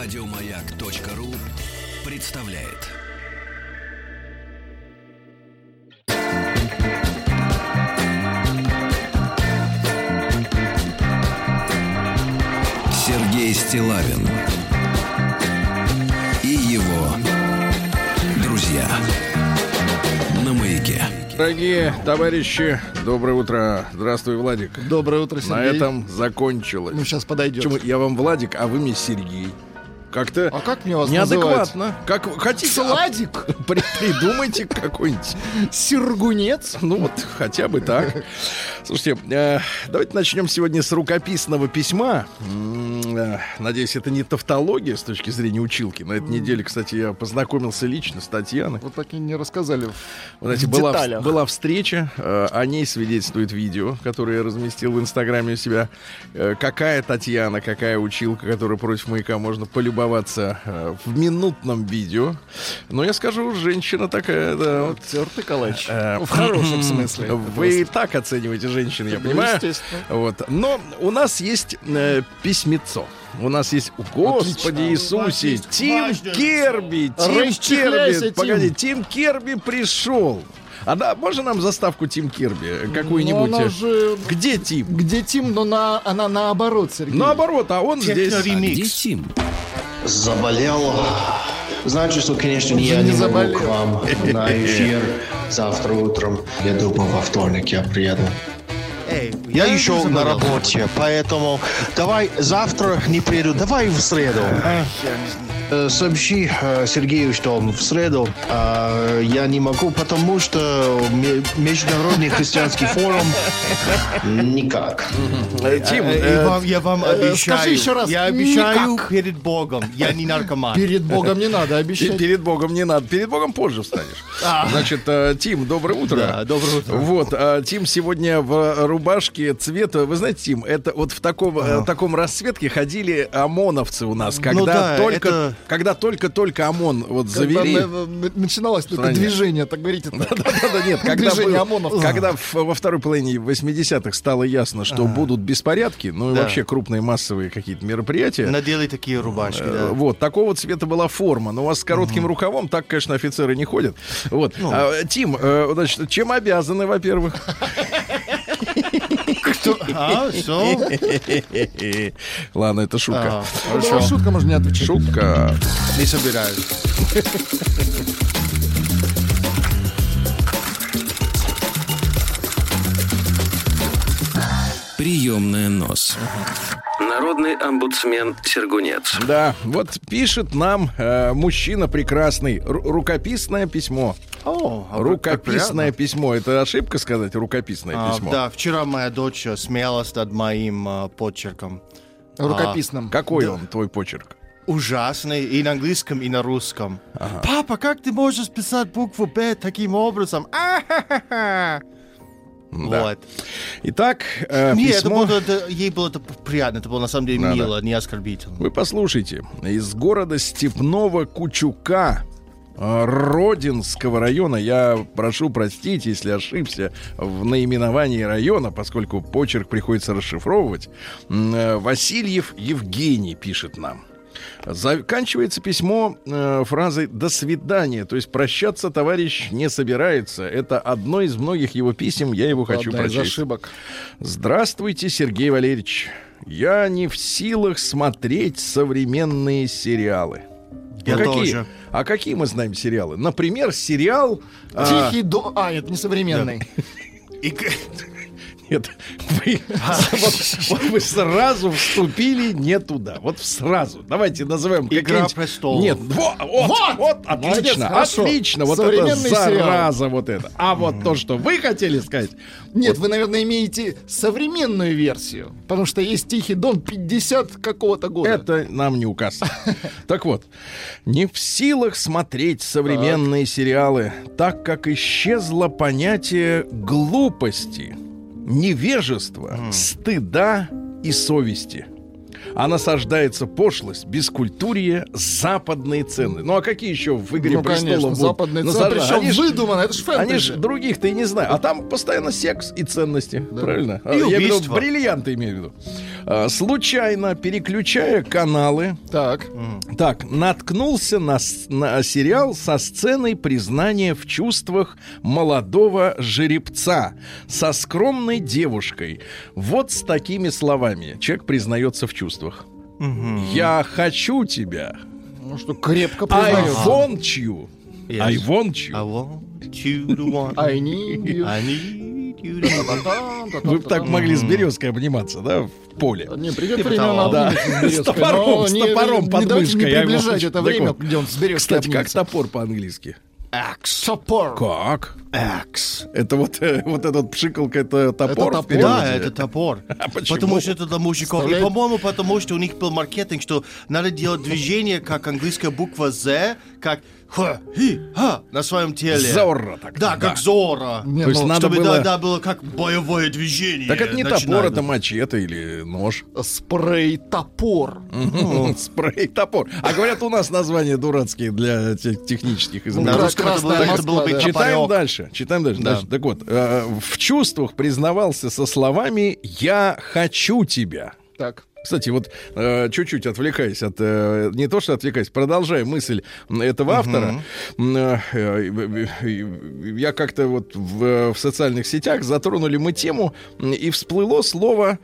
Радиомаяк.ру представляет. Сергей Стилавин и его друзья на маяке. Дорогие товарищи, доброе утро. Здравствуй, Владик. Доброе утро, На Сергей. этом закончилось. Ну, сейчас подойдет. Почему я вам Владик, а вы мне Сергей? Как-то А как мне вас неадекватно. Как вы хотите? Сладик? а, при- придумайте какой-нибудь. Сергунец? Ну вот, хотя бы так. Слушайте, э, давайте начнем сегодня с рукописного письма. Э, Надеюсь, это не тавтология с точки зрения училки. На этой неделе, кстати, я познакомился лично с Татьяной. Вот так и не рассказали. Вы знаете, в была, деталях. была встреча, э, о ней свидетельствует видео, которое я разместил в Инстаграме у себя. Э, какая Татьяна, какая училка, которая против маяка можно полюбоваться э, в минутном видео. Но я скажу, женщина такая, да, вот. Тертый калач. Э, В хорошем смысле. Вы и так оцениваете женщин, я Ну, понимаю. Вот. Но у нас есть э, письмецо. У нас есть, Господи Иисусе, Тим Керби, Тим Керби. Погоди, Тим Керби пришел. А да, можно нам заставку Тим Керби какую-нибудь? Но она же... Где Тим? Где Тим, но на... она наоборот, Сергей. Наоборот, а он здесь. А где Тим? Заболел. Значит, что, конечно, Он я не не могу заболел. к вам на эфир завтра утром. Я думаю, во вторник я приеду. Я еще на работе, поэтому давай завтра не приеду, давай в среду. Э, Сообщи э, Сергею, что в среду э, я не могу, потому что ме- Международный христианский форум никак. Э, Тим, Э, э, я вам э, обещаю. скажи еще раз, Я обещаю перед Богом. Я не наркоман. Перед Богом не надо обещать. перед Богом не надо. Перед Богом позже встанешь. Значит, э, Тим, доброе утро. Да, доброе утро. Вот, а, Тим сегодня в рубашке цвета, вы знаете, Тим, это вот в таком, э, таком расцветке ходили ОМОНовцы у нас, когда Ну только, когда только-только ОМОН вот завели. на- начиналось только движение, так говорите. Да-да-да, нет, когда, Движение ОМОНовцев. когда во второй половине 80-х стало ясно, что будут беспорядки, ну и вообще крупные массовые какие-то мероприятия. Надели такие рубашки, Э, да. Вот, такого цвета была форма. Но у вас с коротким рукавом так, конечно, офицеры не ходят. Вот. Ну. А, Тим, э, значит, чем обязаны, во-первых? Кто? А, что? Ладно, это шутка. А, Ну, Хорошо. Шутка можно не отвечать. Шутка. Не собираюсь. Приемная нос. Народный омбудсмен Сергунец. Да, вот пишет нам э, мужчина прекрасный. Ру- рукописное письмо. О, а Рукописное письмо. Это ошибка сказать рукописное А, письмо? Да, вчера моя дочь э, смеялась над моим а, почерком. Рукописным. Какой он, твой почерк? Ужасный и на английском, и на русском. Папа, как ты можешь писать букву Б таким образом? А-ха-ха-ха. Да. Вот. Итак, э, Не, это письмо... было, это- ей было это приятно, это было на самом деле Да, мило, не оскорбительно. Вы послушайте. Из города Степного Кучука э, Родинского района. Я прошу простить, если ошибся в наименовании района, поскольку почерк приходится расшифровывать. Э, Васильев Евгений пишет нам. Заканчивается письмо э, фразой «до свидания», то есть прощаться товарищ не собирается. Это одно из многих его писем, я его хочу Одна прочесть. ошибок. Здравствуйте, Сергей Валерьевич. Я не в силах смотреть современные сериалы. Я а какие? тоже. А какие мы знаем сериалы? Например, сериал... а, Тихий до... А, это не современный. И к- Нет, вы, вот, вот вы сразу вступили не туда. Вот сразу. Давайте назовем «Игра престолов». Нет, во- вот, вот, Вот! отлично, хорошо. отлично. Вот это Современный сериал. зараза вот это. А вот то, что вы хотели сказать, Нет, вы, наверное, имеете современную версию. Потому что есть Тихий Дон 50 какого-то года. Это нам не указ. Так вот, не в силах смотреть современные сериалы, так как исчезло понятие глупости, невежества, стыда и совести. А насаждается пошлость, бескультурье, западные цены. Ну а какие еще в «Игре Ну, престолов» конечно, будут западные цены, насаждать? причем Они выдумано, это ж Они фэнтези. же других-то и не знаю. А там постоянно секс и ценности. Правильно? А, И Я виду, убийства. бриллианты имею в виду. А, случайно переключая каналы, Так, так, наткнулся на, на сериал со сценой признания в чувствах молодого жеребца со скромной девушкой. Вот с такими словами человек признается в чувствах. Я хочу тебя. ну что, крепко I признается. want you. Yes. I want you. I want you to want. I need you. I need. Вы бы так могли с березкой обниматься, да, в поле. Не, придет Типа время, Да. с топором, с топором не под мышкой, Не я его приближать это время, где он с березкой Кстати, как топор по-английски? Axe. Топор. Как? Axe. Это вот, э, вот этот пшикалка, это топор? топор. в переводе? Да, это топор. А почему? Потому что это для мужиков. И, по-моему, потому что у них был маркетинг, что надо делать движение, как английская буква «З», как «х», «хи», «ха» на своем теле. Зорро так. Да, как «Зора». Не, То есть ну, надо Чтобы было- да, было как боевое движение. Так это не топор, начинает. это мачете или нож. Спрей топор. Спрей топор. А говорят, у нас названия дурацкие для те- технических На изобретений. русском это было, бы. Читаем дальше. Читаем дальше. Да. дальше. Так вот, э, в чувствах признавался со словами «Я хочу тебя». Так. Кстати, вот э, чуть-чуть отвлекаясь от... э, не то, что отвлекаясь, продолжая мысль этого автора, э, я как-то вот в, в социальных сетях затронули мы тему, и всплыло слово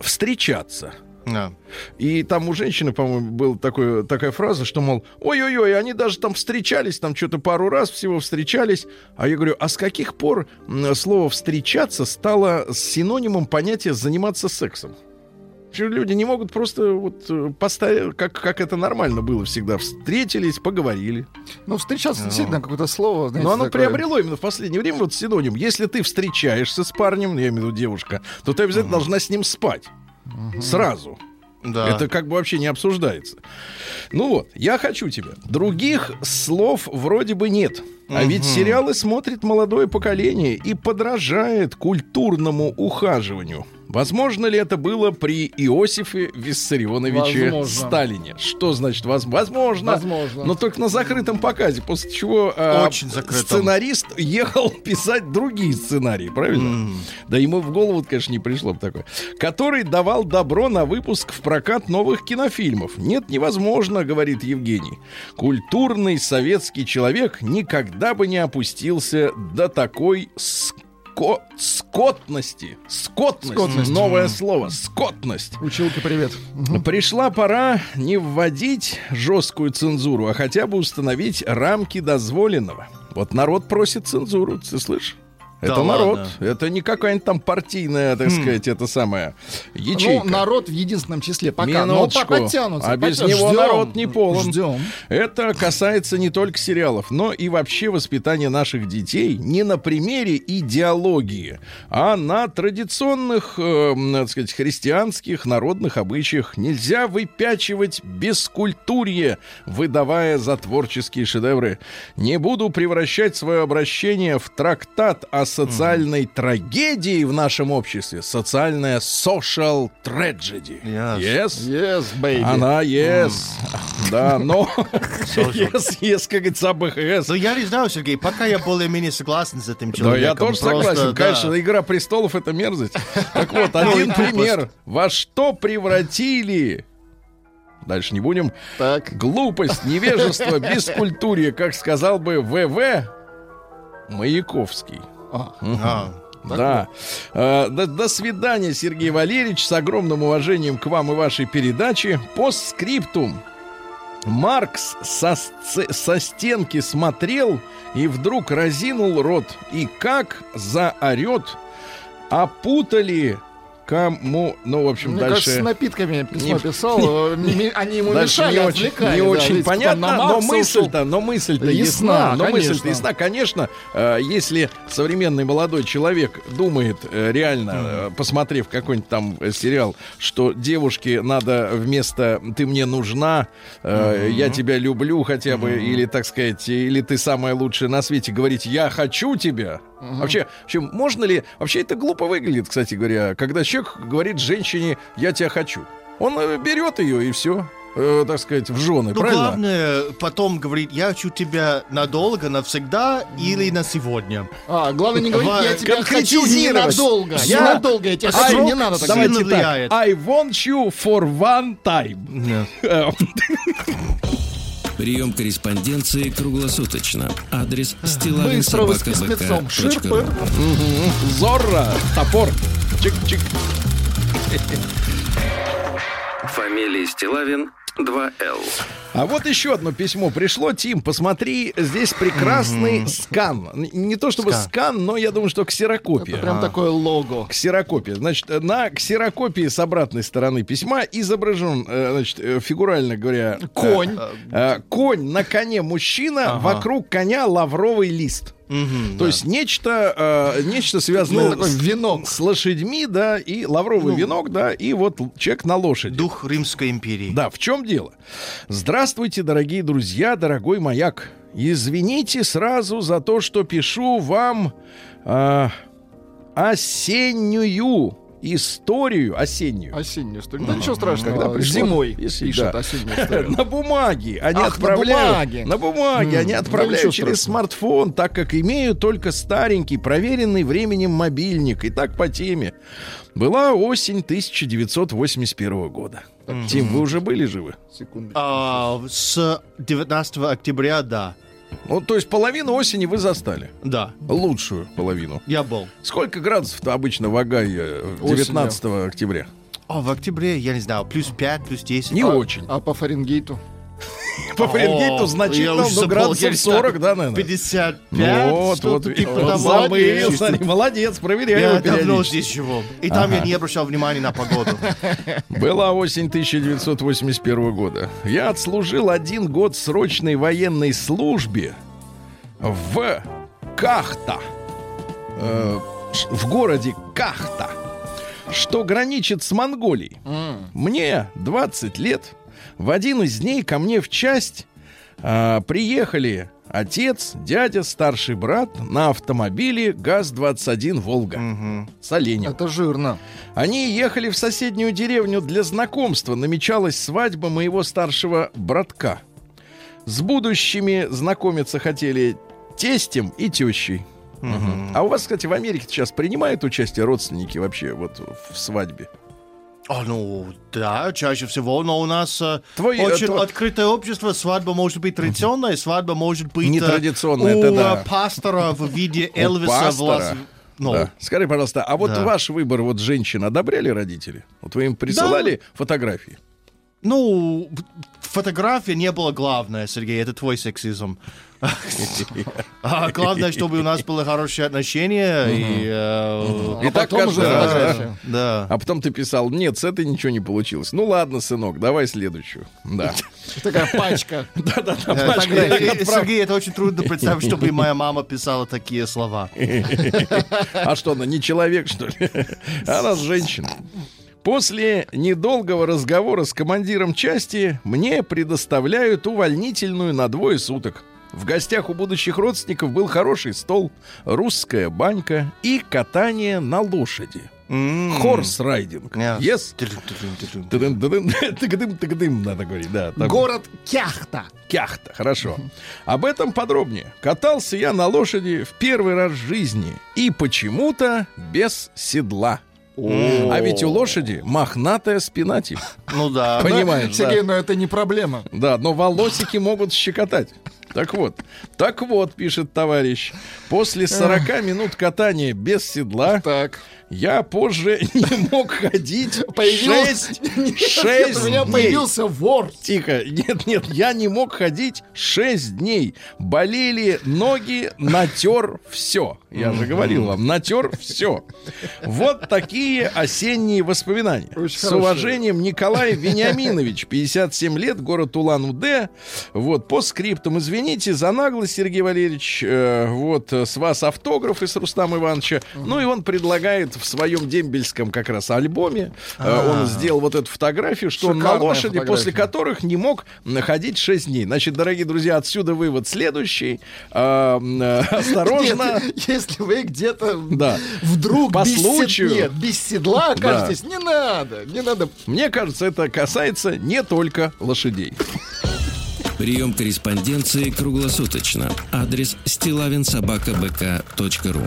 «встречаться». Да. И там у женщины, по-моему, была такой, такая фраза, что, мол, ой-ой-ой, они даже там встречались, там что-то пару раз всего встречались. А я говорю, а с каких пор слово «встречаться» стало синонимом понятия «заниматься сексом»? Люди не могут просто вот э, поставить, как, как это нормально было всегда. Встретились, поговорили. Ну, встречаться действительно какое-то слово. знаете, Но оно такое. приобрело именно в последнее время вот синоним. Если ты встречаешься с парнем, я имею в виду девушка, то ты обязательно должна с ним спать. Сразу. Да. Это как бы вообще не обсуждается. Ну вот, я хочу тебя. Других слов вроде бы нет. А ведь сериалы смотрит молодое поколение и подражает культурному ухаживанию. Возможно ли это было при Иосифе Виссарионовиче Возможно. Сталине? Что значит воз- возможно? Возможно. Но только на закрытом показе, после чего а, Очень закрытом. сценарист ехал писать другие сценарии, правильно? Да ему в голову, конечно, не пришло бы такое. Который давал добро на выпуск в прокат новых кинофильмов. Нет, невозможно, говорит Евгений. Культурный советский человек никогда бы не опустился до такой ско- скотности. Скотность. Скотность. Новое слово. Скотность. Училка, привет. Пришла пора не вводить жесткую цензуру, а хотя бы установить рамки дозволенного. Вот народ просит цензуру, ты слышишь? Это Да народ, ладно. это не какая-нибудь там партийная, так сказать, это самое ячейка. Ну, народ в единственном числе пока. Но Минуточку. подтянутся. А без него ждем. народ не полон. Ждем. Это касается не только сериалов, но и вообще воспитания наших детей не на примере идеологии, а на традиционных, э, так сказать, христианских народных обычаях. Нельзя выпячивать бескультурье, выдавая за творческие шедевры. Не буду превращать свое обращение в трактат о социальной трагедии в нашем обществе. Социальная social tragedy. Yes. Yes? Yes, baby. Она yes. Да, но yes, yes, как говорится, АБХС. Ну, я не знаю, Сергей, пока я более-менее согласен с этим Да, человеком. я тоже Просто, согласен. да. Конечно, Игра престолов это мерзость. Так вот, один и тупость. пример. Во что превратили Дальше не будем. Так. Глупость, невежество, бескультурье, как сказал бы ВВ Маяковский. А. Да. Э, До, до свидания, Сергей Валерьевич. С огромным уважением к вам и вашей передаче. Постскриптум. Маркс со, со стенки смотрел и вдруг разинул рот. И как заорет, опутали кому... Ну, в общем, Мне дальше... кажется, с напитками письмо Не- писал. э, ми- Они ему Дальше мешали, не очень, не да. очень Видите, понятно, но Маркса мысль-то, но мысль-то ясна, Ясна, но мысль-то ясна. Конечно, э, если современный молодой человек думает э, реально, э, посмотрев какой-нибудь там э, сериал, что девушке надо вместо «ты мне нужна», э, «я тебя люблю» хотя бы, или, так сказать, или «ты самая лучшая на свете», говорить «я хочу тебя», Вообще, вообще, можно ли... Вообще это глупо выглядит, кстати говоря, когда человек говорит женщине «я тебя хочу». Он э, берет ее и все, э, так сказать, в жены, Ну, правильно? главное, потом говорит, я хочу тебя надолго, навсегда или на сегодня. А, главное не говорить, я тебя хочу ненадолго. Я- Ненадолго я тебя хочу, не надо так давайте так. I want you for one time. Э, Прием корреспонденции круглосуточно. Адрес Быстрого с письмецом. Ширпы. стилавин Зорро, топор. Чик-чик. Фамилия Стилавин 2Л. А вот еще одно письмо пришло. Тим, посмотри, здесь прекрасный скан. Н- Не то чтобы Скан. скан, но я думаю, что ксерокопия. Прям такое лого. Ксерокопия. Значит, на ксерокопии с обратной стороны письма изображен, э, значит, э, фигурально говоря, э, Конь. э, конь на коне мужчина, Ага. вокруг коня лавровый лист. Мгм, То да. есть нечто, э, нечто связанное Ну, такой венок. с лошадьми, да, и лавровый венок, да, и вот человек на лошади. Дух Римской империи. Да, в чем дело? Здравствуйте, дорогие друзья, дорогой маяк. Извините сразу за то, что пишу вам а, осеннюю историю, осеннюю. Осеннюю историю. Да ничего страшного. Когда пришло- Зимой если- пишет да. осеннюю историю. На бумаге они Ах, на отправляют. бумаге. На бумаге они отправляют через страшного. смартфон, так как имею только старенький, проверенный временем мобильник. И так по теме. Была осень 1981 года. Тим, вы уже были живы? Секундочку. А, с 19 октября, да. Ну, то есть половину осени вы застали. Да, Лучшую половину. я был. Сколько градусов-то обычно в Огайо в 19 октября? А в октябре, я не знаю, плюс 5, плюс 10. Не А, очень. А по Фаренгейту? По Фаренгейту значительно, но градусов я не знаю, 40, да, наверное? 55, Ну, вот, вот, типа вот Чисто- смотри, молодец, проверяй Я давно здесь живу. И там я не обращал внимания на погоду. Была осень 1981 года. Я отслужил один год срочной военной службе в Кахта. Э, в городе Кахта, что граничит с Монголией. Мне 20 лет. В один из дней ко мне в часть а, приехали отец, дядя, старший брат на автомобиле ГАЗ-21 «Волга» с оленем. Это жирно. Они ехали в соседнюю деревню для знакомства. Намечалась свадьба моего старшего братка. С будущими знакомиться хотели тестем и тещей. А у вас, кстати, в Америке сейчас принимают участие родственники вообще вот в свадьбе? А, ну, да, чаще всего, но у нас э, Твой, э, очень твой- открытое общество. Свадьба может быть традиционная, свадьба может быть... э, Нетрадиционная, у это да. пастора в виде Элвиса в. Лас... Ну, Да. Скажи, пожалуйста, а вот Да. ваш выбор вот женщин одобряли родители? Вот вы им присылали фотографии? ну, фотография не была главная, Сергей, это твой сексизм. А главное, чтобы у нас были хорошие отношения. И, э, И А так каждый раз. А потом ты писал, нет, с этой ничего не получилось. Ну ладно, сынок, давай следующую. Да. Такая пачка. Да-да-да, Э. Сергей, э, Сергей, это очень трудно представить, чтобы и моя мама писала такие слова. А что, она не человек, что ли? Она женщина. После недолгого разговора с командиром части мне предоставляют увольнительную на двое суток. В гостях у будущих родственников был хороший стол, русская банька и катание на лошади. Хорс райдинг. Yes. Тыгдым-тыгдым, надо говорить, да. там. Город Кяхта. Кяхта, хорошо. Об этом подробнее. Катался я на лошади в первый раз в жизни. И почему-то без седла. А ведь у лошади мохнатая спина, типа. Ну да. Понимаешь, да. Сергей, но это не проблема. Да, но волосики могут щекотать. Так вот, так вот, пишет товарищ, после 40 минут катания без седла Так. я позже не мог ходить Появился- 6, Нет, 6 у меня дней. появился вор. Тихо, нет, нет, я не мог ходить 6 дней. Болели ноги, натер все. Я же говорил вам, натер все. Вот такие осенние воспоминания. Очень С уважением, Николай Вениаминович, 57 лет, город Улан-Удэ. Вот, по скриптам, извините за наглость, Сергей Валерьевич. Э, вот, э, с вас автографы с Рустам Ивановича. Ну и он предлагает в своем дембельском как раз альбоме э, он сделал вот эту фотографию, что он на Шикарная лошади, фотография. после которых не мог находить 6 дней. Значит, дорогие друзья, отсюда вывод следующий. Э, э, Осторожно. Если вы где-то Да. вдруг По без, случаю. нет, без седла окажетесь, не надо, не надо. Мне кажется, это касается не только лошадей. Прием корреспонденции круглосуточно. Адрес стилавинсобакабк.ру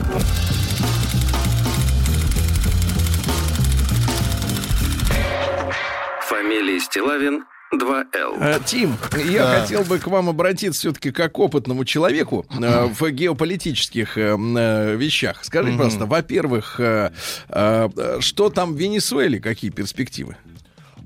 Фамилия Стилавин 2Л. Э, Тим, я хотел бы к вам обратиться все-таки как опытному человеку э, в геополитических э, вещах. Скажите, пожалуйста, во-первых, э, что там в Венесуэле, какие перспективы?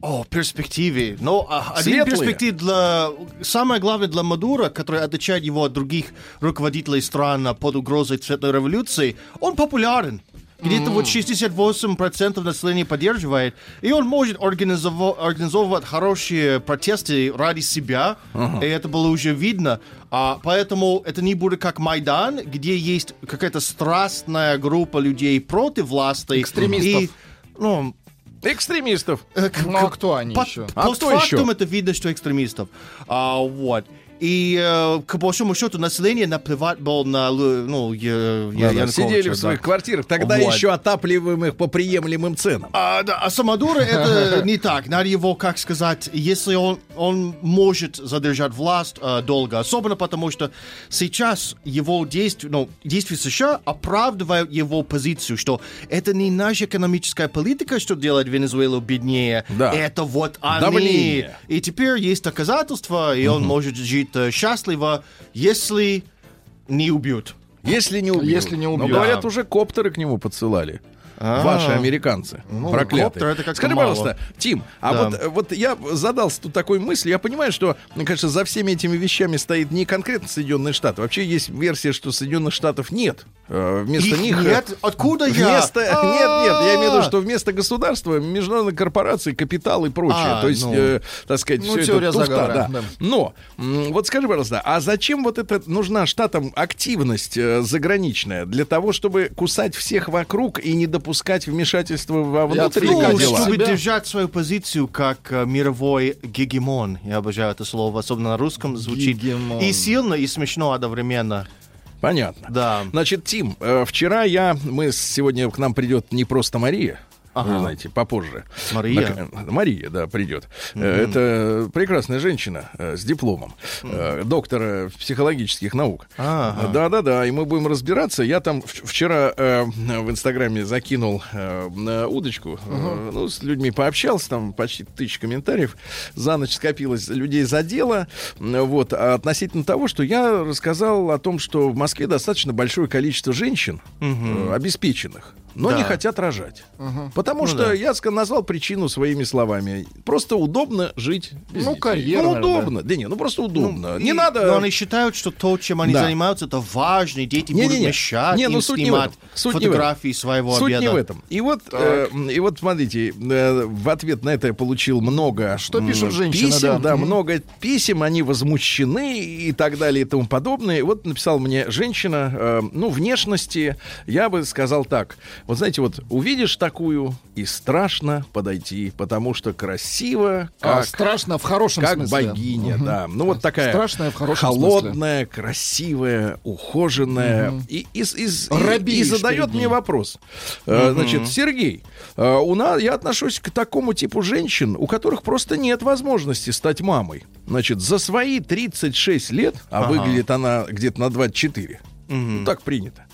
О, перспективе. Но а, один Светлые. перспектив для... Самое главное для Мадура, который отличает его от других руководителей стран а, под угрозой цветной революции, он популярен. Где-то вот 68% населения поддерживает, и он может организово- организовывать хорошие протесты ради себя, и это было уже видно. А, поэтому это не будет как Майдан, где есть какая-то страстная группа людей против власти. Экстремистов. И, ну, Экстремистов. Э, к- кто они под- еще? А кто Постфактум еще? это видно, что экстремистов. А, вот. И, э, к большому счету, население наплевать было на, ну, я, Сидели в своих квартирах, тогда Вот. еще отапливаемых по приемлемым ценам. А, да, а Самодура это не так. Надо его, как сказать, если он, он может задержать власть э, долго, особенно потому что сейчас его действия, ну, действия США оправдывают его позицию, что это не наша экономическая политика, что делает Венесуэлу беднее, Да. это вот они. Давление. И теперь есть доказательства, и он может жить э, счастливо, если не убьют. Если не убьют. Если не Но убьют. говорят, Да. уже коптеры к нему подсылали. А. Ваши американцы, Ну, проклятые. Скажи, пожалуйста, Тим, а вот, э, вот я задался тут такой мыслью, я понимаю, что, кажется, за всеми этими вещами стоит не конкретно Соединенные Штаты. Вообще есть версия, что Соединенных Штатов нет. Э, Вместо Их них... э, нет? Откуда я? Вместо... Нет, нет, я имею в виду, А. что вместо государства международные корпорации, капитал и прочее. А, То есть, ну. так сказать, Ну, все это туфта. Но, вот скажи, пожалуйста, а зачем вот это нужна штатам активность заграничная? Для того, чтобы кусать всех вокруг и не допускать вмешательства во внутренние Ну, дела? чтобы себя. держать свою позицию как э, мировой гегемон. Я обожаю это слово, особенно на русском звучит. Гегемон. И сильно, и смешно одновременно. Понятно. Да. Значит, Тим, э, вчера я, мы сегодня к нам придет не просто Мария, Ага. вы знаете, попозже. Мария? На- Мария, да, придет. Э, Это прекрасная женщина э, с дипломом, э, доктора психологических наук. Ага. Да, да, да. И мы будем разбираться. Я там вчера э, в Инстаграме закинул э, удочку. э, ну, с людьми пообщался, там почти тысяча комментариев. За ночь скопилось людей за дело. Вот. А относительно того, что я рассказал о том, что в Москве достаточно большое количество женщин э, обеспеченных. Но Да. не хотят рожать. Потому Ну что да. я назвал причину своими словами. Просто удобно жить без Ну, карьера, Ну, удобно. Да не, ну просто удобно. И- не надо... Но они считают, что то, чем они Да. занимаются, это важно, и дети Не-не-не. будут мешать Не, ну им суть не снимать. Суть не этом. фотографии своего Суть обеда. не в этом. И вот, э, и вот смотрите, э, в ответ на это я получил много Что пишут женщины, писем, да. Мгм. много писем, они возмущены и так далее и тому подобное. И вот написала мне женщина, э, ну, внешности, я бы сказал так. Вот знаете, вот увидишь такую, и страшно подойти, потому что красиво, А, как страшно в хорошем как смысле. богиня, да. Ну вот такая Страшная в хорошем холодная, красивая, ухоженная. И, и, и и- Робеешь и задает мне вопрос. Э, Значит, Сергей, э, у нас, я отношусь к такому типу женщин, у которых просто нет возможности стать мамой. Значит, за свои 36 лет, а выглядит она где-то на 24, ну, так принято.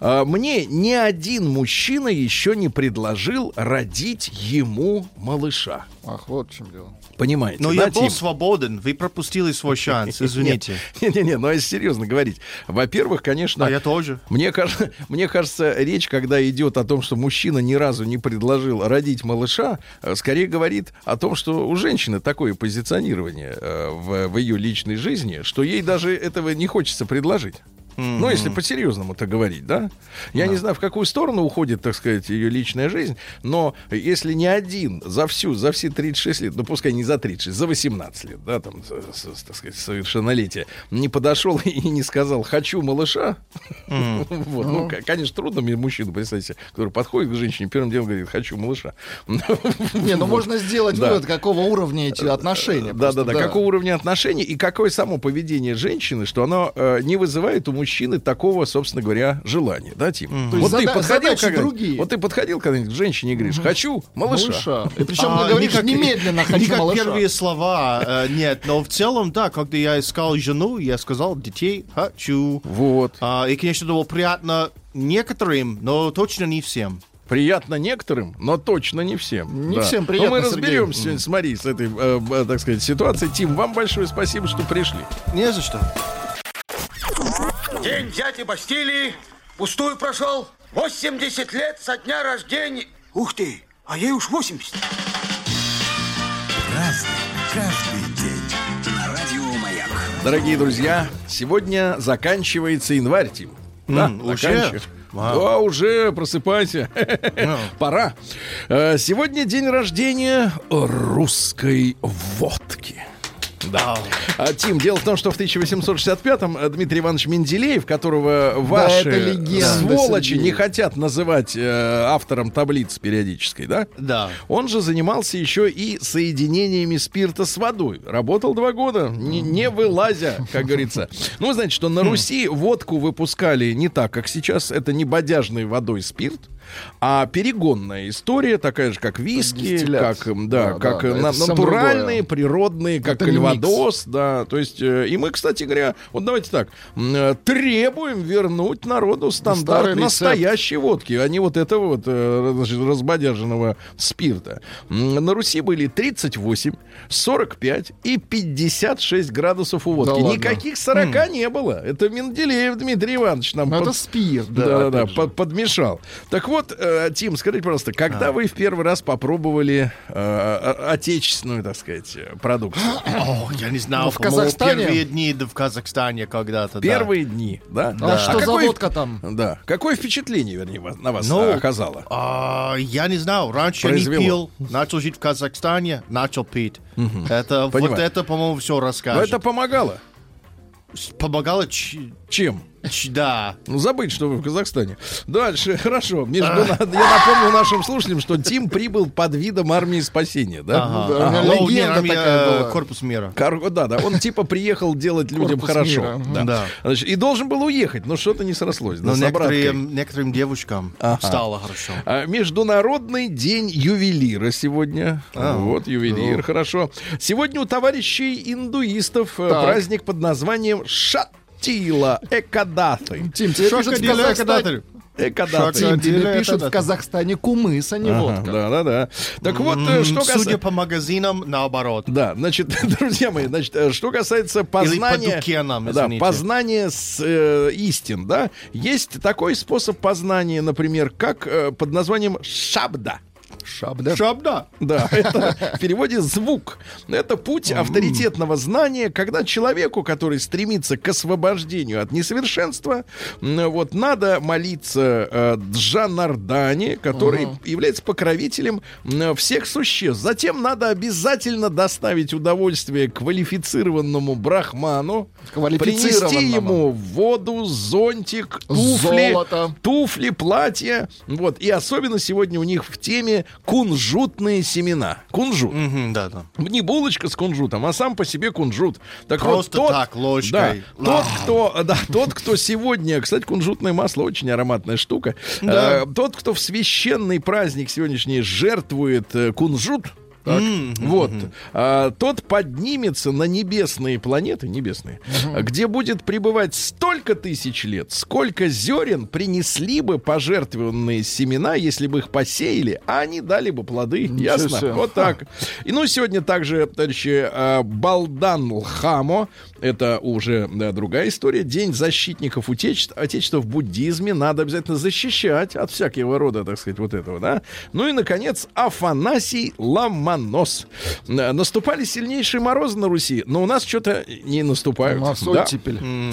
А, Мне ни один мужчина еще не предложил родить ему малыша. Ах, вот в чем дело. Понимаете? Но да, я был Тим? свободен, вы пропустили свой шанс, извините. Не-не-не, ну если серьезно говорить. Во-первых, конечно, А я тоже. мне, кажется, мне кажется, речь, когда идет о том, что мужчина ни разу не предложил родить малыша, э, скорее говорит о том, что у женщины такое позиционирование э, в, в ее личной жизни, что ей даже этого не хочется предложить. Ну, если по-серьезному-то говорить, да? Я не знаю, в какую сторону уходит, так сказать, ее личная жизнь, но если ни один за всю, за все 36 лет, ну, пускай не за 36, за 18 лет, да, там, так сказать, совершеннолетия, не подошел и не сказал «хочу малыша», вот, ну, к- конечно, трудно мне мужчину, представить себе, который подходит к женщине, первым делом говорит «хочу малыша». Не, ну можно сделать Да. вывод, какого уровня эти отношения. Да, просто, да, да. Какого уровня отношений и какое само поведение женщины, что оно э, не вызывает у мужчины такого, собственно говоря, желания, да, Тим? Есть зада- задачи когда-нибудь- другие. Вот ты подходил когда-нибудь к женщине и говоришь, хочу малыша. Малыша. И причем А, ты говоришь не как- немедленно не хочу как малыша. первые слова, э, нет, но в целом, да, когда я искал жену, я сказал, детей хочу. Вот. А, и, конечно, это было приятно некоторым, но точно не всем. Приятно некоторым, но точно не всем. Не Да. всем Но приятно, мы Сергей. разберемся сегодня с Марией с этой, э, э, так сказать, ситуацией. Тим, вам большое спасибо, что пришли. Не за что. День дяди Бастилии пустую прошел. 80 лет со дня рождения. Ух ты, а ей уж 80. Дорогие друзья, сегодня заканчивается январь, Тим. Да, М, уже? Вау. Да, уже просыпайся. Пора. Э, Сегодня день рождения русской водки. Да. А, Тим, дело в том, что в 1865-м э, Дмитрий Иванович Менделеев, которого ваши это легенда, сволочи Сергей. не хотят называть э, автором таблицы периодической, да? Да. Он же занимался еще и соединениями спирта с водой. Работал два года, не, не вылазя, как говорится. Ну, знаете, что на Руси водку выпускали не так, как сейчас. Это не бодяжной водой спирт, а перегонная история, такая же, как виски, как, да, Да, как да, э, да, на- натуральные, природные, как Это кальвадос, да. То есть, э, и мы, кстати говоря, вот давайте так, э, требуем вернуть народу стандарт настоящей водки, а не вот этого вот разбодяженного спирта. На Руси были 38, 45 и 56 градусов у водки. Да. Никаких 40 не было. Это Менделеев Дмитрий Иванович нам Ну, под- это спирт, да. да, да, да, опять же. под- подмешал. Так вот, э, Тим, скажите, пожалуйста, когда вы в первый раз попробовали э, отечественную, так сказать, э, продукцию? О, я не знал, Ну, в Казахстане? первые дни да, в Казахстане когда-то. да. Первые дни, да? А что за какое- водка там? Да. Какое впечатление, вернее, на вас Ну, э, оказало? А, я не знал. Раньше я не Произвело. пил. Начал жить в Казахстане, начал пить. Это, вот это, по-моему, все Но расскажет. это помогало. Помогало... ч- Чем? Да. Ну, забыть, что вы в Казахстане. Дальше, хорошо. Между, я напомню нашим слушателям, что Тим прибыл под видом армии спасения, да? Ага. Да, меня Ну, легенда армия, такая э, была. Корпус мира. Кор- Да, да, он типа приехал делать людям Корпус хорошо. мира, Да. да. Значит, и должен был уехать, но что-то не срослось. да, Но с обраткой. некоторым, некоторым девушкам стало хорошо. А, Международный день ювелира сегодня. вот, ювелир, хорошо. Сегодня у товарищей индуистов э, Так. праздник под названием Шаттила Экадаты. Тим, тебе пишут в Казахстане... Экадаты. Тебе пишут в Казахстане кумыс, а не Ага, водка. да, да, да. Так вот, э, М, что Судя касается... по магазинам, наоборот. Да, значит, друзья мои, значит, э, что касается по познания, Дукенам, да, познания с, э, истин, да, есть такой способ познания, например, как э, под названием шабда. Шабда. Шабда. Да, это в переводе звук. Это путь авторитетного знания, когда человеку, который стремится к освобождению от несовершенства, вот надо молиться э, Джанардане, который является покровителем всех существ. Затем надо обязательно доставить удовольствие квалифицированному брахману, принести ему воду, зонтик, туфли, Золото. туфли, платья. Вот. И особенно сегодня у них в теме кунжутные семена. Кунжут. Мгм, Да, да. Не булочка с кунжутом, а сам по себе кунжут. Так Просто вот, тот, так, ложкой. Да, тот, кто, да, тот, кто сегодня, кстати, кунжутное масло очень ароматная штука. Э, тот, кто в священный праздник сегодняшний жертвует э, кунжут. Так, вот, а, тот поднимется на небесные планеты, небесные, где будет пребывать столько тысяч лет, сколько зерен принесли бы пожертвованные семена, если бы их посеяли, а они дали бы плоды. Ясно? себе. Вот так. И ну, сегодня также, товарищи, э, Балдан Лхамо, это уже да, другая история, День защитников утечеств- Отечества в буддизме надо обязательно защищать от всякого рода, так сказать, вот этого, да. Ну и, наконец, Афанасий. Э, Наступали сильнейшие морозы на Руси, но у нас что-то не наступают. Да.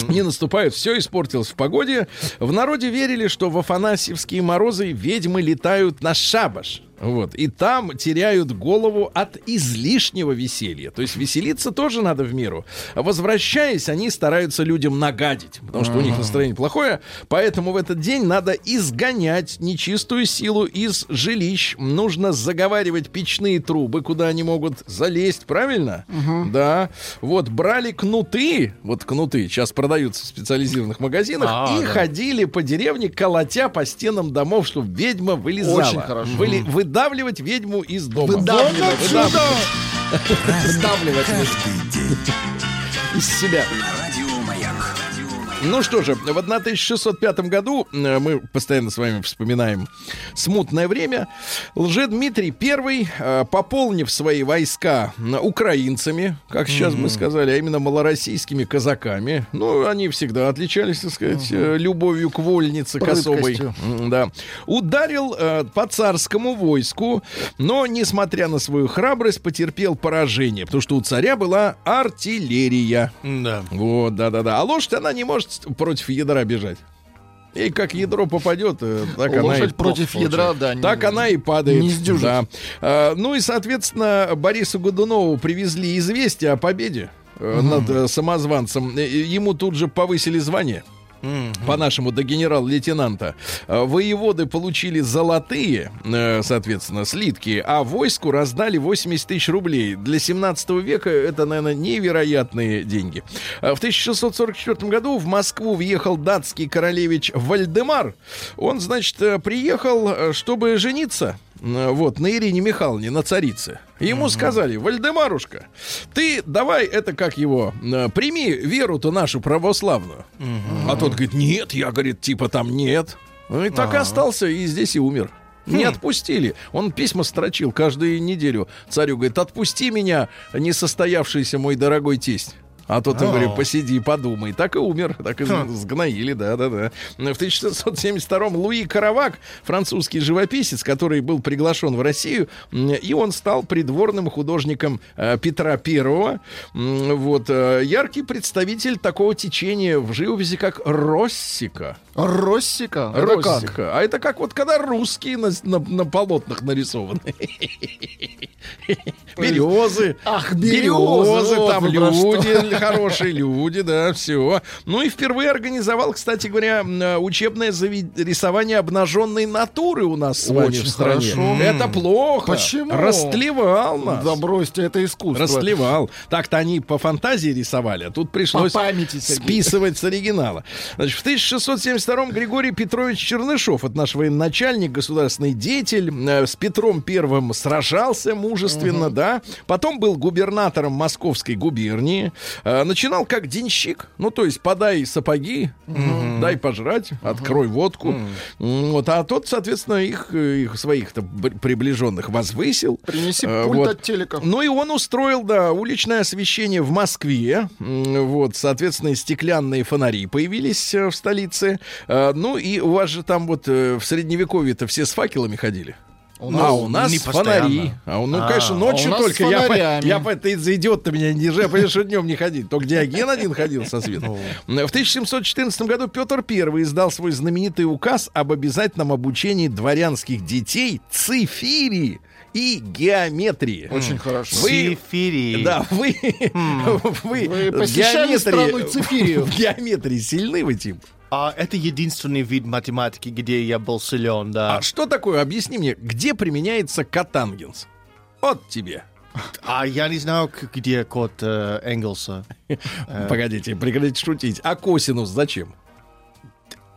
Не наступают, все испортилось в погоде. В народе верили, что в Афанасьевские морозы ведьмы летают на шабаш. Вот. И там теряют голову от излишнего веселья. То есть веселиться тоже надо в меру. Возвращаясь, они стараются людям нагадить, потому что у них настроение плохое. Поэтому в этот день надо изгонять нечистую силу из жилищ. Нужно заговаривать печные трубы, куда они могут залезть, правильно? Да. Вот брали кнуты, вот кнуты сейчас продаются в специализированных магазинах, А, и да. ходили по деревне, колотя по стенам домов, чтобы ведьма вылезала. Очень хорошо. Выли- выдавливать ведьму из дома. Выдавливать. Выдавливать Вдавливать. из себя. Ну что же, в 1605 году э, мы постоянно с вами вспоминаем смутное время. Лжедмитрий I, э, пополнив свои войска украинцами, как сейчас мы сказали, а именно малороссийскими казаками, ну, они всегда отличались, так сказать, э, любовью к вольнице. Прыткостью. М, Да. Ударил э, по царскому войску, но, несмотря на свою храбрость, потерпел поражение, потому что у царя была артиллерия. Да. Вот, да-да-да. А лошадь, она не может против ядра бежать. И как ядро попадет, э, так она и Лошадь против ядра, да. не- так она и падает. Не сдюжит. Да. А, ну и, соответственно, Борису Годунову привезли известие о победе э, над э, самозванцем. Ему тут же повысили звание. По-нашему, до генерал-лейтенанта. Э, Воеводы получили золотые, э, соответственно, слитки, а войску раздали 80 тысяч рублей. Для 17 века это, наверное, невероятные деньги. Э, В 1644 году в Москву въехал датский королевич Вальдемар. Он, значит, э, приехал, э, чтобы жениться. Э, Вот, на Ирине Михайловне, на царице. Ему сказали, Вальдемарушка, ты давай это как его, э, прими веру-то нашу православную. А тот говорит, нет, я, говорит, типа там нет. Ну и так и остался, и здесь и умер. Не отпустили. Он письма строчил каждую неделю. Царю говорит, отпусти меня, несостоявшийся мой дорогой тесть. А тот ему говорит, посиди, подумай. Так и умер, так и сгноили, да-да-да. В 1672-м Луи Каравак, французский живописец, который был приглашен в Россию, и он стал придворным художником э, Петра. М, Вот, э, яркий представитель такого течения в живописи, как Россика. Россика? Россика. А это как вот когда русские на, на- на полотнах нарисованы. Березы. Ах, березы, Березы, вот там люди, хорошие люди, да, все. Ну и впервые организовал, кстати говоря, э, учебное зави- рисование обнаженной натуры у нас с вами Очень в стране. хорошо. Это плохо. Почему? Растлевал нас. Да бросьте, это искусство. Растлевал. Так-то они по фантазии рисовали, а тут пришлось По памяти, списывать с оригинала. Значит, в 1672 Григорий Петрович Чернышов, это наш военачальник, государственный деятель, э, с Петром Первым сражался мужественно, да. Потом был губернатором Московской губернии. Э, Начинал как денщик, ну, то есть подай сапоги, дай пожрать, открой водку. М, Вот, а тот, соответственно, их, их своих-то приближенных возвысил. Принеси Э, пульт вот. от телека. Ну и он устроил, да, уличное освещение в Москве. Вот, соответственно, стеклянные фонари появились э, в столице. Ну и у вас же там вот в средневековье-то все с факелами ходили. У а нас у нас не фонари. А, ну, А, конечно, а ночью нас только. Я, я, ты за идиот-то меня не понимаю, что днем не ходить. Только Диоген один ходил со светом. В 1714 году Петр I издал свой знаменитый указ об обязательном обучении дворянских детей цифири и геометрии. Очень хорошо. Вы- Сифири. Да, вы, вы, Вы в посещали геометрии- страну Цифирию? В геометрии сильны вы, Тим? А это единственный вид математики, где я был силен, да. А что такое? Объясни мне, где применяется котангенс? Вот тебе. А я не знаю, где код э, Энгельса. Погодите, прекратите шутить. А косинус зачем?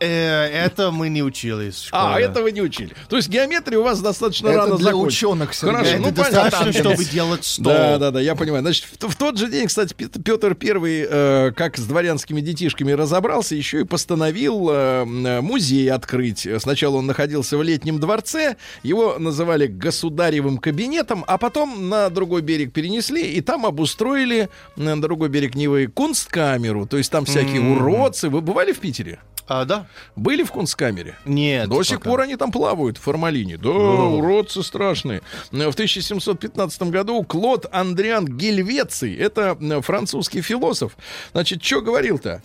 Э, это мы не учились в А, школе. это вы не учили. То есть геометрия у вас достаточно Это рано для ученых, Сергей. Хорошо, Это ну достаточно, понятно. чтобы делать стол. Да, да, да, я понимаю. Значит, в, в тот же день, кстати, Пет- Петр Первый, э, как с дворянскими детишками разобрался, еще и постановил э, музей открыть. Сначала он находился в летнем дворце, его называли государевым кабинетом, а потом на другой берег перенесли и там обустроили на другой берег Невы кунсткамеру. То есть там всякие уродцы. Вы бывали в Питере? А, да? Были в Кунсткамере? Нет. До сих пока. пор они там плавают в формалине. Да, уродцы страшные. В 1715 году Клод Андриан Гельвеций, это французский философ, значит, что говорил-то?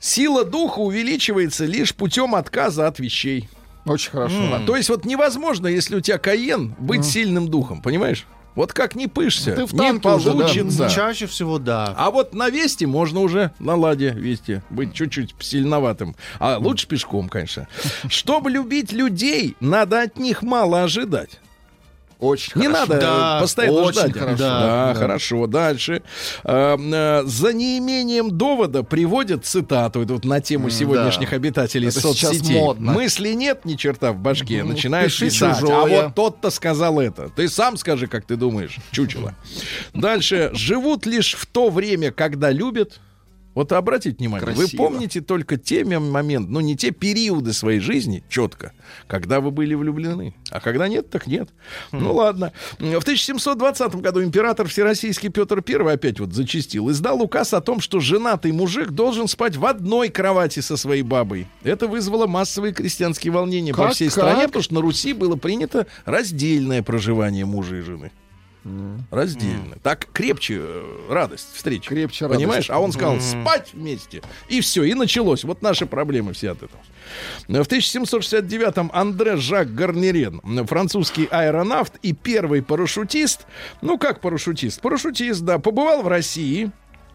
Сила духа увеличивается лишь путем отказа от вещей. Очень хорошо. А, То есть вот невозможно, если у тебя Каен, быть сильным духом, понимаешь? Вот как не пышься, Ты в не танке уже, да. получится. Чаще всего да. А вот на Весте можно уже на Ладе Весте быть чуть-чуть сильноватым. А лучше пешком, конечно. Чтобы любить людей, надо от них мало ожидать. Очень Не хорошо. надо Да, постоянно очень ждать. хорошо. Да, Да. хорошо. Дальше. Э, э, За неимением довода приводят цитату это вот на тему сегодняшних обитателей Это сейчас соцсетей. модно. Мысли нет ни черта в башке. Ну, Начинаешь пиши писать. А чужое. вот тот-то сказал это. Ты сам скажи, как ты думаешь, чучело. Дальше. Живут лишь в то время, когда любят. Вот обратите внимание, вы Красиво. помните только те мом- моменты, ну не те периоды своей жизни, четко, когда вы были влюблены. А когда нет, так нет. Ну ладно. В 1720 году император Всероссийский Петр I опять вот зачистил, издал указ о том, что женатый мужик должен спать в одной кровати со своей бабой. Это вызвало массовые крестьянские волнения по Как, всей как? стране, потому что на Руси было принято раздельное проживание мужа и жены. Раздельно. Так крепче э, радость встречи. Крепче радость. Понимаешь? А он сказал спать вместе. И все, и началось. Вот наши проблемы все от этого. В 1769-м Андре Жак Гарнерен, французский аэронавт и первый парашютист, ну как парашютист? Парашютист, да, побывал в России,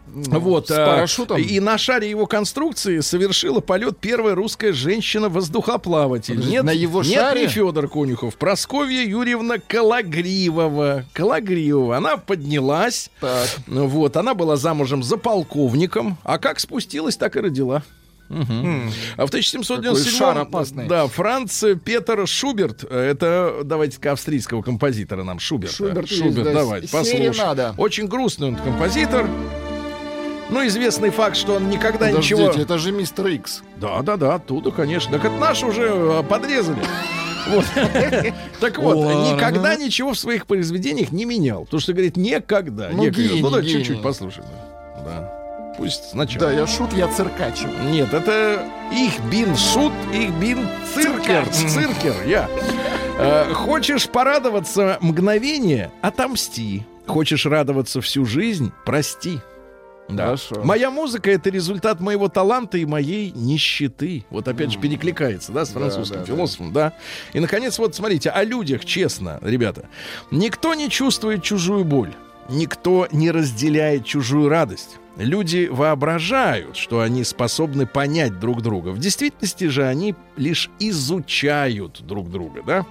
вот, с а, парашютом? И на шаре его конструкции совершила полет первая русская женщина-воздухоплаватель. Нет, на его нет, шаре? не Федор Конюхов, Просковья Юрьевна Калагривова. Калагривова. Она поднялась. Так. Ну Вот, она была замужем за полковником, а как спустилась, так и родила. Мгм. А в 1797 Какой шар опасный. да, Франц Петер Шуберт, это давайте-ка австрийского композитора нам Шуберт. Шуберт есть, Шуберт, да, давайте, послушаем. Очень грустный он композитор. Ну, известный факт, что он никогда Подождите, ничего... это же мистер Икс. Да, да, да, оттуда, конечно. Так это наши уже э, подрезали. Вот. Так вот, Ладно. никогда ничего в своих произведениях не менял. Потому что, говорит, никогда. Ну, некогда. гений, Ну, да, гений. чуть-чуть послушаем. Да. Да. Пусть сначала. Да, я шут, я циркач. Нет, это их бин шут, их бин циркер. Циркер, я. Э, Хочешь порадоваться мгновение? Отомсти. Хочешь радоваться всю жизнь? Прости. Да. Хорошо. Моя музыка это результат моего таланта и моей нищеты. Вот опять же перекликается, да, с французским да, да. философом, да. И наконец, вот смотрите, о людях, честно, ребята. Никто не чувствует чужую боль. Никто не разделяет чужую радость. Люди воображают, что они способны понять друг друга. В действительности же они лишь изучают друг друга, да?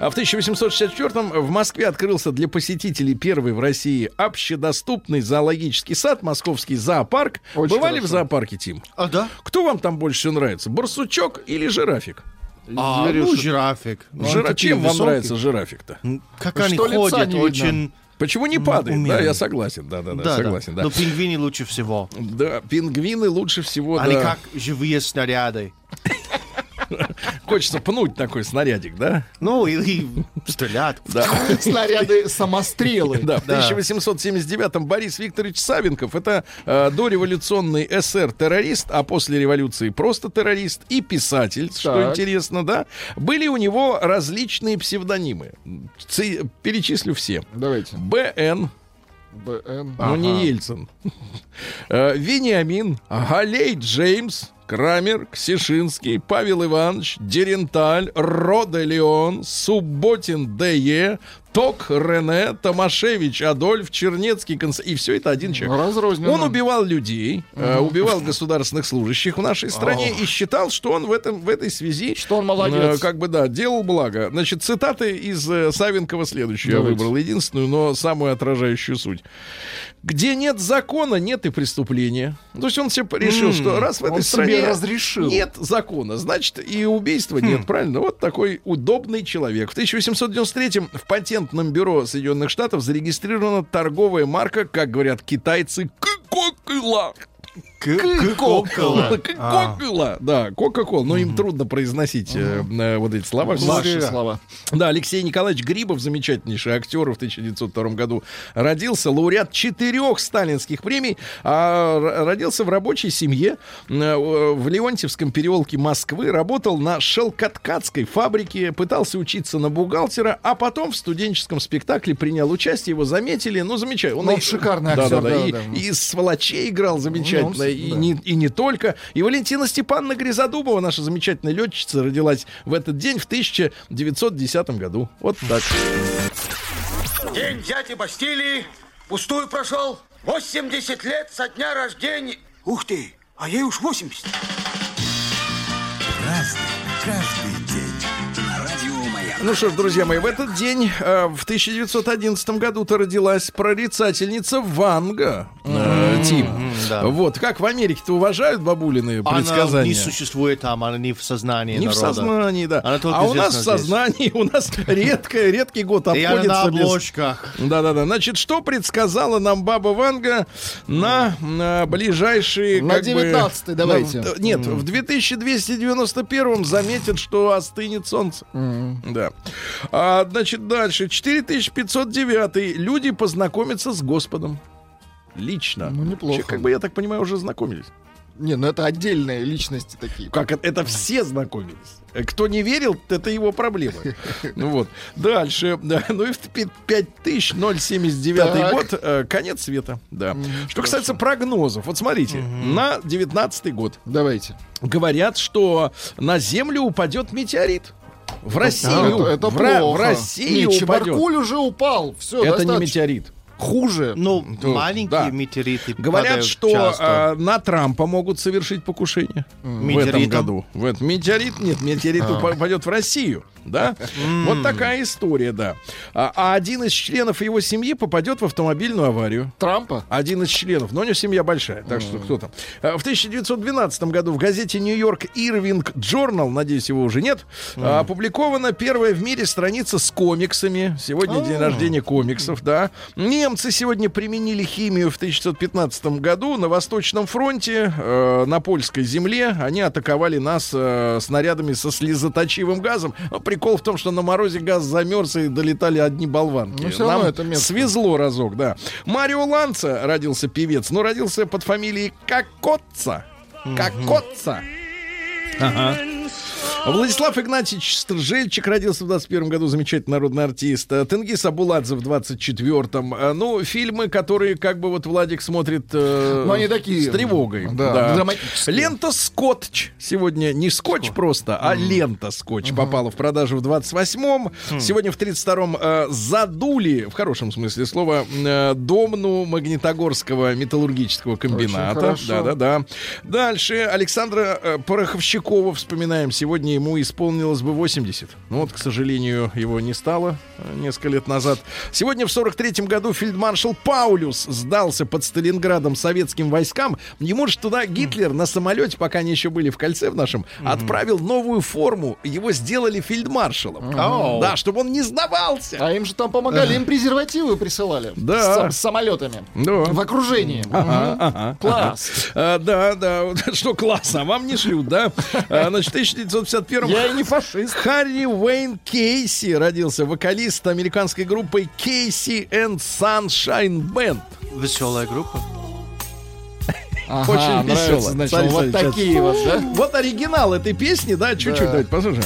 А в 1864-м в Москве открылся для посетителей первый в России общедоступный зоологический сад, московский зоопарк. Очень Бывали в хорошо. зоопарке, Тим? А, да? Кто вам там больше всего нравится, барсучок или жирафик? А, Зверюшек. ну, жирафик. Ну, Жира- Чем вам высокие. нравится жирафик-то? Как они что ходят, не видно. очень... Почему не падает? Да, умеренно. я согласен, да, да, да, согласен, да. Но пингвины лучше всего. Да, пингвины лучше всего, Они да. как живые снаряды. Хочется пнуть такой снарядик, да? Ну, или стрелять. Да. Снаряды самострелы. Да, в 1879-м Борис Викторович Савенков это э, дореволюционный СР-террорист, а после революции просто террорист и писатель, что Так. интересно, да. Были у него различные псевдонимы. Ци- перечислю все. Давайте. БН, БН. ну не Ага. Ельцин. Э, Вениамин, Галей Джеймс, Крамер, Ксишинский, Павел Иванович, Деренталь, Роде Леон, Субботин Д.Е., Ток Рене, Томашевич Адольф, Чернецкий Конс... И все это один человек. Разрозненно. Он убивал людей, э, убивал государственных служащих в нашей стране и считал, что он в, этом, в этой связи... Что он молодец. э, как бы, да, делал благо. Значит, цитаты из э, Савенкова следующую я Давайте. выбрал. Единственную, но самую отражающую суть. Где нет закона, нет и преступления. То есть он себе решил, что раз в этой он стране себе разрешил. нет закона, значит и убийства нет, правильно? Вот такой удобный человек. В 1893-м в патентном бюро Соединенных Штатов зарегистрирована торговая марка, как говорят китайцы, «Кокола». Кока-кола. Кока-кола, да, Кока-кола. Но им трудно произносить э, э, вот эти слова. Ваши слова. Да, Алексей Николаевич Грибов, замечательнейший актер, в 1902 году родился, лауреат четырех сталинских премий, а родился в рабочей семье э, в Леонтьевском переулке Москвы, работал на шелкоткацкой фабрике, пытался учиться на бухгалтера, а потом в студенческом спектакле принял участие, его заметили, ну, замечательно. Ну, он шикарный актер, да, и, да. и сволочей играл замечательно, С- и, да. не, и не только. И Валентина Степановна Гризодубова, наша замечательная летчица, родилась в этот день в 1910 году. Вот так. День дяди Бастилии пустую прошел. 80 лет со дня рождения. Ух ты, а ей уж 80. Ну что ж, друзья мои, в этот день, э, в 1911 году-то родилась прорицательница Ванга. э, Тим. да. Вот, как в Америке-то уважают бабулины Она предсказания? не существует там, она не в сознании Не в народа. сознании, да. Она а у нас известна в здесь. сознании, у нас редко, редкий год И она на обходится обложках. Да-да-да. Значит, что предсказала нам баба Ванга на, на ближайшие... На как бы, 19-й давайте. на- нет, в 2291 заметят, что остынет солнце. Да. А, значит, дальше. 4509 люди познакомятся с Господом. Лично. Ну, неплохо. Как бы, я так понимаю, уже знакомились. Не, ну это отдельные личности такие. Как это, все знакомились. Э, Кто не верил, это его проблема. Ну вот. Дальше. Да. Ну и в пи- 5079 Так. год э, конец света. Да. Что касается прогнозов. Вот смотрите. На 19 год Давайте. говорят, что на Землю упадет метеорит. В Россию. это, это в, плохо. в Россию Нет. Чебаркуль уже упал. Все, Это не метеорит. Хуже. Ну, То- маленькие да. метеориты Говорят, что часто. а, на Трампа могут совершить покушение в этом Метеоритом? году. В этом метеорит нет, метеорит упадет в Россию, да? Вот такая история, да. А, а один из членов его семьи попадет в автомобильную аварию. Трампа. Один из членов, но у него семья большая, так что кто там. А, В 1912 году в газете Нью-Йорк Ирвинг Journal, надеюсь, его уже нет, а, опубликована первая в мире страница с комиксами. Сегодня день рождения комиксов, да. Немцы сегодня применили химию в 1915 году на Восточном фронте, э, на польской земле. Они атаковали нас э, снарядами со слезоточивым газом. Но прикол в том, что на морозе газ замерз и долетали одни болванки. Ну, равно Нам это мерзко. свезло разок, да. Марио Ланца родился певец, но родился под фамилией Кокотца. Кокотца. Ага. Владислав Игнатьевич Стржельчик родился в 21 году, замечательный народный артист. Тенгиз Абуладзе в 24-м. Э, Ну, фильмы, которые как бы вот Владик смотрит э, Ну, они такие, с тревогой. да, драматические. Лента Скотч сегодня не скотч просто, а лента Скотч попала в продажу в 28-м. Хм. Сегодня в 32-м э, задули, в хорошем смысле слова, э, домну Магнитогорского металлургического комбината. Да-да-да. Дальше Александра э, Пороховщикова вспоминаем. Сегодня ему исполнилось бы 80. Ну вот, к сожалению, его не стало э, несколько лет назад. Сегодня в 43-м году фельдмаршал Паулюс сдался под Сталинградом советским войскам. Ему же туда Гитлер на самолете, пока они еще были в кольце в нашем, отправил новую форму. Его сделали фельдмаршалом. Да, чтобы он не сдавался. А им же там помогали, им презервативы присылали. Да. С, с самолетами. Да. В окружении. Ага, ага, Класс. А, да, да, вот что классно, а вам не шлют, да? А, значит, в 1951 Я и не фашист. Харри Уэйн Кейси родился, вокалист американской группы Кейси and Sunshine Band. Веселая группа. Ага, Очень весело. Значит, Смотри, вот смотри, такие вот, да? Вот оригинал этой песни, да, чуть-чуть, Да. давайте послушаем.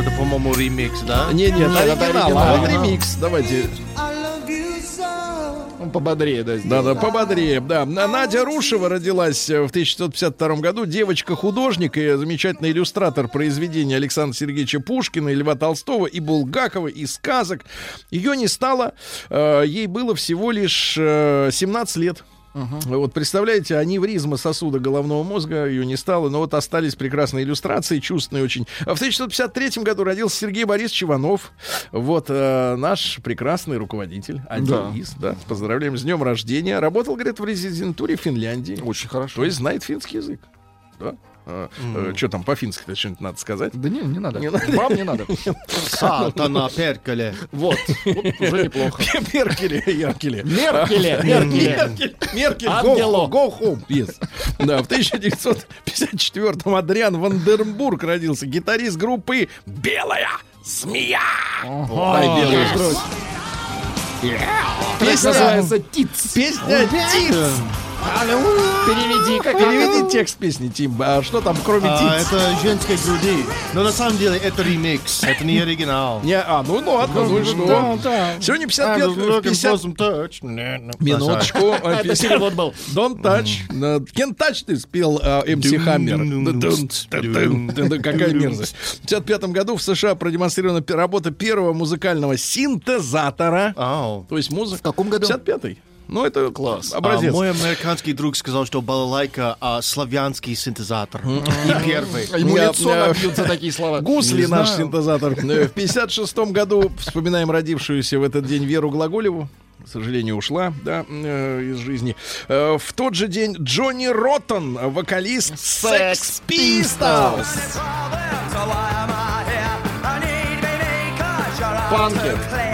Это, по-моему, ремикс, да? Не, Нет, это оригинал, а вот ремикс, давайте. Пободрее, да. Да, да, пободрее. Да. На- Надя Рушева родилась э, в 1952 году. Девочка-художник и замечательный иллюстратор произведений Александра Сергеевича Пушкина, и Льва Толстого, и Булгакова, и сказок. Ее не стало. э, Ей было всего лишь э, 17 лет. Вот представляете, аневризма сосуда головного мозга ее не стало, но вот остались прекрасные иллюстрации, чувственные очень. А В 1953 году родился Сергей Борисович Иванов, вот э, наш прекрасный руководитель, один Да. да, поздравляем с днем рождения. Работал, говорит, в резидентуре Финляндии, Очень хорошо. то есть знает финский язык. Да. Что там по-фински-то что-нибудь надо сказать? Да не, не надо. Не надо. Вам не надо. Сатана перкеле. Вот. Уже неплохо. Меркеле, Яркеле. Меркеле, Меркеле. Меркель, Меркель, Ангело. go, home, yes. Да, в 1954-м Адриан Вандербург родился, гитарист группы «Белая змея». Ай, белая змея. Трек называется «Тиц». Песня «Тиц». Переведи, как Переведи текст песни, Тим. А что там, кроме А, это женской груди. Но на самом деле это ремикс, это не оригинал. Не, а, ну ладно, ну и что? Сегодня 55... 50 Минуточку. э, Это 50 перевод был. Don't touch. Can't touch ты спел МС Хаммер. Да-дун, Какая мерзость. В 55 году в США продемонстрирована работа первого музыкального синтезатора. То есть музыка. В каком году? 55-й. Ну, это Класс. А образец. мой американский друг сказал, что балалайка а, славянский синтезатор. Не первый. Ему Я- лицо набьют за такие слова. Гусли наш синтезатор. В 56 году вспоминаем родившуюся в этот день Веру Глаголеву. К сожалению, ушла да, э, из жизни. Э, В тот же день Джонни Роттон, вокалист Sex Pistols. Панки.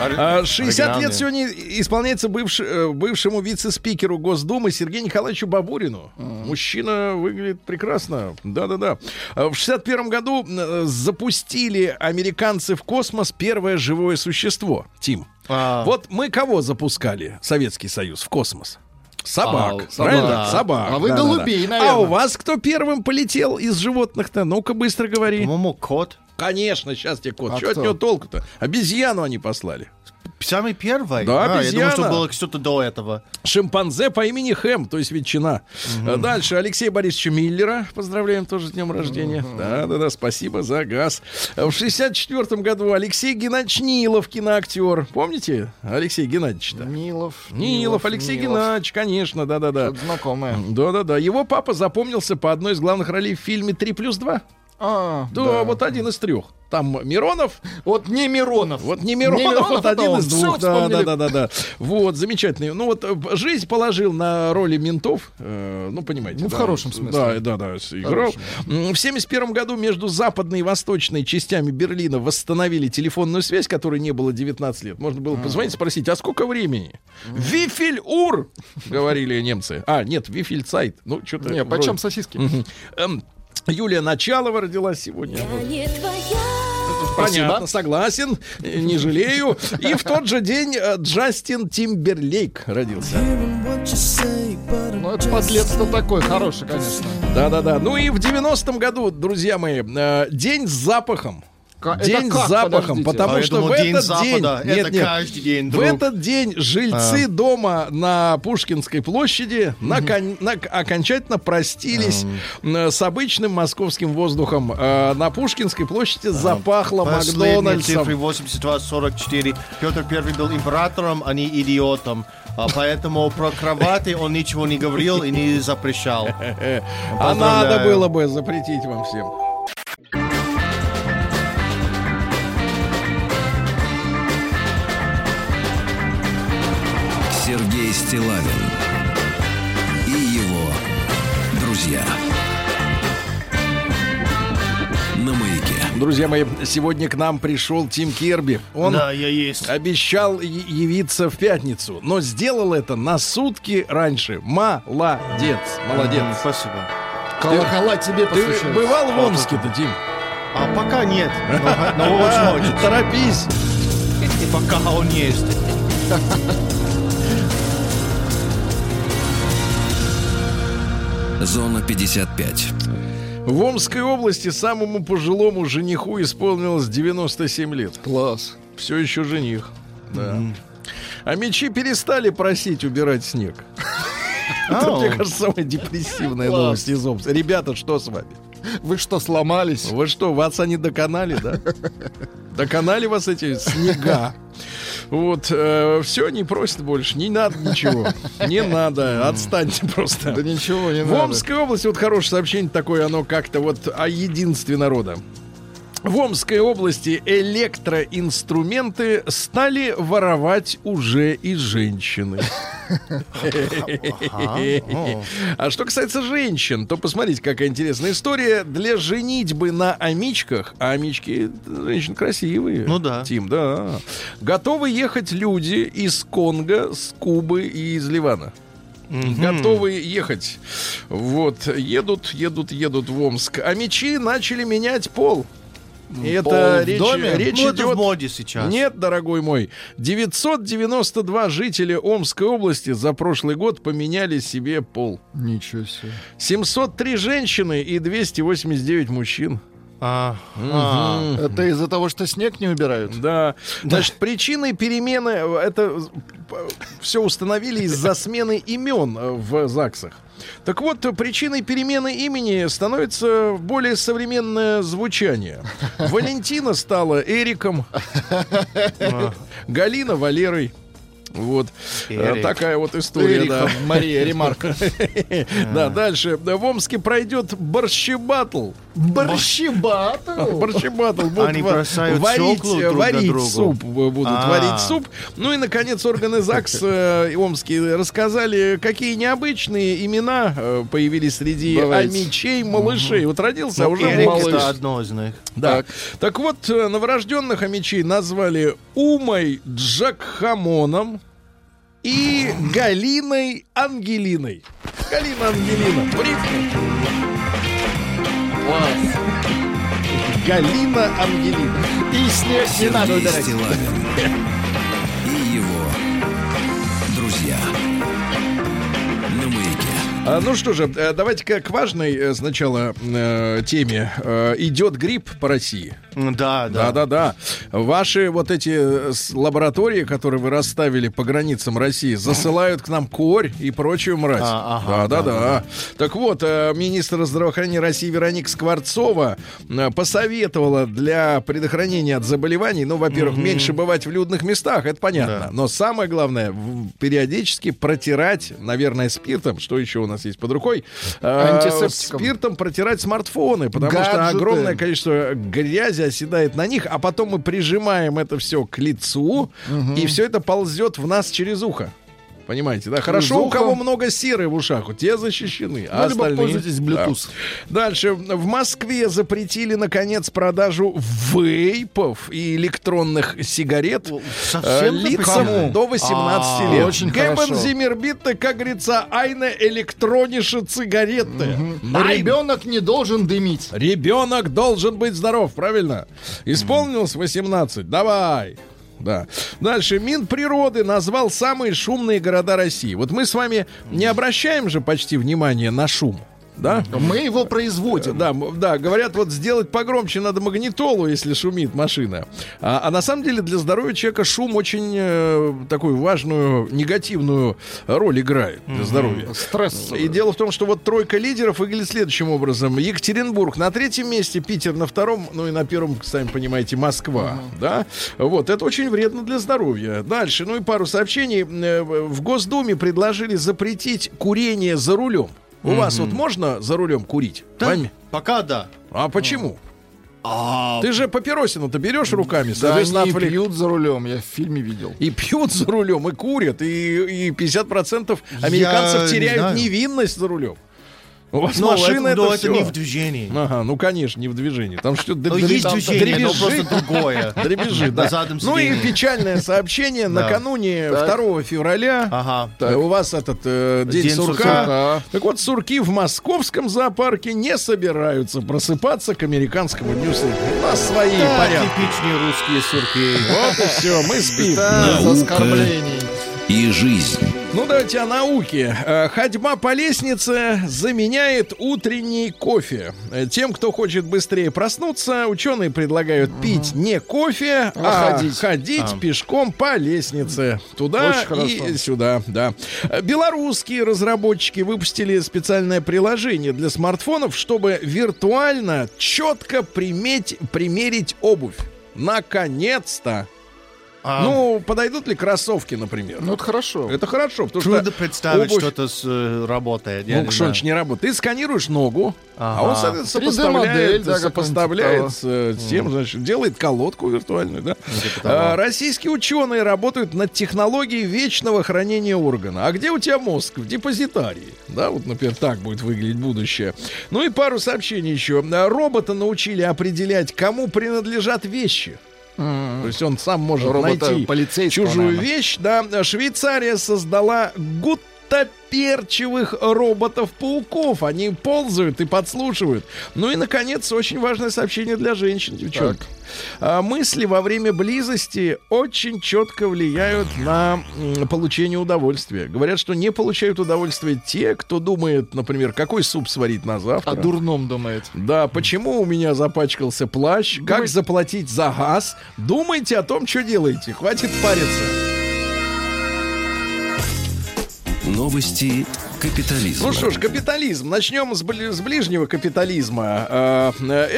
А, 60 лет Оригинальные. сегодня исполняется бывш- э, бывшему вице-спикеру Госдумы Сергею Николаевичу Бабурину. Мужчина выглядит прекрасно. Да-да-да. А В 61 году э, запустили американцы в космос первое живое существо. Тим. А. Вот мы кого запускали, Советский Союз, в космос? Собак. А, правильно? собак. Собак. А вы Да-да-да. голубей, А наверное. у вас кто первым полетел из животных-то? Ну-ка быстро говори. По-моему, кот. Конечно, сейчас тебе кот. А Что от него толку-то? Обезьяну они послали. Самый первый? Да, А, я думал, обезьяна. что было что-то до этого. Шимпанзе по имени Хэм, то есть ветчина. А Дальше Алексея Борисовича Миллера. Поздравляем тоже с днем рождения. Да-да-да, спасибо за газ. В 64 году Алексей Геннадьевич Нилов, киноактер. Помните Алексей Геннадьевич-то? Нилов. Нилов, Алексей Нилов. Геннадьевич, конечно, да-да-да. Знакомое. Да-да-да. Его папа запомнился по одной из главных ролей в фильме «Три плюс два». А, Да, вот один из трех. Там Миронов, Вот не Миронов. вот не Миронов, Не Миронов, вот один он. из двух. Да, да, да, да, да. Вот, замечательный. Ну вот э, жизнь положил на роли ментов. э, ну, понимаете. Ну, в да. хорошем смысле. Да, да, да, играл. В 71 году между западной и восточной частями Берлина восстановили телефонную связь, которой не было 19 лет. Можно было позвонить, спросить, а сколько времени? Вифель ур, говорили немцы. А, нет, вифель цайт. Ну, что-то... Не, почем сосиски? Юлия Началова родилась сегодня. не твоя. Понятно, согласен, э, не жалею. И в тот же день э, Джастин Тимберлейк родился. Ну, это подлец-то такой, хороший, конечно. Да-да-да. Ну и в 90-м году, друзья мои, э, день с запахом. Ка- это День как, с запахом, подождите? потому А что думал, в день этот Запада. день, Это нет, нет, каждый день, в друг. этот день жильцы А. дома на Пушкинской площади након- нак- окончательно простились э, с обычным московским воздухом. Э, На Пушкинской площади запахло Последние Макдональдсом. цифры 82-44. Петр Первый был императором, а не идиотом. А поэтому про кровати он ничего не говорил и не запрещал. А надо было бы запретить вам всем. Сергей Стилавин и его друзья. На маяке. Друзья мои, сегодня к нам пришел Тим Керби. Он Да, я есть. обещал явиться в пятницу, но сделал это на сутки раньше. Молодец, молодец. М, Спасибо. Колокола тебе Ты посвящаются. бывал в Омске-то, Тим? А пока нет. Но, но очень хочется. Торопись. И пока он есть. Зона 55. В Омской области самому пожилому жениху исполнилось 97 лет. Класс. Все еще жених. Да. А мечи перестали просить убирать снег. Это, мне кажется, самая депрессивная новость из Омска. Ребята, что с вами? Вы что, сломались? Вы что, вас они доконали, да? Доконали вас эти снега. Вот, все, не просят больше, не надо ничего. Не надо, отстаньте просто. Да ничего не В надо. Омской области вот хорошее сообщение такое, оно как-то вот о единстве народа. В Омской области электроинструменты стали воровать уже и женщины. А что касается женщин, то посмотрите, какая интересная история. Для женитьбы на амичках, а амички женщин красивые. Ну да. Тим, да. Готовы ехать люди из Конго, с Кубы и из Ливана. Готовы ехать. Вот, едут, едут, едут в Омск. А мечи начали менять пол. И это в речь, доме? речь Ну, это идет... в моде сейчас. Нет, дорогой мой, 992 жителя Омской области за прошлый год поменяли себе пол. Ничего себе. 703 женщины и 289 мужчин. А, а. Это из-за того, что снег не убирают? Да. Значит, причиной перемены э, это все установили из-за смены имен э, в ЗАГСах. Так вот, причиной перемены имени становится более современное звучание. Валентина стала Эриком, Галина Валерой. Вот Э, Эрик. такая вот история, да. Эрих, Мария, ремарк. Да, дальше. В Омске пройдет борщебатл. Борщебатл. Борщебатл Они бросают варить, другу. суп, э, будут А. варить суп. Ну и, наконец, органы ЗАГС э, омские рассказали, какие необычные имена э, появились среди амичей, малышей. Вот родился, а уже Эрик малыш. это одно из них. Да. Так. вот, э, новорожденных амичей назвали Умой Джакхамоном и Галиной Ангелиной. Галина Ангелина. Прикольно. Галина Ангелина. И снег не надо. Стилавин и его друзья. А, ну что же, э, давайте-ка к важной э, сначала э, теме. Идет грипп по России. М, Да, да. Да-да-да. Ваши вот эти лаборатории, которые вы расставили по границам России, засылают к нам корь и прочую мразь. А, ага, Да-да-да. Так вот, министр здравоохранения России Вероника Скворцова посоветовала для предохранения от заболеваний, ну, во-первых, меньше бывать в людных местах, это понятно. Да. Но самое главное, периодически протирать, наверное, спиртом, что еще у нас есть под рукой, э, Антисептиком. спиртом протирать смартфоны, потому что Гаджеты. огромное количество грязи оседает на них, а потом мы прижимаем это все к лицу, и все это ползет в нас через ухо. Понимаете, да? Хорошо, у уха. кого много серы в ушах, вот те защищены, а Ну, либо остальные... пользуйтесь Bluetooth. Да. Дальше. В Москве запретили, наконец, продажу вейпов и электронных сигарет Совсем э, лицам запретили? до 18 А, лет. очень Гебен хорошо. Зиммербитте, как говорится, айна электронише цигареты. Но Айн. ребенок не должен дымить. Ребенок должен быть здоров, правильно? Исполнилось 18. Давай. Да. Дальше. Минприроды назвал самые шумные города России. Вот мы с вами не обращаем же почти внимания на шум. Да? Мы его производим. Да, да, говорят, вот сделать погромче надо магнитолу, если шумит машина. А, а на самом деле для здоровья человека шум очень э, такую важную негативную роль играет для здоровья. Стресс. И дело в том, что вот тройка лидеров выглядит следующим образом. Екатеринбург на третьем месте, Питер на втором, ну и на первом, сами понимаете, Москва. Да? Вот, это очень вредно для здоровья. Дальше, ну и пару сообщений. Э, В Госдуме предложили запретить курение за рулем. У вас вот можно за рулем курить? Да? Пока да. А почему? А, Ты же папиросину-то берешь руками, Да соответственно, они отвлек- пьют за рулем, я в фильме видел. И пьют за рулем, и курят, и, и 50% американцев не теряют знаю. невинность за рулем. У вас но машина это, это, но это не в движении. Ага, ну конечно, не в движении. Там что-то Ну, есть движение, но дребезжит. просто другое. Дребезжит, да. Ну и печальное сообщение. Накануне Так. 2 февраля Ага. э, у вас этот э, день, сурка. Так вот, сурки в московском зоопарке не собираются просыпаться к американскому дню. У нас свои порядки. типичные русские сурки. Вот и все, мы спим. Без Наука. оскорблений. И жизнь. Ну, давайте о науке. Э, Ходьба по лестнице заменяет утренний кофе. Э, Тем, кто хочет быстрее проснуться, ученые предлагают пить не кофе, а, А ходить. ходить пешком по лестнице. Туда Очень и хорошо. сюда, да. Э, Белорусские разработчики выпустили специальное приложение для смартфонов, чтобы виртуально четко приметь, примерить обувь. Наконец-то! А. Ну, подойдут ли кроссовки, например? Ну, это хорошо. Это хорошо, потому Трудно что представить, обувь- что это с, э, работает. Ну, значит не работает? Ты сканируешь ногу, а он, Ага. соответственно, 3D-модель, сопоставляет, да, сопоставляет с э, тем, значит, делает колодку виртуальную, да? А, Российские ученые работают над технологией вечного хранения органа. А где у тебя мозг? В депозитарии. Да, вот, например, так будет выглядеть будущее. Ну и пару сообщений еще. А, Робота научили определять, кому принадлежат вещи. То есть он сам может Робота найти полицейского, чужую наверное. вещь. Да, Швейцария создала гуттаперчивых роботов-пауков. Они ползают и подслушивают. Ну и, наконец, очень важное сообщение для женщин, девчонки. А, Мысли во время близости очень четко влияют на получение удовольствия. Говорят, что не получают удовольствия те, кто думает, например, какой суп сварить на завтра. О дурном думает. Да, почему у меня запачкался плащ? Как Думай- заплатить за газ? Думайте о том, что делаете. Хватит париться. Новости капитализма. Ну что ж, капитализм. Начнем с, бли- с ближнего капитализма. Э,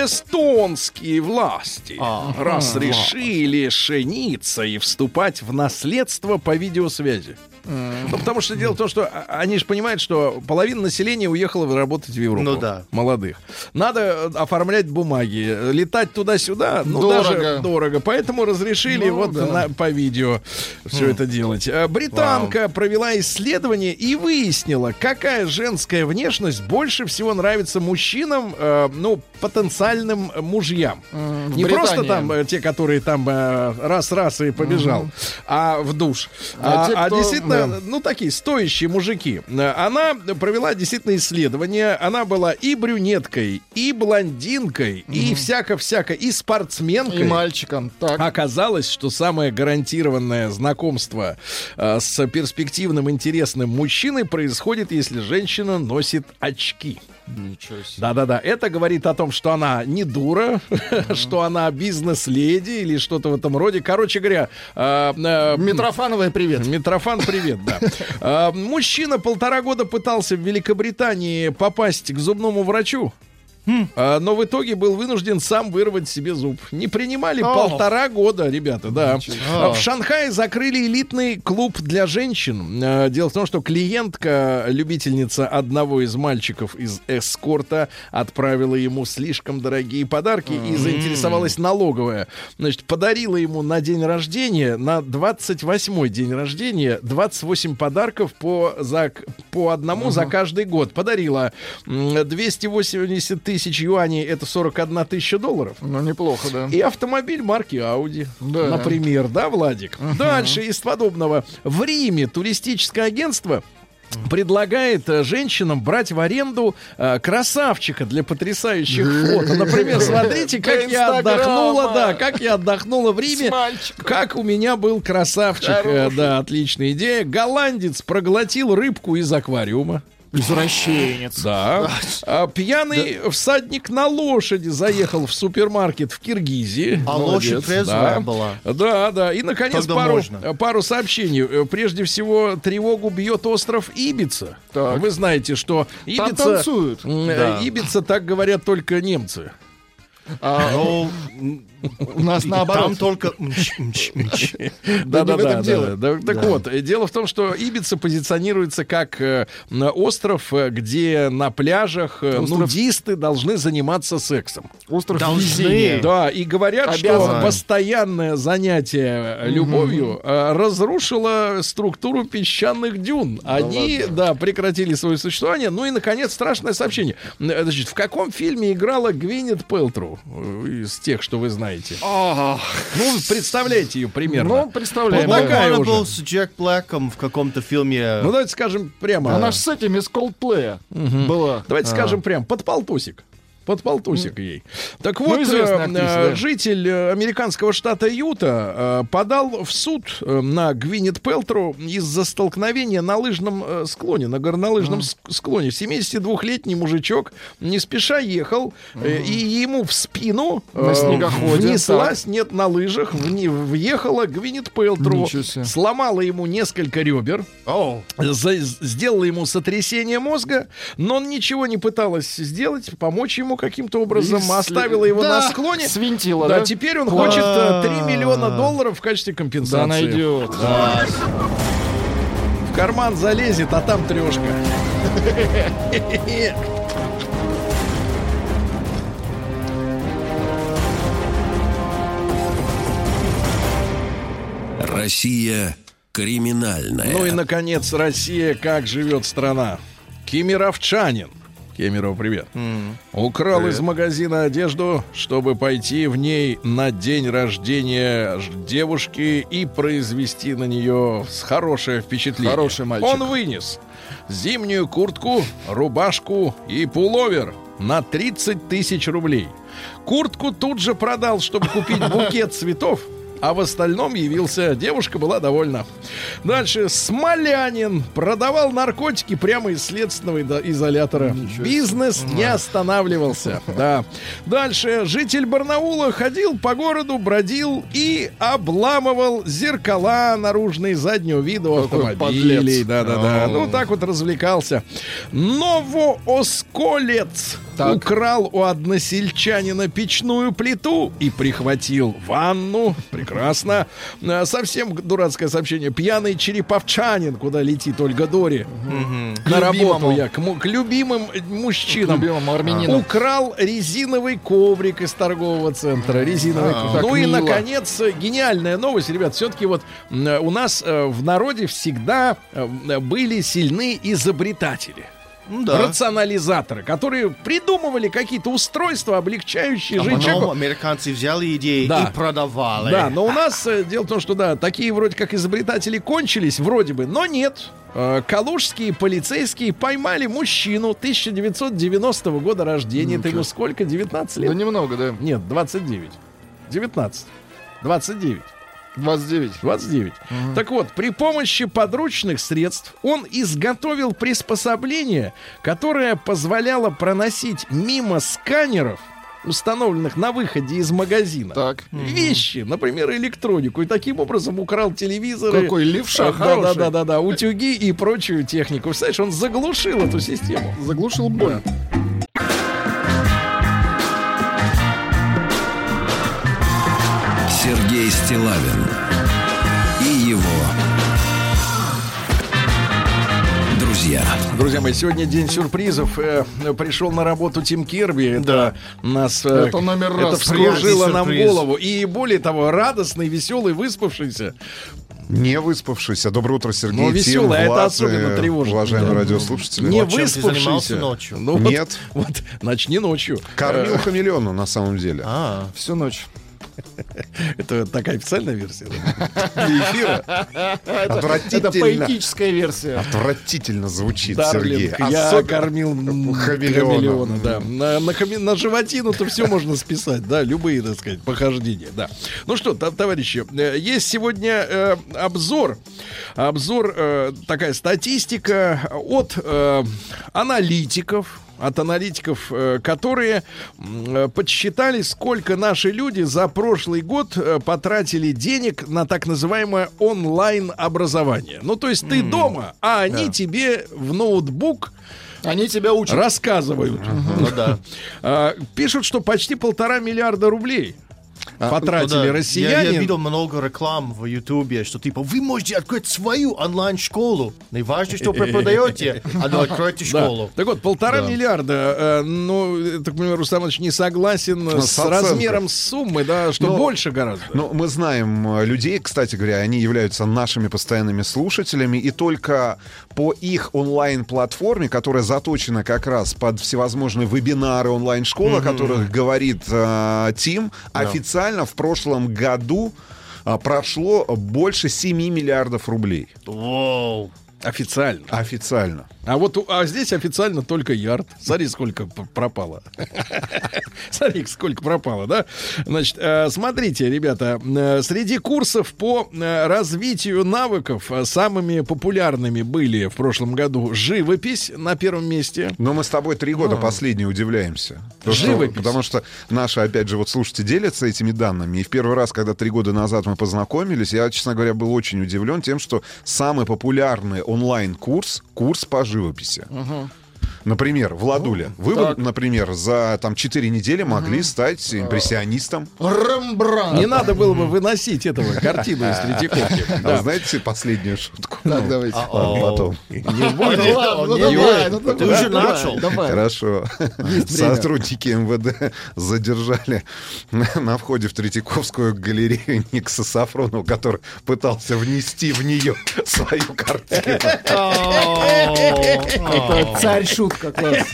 эстонские власти А, разрешили жениться и вступать в наследство по видеосвязи. Ну, потому что дело в том, что а- они же понимают, что половина населения уехала работать в Европу. Ну да. Молодых. Надо э, оформлять бумаги, э, летать туда-сюда, ну Дорого. даже дорого. Поэтому разрешили Ну, вот да. на- по видео все это делать. Э, Британка провела исследование и выяснила, какая женская внешность больше всего нравится мужчинам, э, ну, потенциальным мужьям. в Не просто Британии. там э, те, которые там э, раз-раз и побежал, а в душ. А А, те, а кто- действительно, да. ну, такие стоящие мужики. Она провела действительно исследование. Она была и брюнеткой, и блондинкой, и всяко-всяко, и спортсменкой. И мальчикам. Так. Оказалось, что самое гарантированное знакомство э, с перспективным интересным мужчиной происходит, если женщина носит очки. Ничего себе. Да-да-да. Это говорит о том, что она не дура, что она бизнес-леди или что-то в этом роде. Короче говоря, э, э, Митрофановой привет. Митрофан, привет, да. А, Мужчина полтора года пытался в Великобритании попасть к зубному врачу. А, Но в итоге был вынужден сам вырвать себе зуб. Не принимали О. полтора года, ребята, да. себе. А В Шанхае закрыли элитный клуб для женщин. А, Дело в том, что клиентка, любительница одного из мальчиков из эскорта, отправила ему слишком дорогие подарки и заинтересовалась налоговая. Значит, подарила ему на день рождения, на 28-й день рождения, 28 подарков по, за, по одному за каждый год. Подарила м, 280 тысяч юаней, это 41 тысяча долларов. Ну, неплохо, да. И автомобиль марки Audi, Да. например, да, Владик? Дальше из подобного. В Риме туристическое агентство предлагает э, женщинам брать в аренду э, красавчика для потрясающих фото. Например, смотрите, как я отдохнула, да, как я отдохнула в Риме. Как у меня был красавчик. Э. Да, отличная идея. Голландец проглотил рыбку из аквариума. Извращенец. Да. А пьяный всадник на лошади заехал в супермаркет в Киргизии. А Молодец, лошадь трезвая да. была. Да, да. И, наконец, Тогда пару, можно. пару сообщений. Э, Прежде всего, тревогу бьет остров Ибица. Так. Вы знаете, что Там Ибица... танцуют. м, э, Да. Ибица так говорят только немцы. А Ну, у нас там наоборот. только... мч, мч, мч. Да. Так вот, дело в том, что Ибица позиционируется как э, остров, э, где на пляжах э, Остров- нудисты должны заниматься сексом. Остров Должны. везения. Да, и говорят, что постоянное занятие любовью э, разрушило структуру песчаных дюн. Они, да, прекратили свое существование. Ну и, наконец, страшное сообщение. Значит, в каком фильме играла Гвинет Пелтру из тех, что вы знаете? Ну, вы представляете ее примерно. Ну, представляем. Вот такая уже. с Джек Блэком в каком-то фильме. Ну, давайте скажем прямо. Она ж с этими из Coldplay была. Давайте скажем прям, под полтусик. Под полтусик ей. Так Ну, вот, э, актриса, э, да. житель э, американского штата Юта подал в суд на Гвинет Пелтру из-за столкновения на лыжном склоне, на горнолыжном ск- склоне. 72-летний мужичок не спеша ехал, э, и ему в спину На снегоходе, внеслась, нет, на лыжах, вни- въехала Гвинет Пелтру, сломала ему несколько ребер, О, за- сделала ему сотрясение мозга, но он ничего не пыталась сделать, помочь ему. По-моему, каким-то образом И оставила его да, на склоне. свинтила, да? да? теперь он Класс. хочет э, 3 миллиона долларов в качестве компенсации. Да, найдет. В карман залезет, а там трешка. Россия криминальная. Ну и, наконец, Россия. Как живет страна? Кемеровчанин. Кемеров, привет. Украл из магазина одежду, чтобы пойти в ней на день рождения девушки и произвести на нее хорошее впечатление. Хороший мальчик. Он вынес зимнюю куртку, рубашку и пуловер на 30 тысяч рублей. Куртку тут же продал, чтобы купить букет цветов. А в остальном явился. Девушка была довольна. Дальше. Смолянин продавал наркотики прямо из следственного изо- изолятора. Бизнес не останавливался. Да. Дальше. Житель Барнаула ходил по городу, бродил и обламывал зеркала наружные заднего вида автомобилей. Да-да-да. Ну, так вот развлекался. Новоосколец Так. украл у односельчанина печную плиту и прихватил ванну. Прекрасно. А, Совсем дурацкое сообщение. Пьяный череповчанин, куда летит Ольга Дори. К На работу я, к, к любимым мужчинам. К любимому армянину. Украл резиновый коврик из торгового центра. Резиновый А, коврик. Ну и, мило. наконец, гениальная новость, ребят. Все-таки вот э, у нас э, в народе всегда э, были сильны изобретатели. Ну да. Рационализаторы, которые придумывали какие-то устройства, облегчающие А жизнь потом человеку. американцы взяли идеи Да. и продавали. Да, но у нас э, дело в том, что да, такие вроде как изобретатели кончились, вроде бы, но нет. Э, Калужские полицейские поймали мужчину 1990 года рождения. Это ему сколько? 19 Да лет? немного, да. Нет, 29. 19. 29. 29. 29. Так вот, при помощи подручных средств он изготовил приспособление, которое позволяло проносить мимо сканеров, установленных на выходе из магазина, Так. вещи, например, электронику, и таким образом украл телевизоры. Какой левша да, да, да, да, да, утюги и прочую технику. Представляешь, он заглушил эту систему. Заглушил боль. Сергей Стилавин и его друзья. Друзья мои, сегодня день сюрпризов. Э, пришел на работу Тим Кирби. Это нас... э, Это номер раз. Это вскружило нам голову. И более того, радостный, веселый, выспавшийся. Не выспавшийся. Доброе утро, Сергей. Ну, Тим, веселый, а это Влад, особенно э, тревожит. Уважаемые Да. радиослушатели. Не Вот выспавшийся. ночью? Ну, вот- Нет. Вот, начни ночью. Кормил Э, хамелеону на самом деле. А, Всю ночь. Это такая официальная версия. Для эфира. Это Отвратительно. поэтическая версия. Отвратительно звучит, Сергей. Я кормил хамелеона. да. На, животину-то все можно списать, да, любые, так сказать, похождения, да. Ну что, товарищи, э, есть сегодня э, обзор, обзор, э, такая статистика от аналитиков, от аналитиков, э, которые э, подсчитали, сколько наши люди за прошлый год э, потратили денег на так называемое онлайн-образование. Ну, то есть ты дома, а они тебе в ноутбук Они тебя учат. рассказывают. ну да. А, Пишут, что почти полтора миллиарда рублей потратили Ну да. россияне. Я, я видел много реклам в Ютубе, что типа вы можете открыть свою онлайн-школу. Не важно, что преподаете, а ну откройте Да. школу. Так вот, полтора Да. миллиарда. э, ну, так понимаю, Рустам Иванович не согласен Ну, с размером суммы, да, что Ну, больше гораздо. Ну, мы знаем э, людей, кстати говоря, они являются нашими постоянными слушателями, и только по их онлайн-платформе, которая заточена как раз под всевозможные вебинары онлайн-школы, о которых говорит э, Тим, официально в прошлом году а, прошло больше 7 миллиардов рублей. Воу. Официально. Официально. А вот а здесь официально только ярд. Смотри, сколько пропало. Смотри, сколько пропало, да? Значит, э, смотрите, ребята, э, среди курсов по э, развитию навыков самыми популярными были в прошлом году живопись на первом месте. Но мы с тобой три года последние удивляемся. Потому что, Живопись. потому что наши, опять же, вот слушайте, делятся этими данными. И в первый раз, когда три года назад мы познакомились, я, честно говоря, был очень удивлен тем, что самый популярный онлайн-курс — курс по живописи. Например, Владуля. Вы, бы, так. например, за там 4 недели могли стать импрессионистом. Рембрандт. Не надо было бы выносить этого картину из Третьяковки. А Да. вы знаете последнюю шутку? Так, давайте. Ладно, потом. Ну ну не, давай, ну ты уже начал. Хорошо. Сотрудники МВД задержали на, входе в Третьяковскую галерею Никса Сафронова, который пытался внести в нее свою картину. Это царь шутка, класс.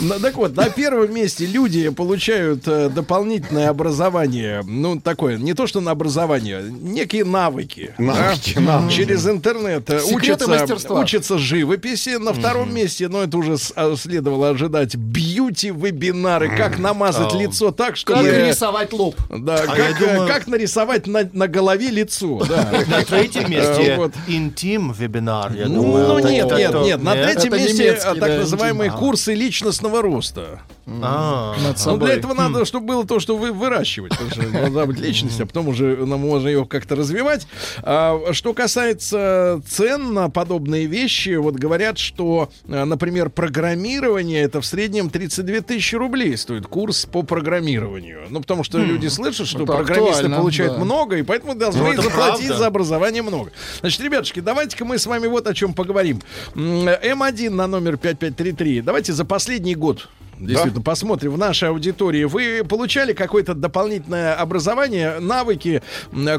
Ну, так вот, на первом месте люди получают э, дополнительное образование. Ну, такое, не то что на образование, некие навыки. Навыки, да? навыки. Через интернет э, учатся, живописи. На втором месте, ну, это уже а, следовало ожидать, бьюти-вебинары. Как намазать лицо так, чтобы... Как рисовать лоб. Да, А как, э, как нарисовать на, голове лицо. На третьем месте интим-вебинар, я Ну, думаю. ну, нет, нет, так- нет. На третьем Это месте немецкий, а, так да, называемые курсы личностного роста. А. Ну, для этого надо, чтобы было то, что вы выращивать. Потому что должна быть личность, а потом уже нам можно ее как-то развивать. А, что касается цен на подобные вещи, вот говорят, что, а, например, программирование это в среднем 32 тысячи рублей стоит курс по программированию. Ну, потому что люди слышат, что Это программисты получают да. много, и поэтому должны Ну, заплатить правда. за образование много. Значит, ребятушки, давайте-ка мы с вами вот о чем поговорим. М, М1 на номер 5533. Давайте за последний год Действительно, посмотрим в нашей аудитории. Вы получали какое-то дополнительное образование, навыки,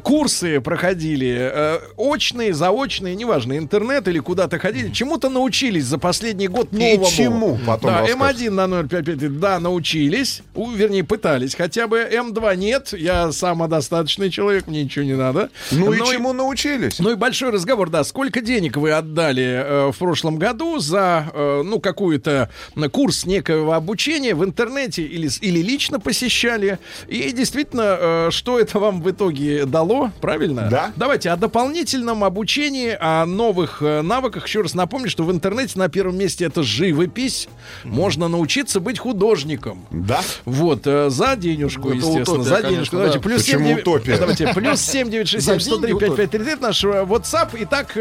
курсы проходили, э, очные, заочные, неважно, интернет или куда-то ходили, чему-то научились за последний год И новому. чему потом Да, расскажете. М1 на 055, да, научились, у, вернее, пытались, хотя бы М2 нет, я самодостаточный человек, мне ничего не надо. Ну и Но чему научились? ну и большой разговор, да. Сколько денег вы отдали э, в прошлом году за, э, ну, какую-то курс некого обучения в интернете или, или лично посещали? И действительно, э, что это вам в итоге дало, правильно? Да. Давайте о дополнительном обучении, о новых э, навыках. Еще раз напомню, что в интернете на первом месте это живопись. Можно научиться быть художником. Да. Вот, э, за денежку, Это естественно, утопия, за конечно, денежку. Давайте, да. плюс Почему 7, утопия? Давайте, плюс 7 9 6 7 103 5 5 3 это наш WhatsApp. Итак,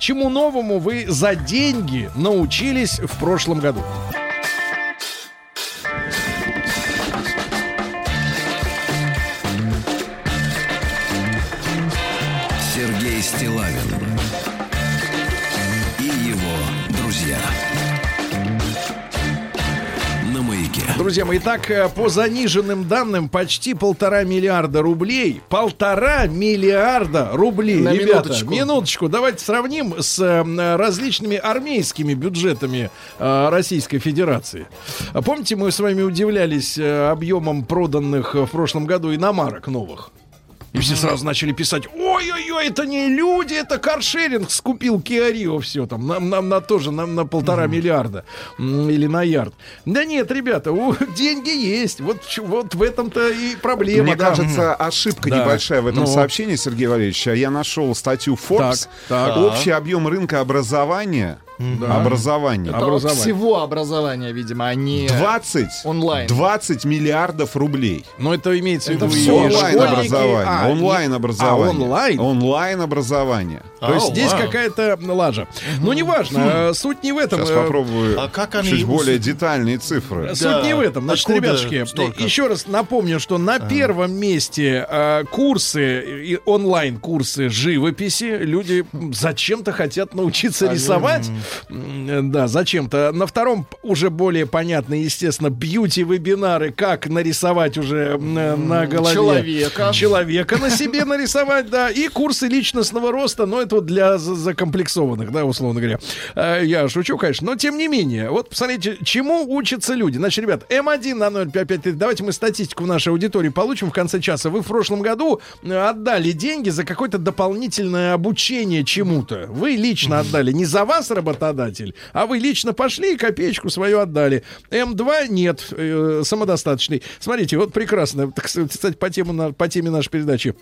чему новому вы за деньги научились в прошлом году? Друзья мои, итак, э, по заниженным данным, почти полтора миллиарда рублей. Полтора миллиарда рублей. На Ребята, минуточку. минуточку. Давайте сравним с э, различными армейскими бюджетами э, Российской Федерации. Помните, мы с вами удивлялись объемом проданных в прошлом году иномарок новых? И все сразу начали писать, ой-ой-ой, это не люди, это каршеринг скупил Rio все там, на, на- на тоже на, на полтора миллиарда или на ярд. Да нет, ребята, у- деньги есть, вот, вот в этом-то и проблема. Мне да. кажется, ошибка Да. небольшая в этом Ну. сообщении, Сергей Валерьевич. Я нашел статью Forbes. Так, так. Общий объем рынка образования. Образования. Это Образование. всего образования, видимо, а не 20, онлайн. 20 миллиардов рублей. Но это имеется в Это виду и всё школьники, Онлайн образование. а, и- онлайн образование. А, онлайн? Онлайн образование. То есть Ау, здесь какая-то лажа. Ну, неважно, э, суть не в этом. Сейчас э, попробую А как они чуть более детальные цифры. Суть Да. не в этом. Значит, Откуда ребятушки, столько? еще раз напомню, что на первом месте э, курсы, и онлайн-курсы живописи. Люди зачем-то хотят научиться рисовать. Да, зачем-то. На втором уже более понятно, естественно, бьюти-вебинары, как нарисовать уже на голове. Человека. Человека на себе нарисовать, да. И курсы личностного роста, но это вот для за- закомплексованных, да, условно говоря. Э, Я шучу, конечно, но тем не менее. Вот посмотрите, чему учатся люди. Значит, ребят, М1 на 055, давайте мы статистику в нашей аудитории получим в конце часа. Вы в прошлом году э, отдали деньги за какое-то дополнительное обучение чему-то. Вы лично отдали. Не за вас работодатель, а вы лично пошли и копеечку свою отдали. М2 нет, э, самодостаточный. Смотрите, вот прекрасно. Так, Кстати, по, тему, по теме нашей передачи.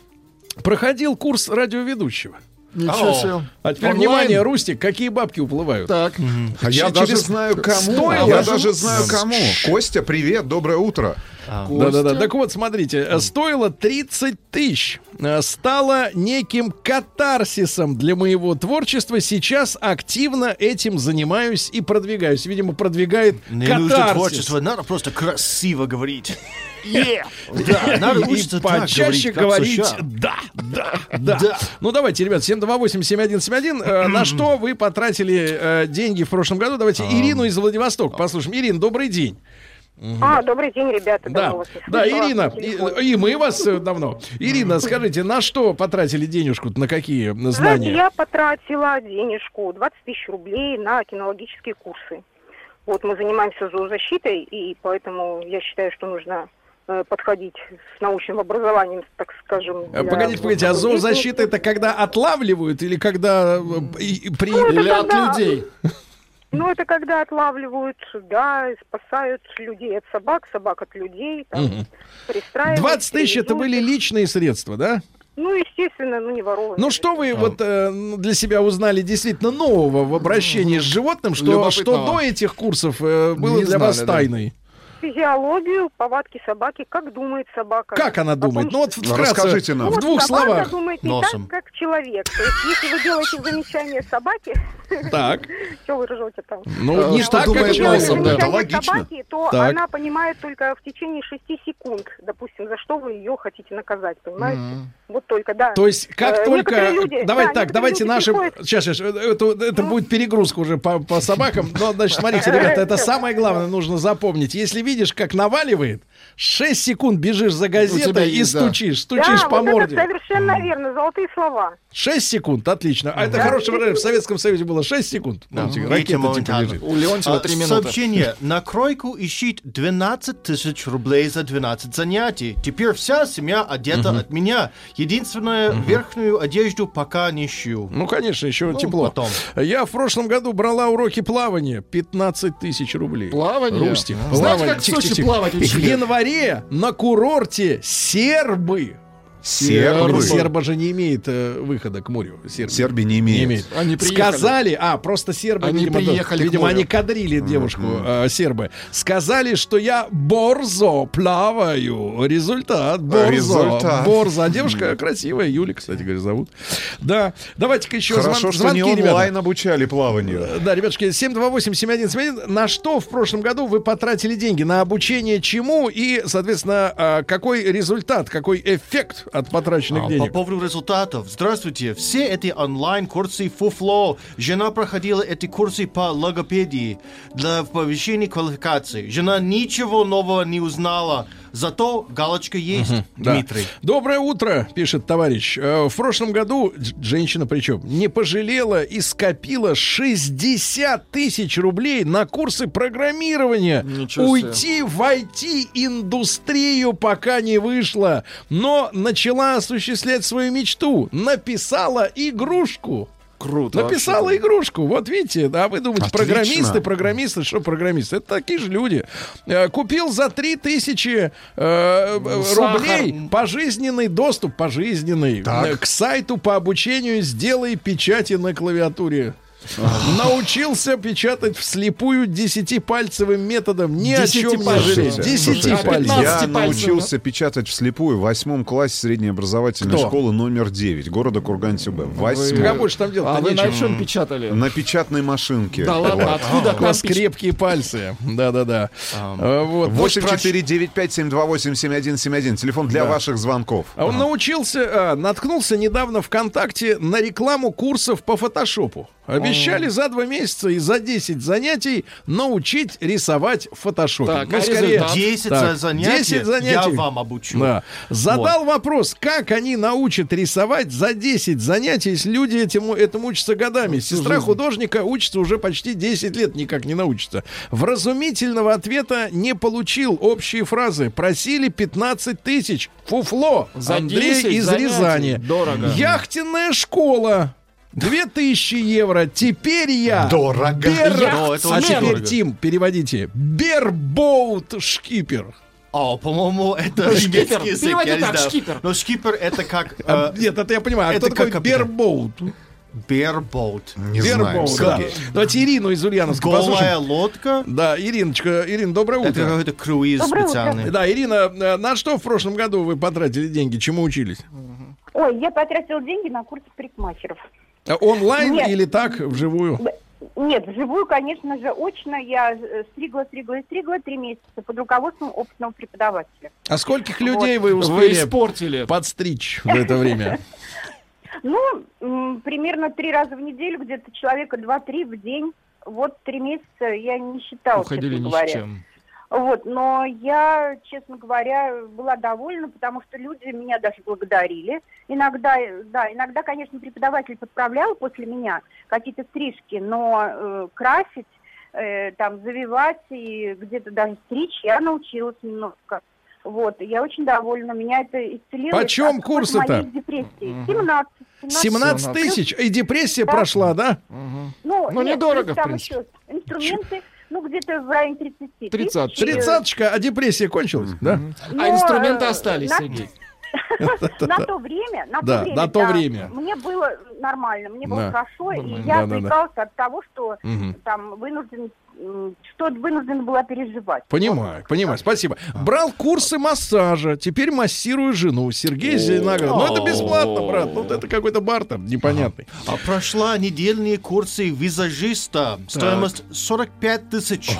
Проходил курс радиоведущего. Ничего себе. А теперь Онлайн? внимание, Рустик, какие бабки уплывают? Так. А я Через- даже знаю кому. Стоило Я же- даже знаю кому. Костя, привет, доброе утро. Да-да-да. Так вот, смотрите, э, стоило 30 тысяч. Э, Стало неким катарсисом для моего творчества. Сейчас активно этим занимаюсь и продвигаюсь. Видимо, продвигает Не нужно катарсис. творчество, надо просто красиво говорить. Е! Да, надо И учиться так почаще говорить, говорить как да, да, да, Ну давайте, ребят, 728-7171. Э, На что вы потратили э, деньги в прошлом году? Давайте Ирину из Владивостока послушаем. Ирина, добрый день. А, добрый день, ребята. Да, да. Ирина, и, и мы вас э, давно. Ирина, скажите, на что потратили денежку, на какие Знаете, знания? я потратила денежку, 20 тысяч рублей на кинологические курсы. Вот мы занимаемся зоозащитой, и поэтому я считаю, что нужно э, подходить с научным образованием, так скажем. Э, для Погодите, погодите, а зоозащита это когда отлавливают или когда э, при... Или от да. людей. Ну, это когда отлавливают, да, спасают людей от собак, собак от людей, там, пристраивают. 20 тысяч это были личные средства, да? Ну, естественно, ну, не ворованные. Ну что вы вот э, для себя узнали действительно нового в обращении с животным, что, что до этих курсов э, было Не для вас знали, да. Физиологию, повадки собаки, как думает собака. Как она О том, думает? Ну вот вкратце, Расскажите нам. Ну, в вот двух собака словах. думает не Носом. так, как человек. То есть, если вы делаете замечание собаке, Так, что вы ржете там? ну Э, не что так, как думает человек. носом, да. Это логично. собаки, то Так. она понимает только в течение 6 секунд, допустим, за что вы ее хотите наказать, понимаете? Вот только, да. То есть, как Э, только... давайте да, так, давайте наши... Сейчас, сейчас, это, это будет перегрузка уже по, по собакам. Но, значит, смотрите, ребята, это самое главное нужно запомнить. Если видишь, как наваливает, 6 секунд бежишь за газетой и есть, да. стучишь, стучишь да, по вот морде. это совершенно верно, золотые слова. 6 секунд, отлично. А это хорошее выражение. В Советском Союзе было 6 секунд. Помните, Видите, Ракета типа лежит. У Леонтьева А, три минуты. Сообщение. На кройку ищет 12 тысяч рублей за 12 занятий. Теперь вся семья одета от меня. Единственное, верхнюю одежду пока не ищу. Ну, конечно, еще Ну, тепло. потом. Я в прошлом году брала уроки плавания. 15 тысяч рублей. Плавание? Рустик. Плавание. В Сочи плавать В январе на курорте. Сербы. Сербы. Серба же не имеет э, выхода к морю. Сербия. Сербия не имеет. Не имеет. Они приехали. Сказали, а, просто сербы, Они видимо, приехали видимо, они кадрили девушку, э, сербы. Сказали, что я борзо плаваю. Результат, борзо. Результат. Борзо. А девушка красивая, Юля, кстати говоря, зовут. Да, давайте-ка еще Хорошо, звон- что не звонки, ребята. онлайн обучали плаванию. Да, ребятушки, 728-7171. На что в прошлом году вы потратили деньги? На обучение чему? И, соответственно, а, какой результат, какой эффект от потраченных А, денег? По поводу результатов. Здравствуйте. Все эти онлайн-курсы фуфло. Жена проходила эти курсы по логопедии для повышения квалификации. Жена ничего нового не узнала. Зато галочка есть, Да. Дмитрий. Доброе утро, пишет товарищ. Э, В прошлом году, женщина причем, не пожалела и скопила 60 тысяч рублей на курсы программирования. Ничего себе. Уйти в IT-индустрию пока не вышло, но начала осуществлять свою мечту. Написала игрушку. Круто. Написала вообще. игрушку. Вот видите, да, вы думаете, Отлично. программисты, программисты, что программисты? Это такие же люди. Э, Купил за 3000 э, сахар. рублей пожизненный доступ, пожизненный, Так. э, к сайту по обучению «Сделай печати на клавиатуре». Научился печатать вслепую десятипальцевым методом. Ни о чем не жалею. Десятипальцевым. А Я 15 научился печатать вслепую в восьмом классе средней образовательной Кто? школы номер 9 города Курган-Сюбе. В восьмом. Кого больше там делать? А вы на чем печатали? На печатной машинке. Да ладно, откуда У вас крепкие пальцы. Да-да-да. Э, Вот. 8495-728-7171. Телефон для ваших звонков. А он научился, а, наткнулся недавно ВКонтакте на рекламу курсов по фотошопу. Обещали за два месяца и за 10 занятий научить рисовать в фотошопе. Так, ну, а скорее, результат? 10 Так, за занятия, 10 занятий. я вам обучу. да. Задал вопрос, как они научат рисовать за 10 занятий, если люди этому, этому учатся годами. Сестра художника учится уже почти 10 лет, никак не научится. Вразумительного ответа не получил. Общие фразы. Просили 15 тысяч. Фуфло. За Андрей 10 из занятий. Рязани. Дорого. Яхтенная школа. 2000 евро. Теперь я. Дорого. Бер- Ну, это А теперь, дорого. Тим, переводите. Бербоут шкипер. А, по-моему, это Шкипер. немецкий язык, Переводи я так, знаю. шкипер. Но шкипер это как... А, э, Нет, это я понимаю. А это кто такой как бербоут? Берболт. Не знаю, Вербоут, да. Давайте Ирину из Ульяновска Голая послушаем. лодка. Да, Ириночка, Ирина, доброе Это утро. какой-то круиз Доброе утро. специальный. Да, Ирина, э, на что в прошлом году вы потратили деньги? Чему учились? Ой, я потратила деньги на курсы парикмахеров. А Онлайн Нет. или так, вживую? Нет, вживую, конечно же, очно. Я э, стригла, стригла и стригла три месяца под руководством опытного преподавателя. А скольких людей вы Вы успели испортили. подстричь в это время? Ну, примерно три раза в неделю, где-то человека два-три в день. Вот три месяца я не считала, Уходили ни с чем. Вот, но я, честно говоря, была довольна, потому что люди меня даже благодарили. Иногда, да, иногда, конечно, преподаватель подправлял после меня какие-то стрижки, но э, красить, э, там, завивать и где-то даже стричь я научилась немножко. Вот, я очень довольна, меня это исцелило. Почем моей депрессии. 17. 17 тысяч, и депрессия Да. прошла, да? Мгм. Ну, Ну, нет, недорого, там в принципе. еще инструменты, ну, где-то в районе 30 30. тысяч. Тридцаточка, а депрессия кончилась, да? Но, А инструменты э, остались, на- Сергей. На то время, на Да, то время, на то да, время. мне было нормально, мне было Да. хорошо, Нормально. и я Да, да, да. отвлекалась от того, что там вынужден, что вынуждена была переживать. Понимаю, понимаю, спасибо. Брал курсы массажа, теперь массирую жену. Сергей Зеленоград. Ну, это бесплатно, брат. Ну, это какой-то бартер непонятный. А прошла недельные курсы визажиста. Стоимость 45 тысяч.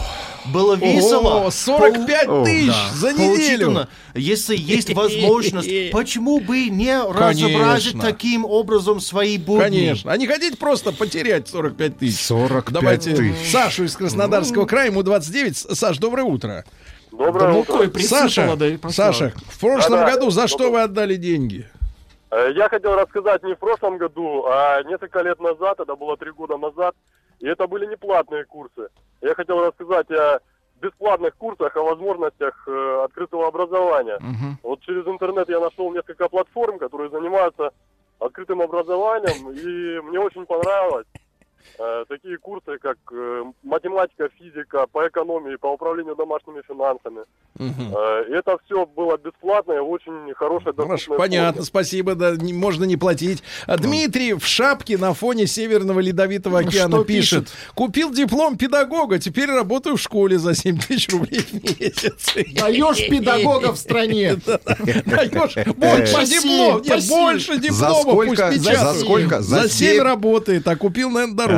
Было весело. О, 45 О, тысяч за неделю. Если есть возможность, почему бы не разобразить таким образом свои будни? Конечно. А не хотите просто потерять 45 тысяч? 45 Давайте. Сашу из Краснодарского края, ему 29. С- Саш, доброе утро. Доброе Ну, утро. кой присыпала, Саша, да. Саша, в прошлом Да-да. году за что вы отдали деньги? Э, Я хотел рассказать не в прошлом году, а несколько лет назад, это было три года назад, и это были не платные курсы. Я хотел рассказать о бесплатных курсах, о возможностях э, открытого образования. Мгм. Вот через интернет я нашел несколько платформ, которые занимаются открытым образованием, и мне очень понравилось. Э, такие курсы, как э, математика, физика, по экономии, по управлению домашними финансами. И это все было бесплатно и в очень хорошей Хорошо, доступной понятно, форме. спасибо, да, не- можно не платить. А Дмитрий в шапке на фоне Северного Ледовитого океана Что пишет. пишет? Купил диплом педагога, теперь работаю в школе за 7 тысяч рублей в месяц. Даешь педагога в стране. Даешь больше Спаси, диплом, нет, спаси. больше За диплома сколько? пусть За сколько? За За 7 семь? работает, а купил, наверное, дороже.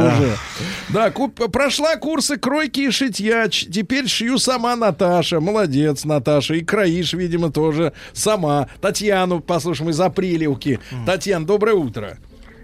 Да, куп- прошла курсы кройки и шитья. Теперь шью сама Наташа. Молодец, Наташа. И краишь, видимо, тоже сама. Татьяну послушаем из Апрелевки. Татьяна, доброе утро.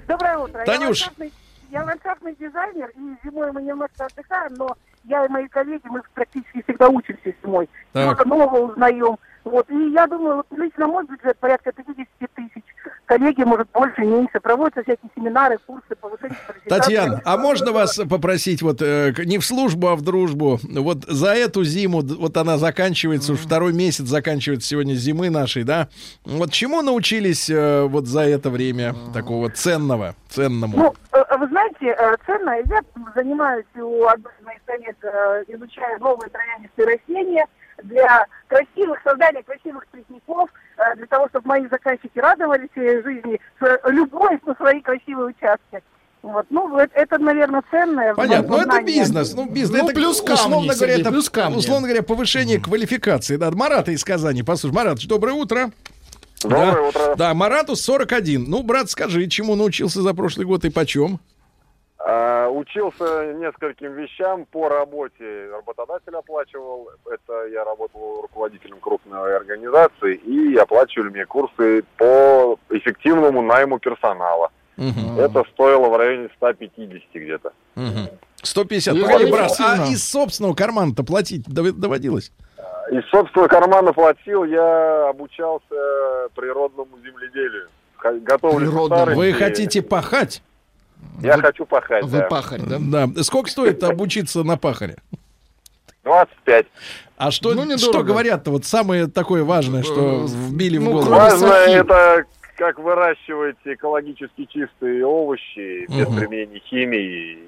Доброе утро. Танюш. Я ландшафтный, я ландшафтный дизайнер, и зимой мы немножко отдыхаем, но я и мои коллеги, мы практически всегда учимся зимой. Так. Что-то нового узнаем. Вот. И я думаю, вот лично мой бюджет порядка 50 тысяч. Коллеги, может, больше, меньше. Проводятся всякие семинары, курсы, повышение. Татьяна, а можно вас попросить вот э, не в службу, а в дружбу? Вот за эту зиму, вот она заканчивается, уж второй месяц заканчивается сегодня зимы нашей, да? Вот чему научились э, вот за это время такого ценного, ценному? Ну, э, вы знаете, э, ценно, я занимаюсь у одной из моих коллег, э, изучаю новые травянистые растения для красивых, создания красивых цветников, э, для того, чтобы мои заказчики радовались своей жизни, любовь на свои красивые участки. Вот. Ну, это, это, наверное, ценное. Понятно, но это бизнес, ну бизнес, Ну, это плюс камни, условно говоря, Сергей, это, плюс камни. условно говоря, повышение квалификации. Да, Марата из Казани, послушай, Марат, доброе утро. Доброе да, утро. Да, Марату 41. Ну, брат, скажи, чему научился за прошлый год и почем? А, учился нескольким вещам по работе. Работодатель оплачивал. Это я работал руководителем крупной организации. И оплачивали мне курсы по эффективному найму персонала. Мгм, Это стоило в районе 150 где-то. мгм. 150. Ну, Погоди, брат, а из собственного кармана-то платить дов- доводилось? Из собственного кармана платил. Я обучался природному земледелию. Готовлю Природному. старости. Вы хотите пахать? Я Вы- хочу пахать, Вы да. пахарь, да? Да. Сколько стоит обучиться на пахаре? 25. А что, Ну, что говорят-то? Вот самое такое важное, что Э, вбили в ну, голову. кроме Важно сахи. это как выращивать экологически чистые овощи без Мгм. применения химии,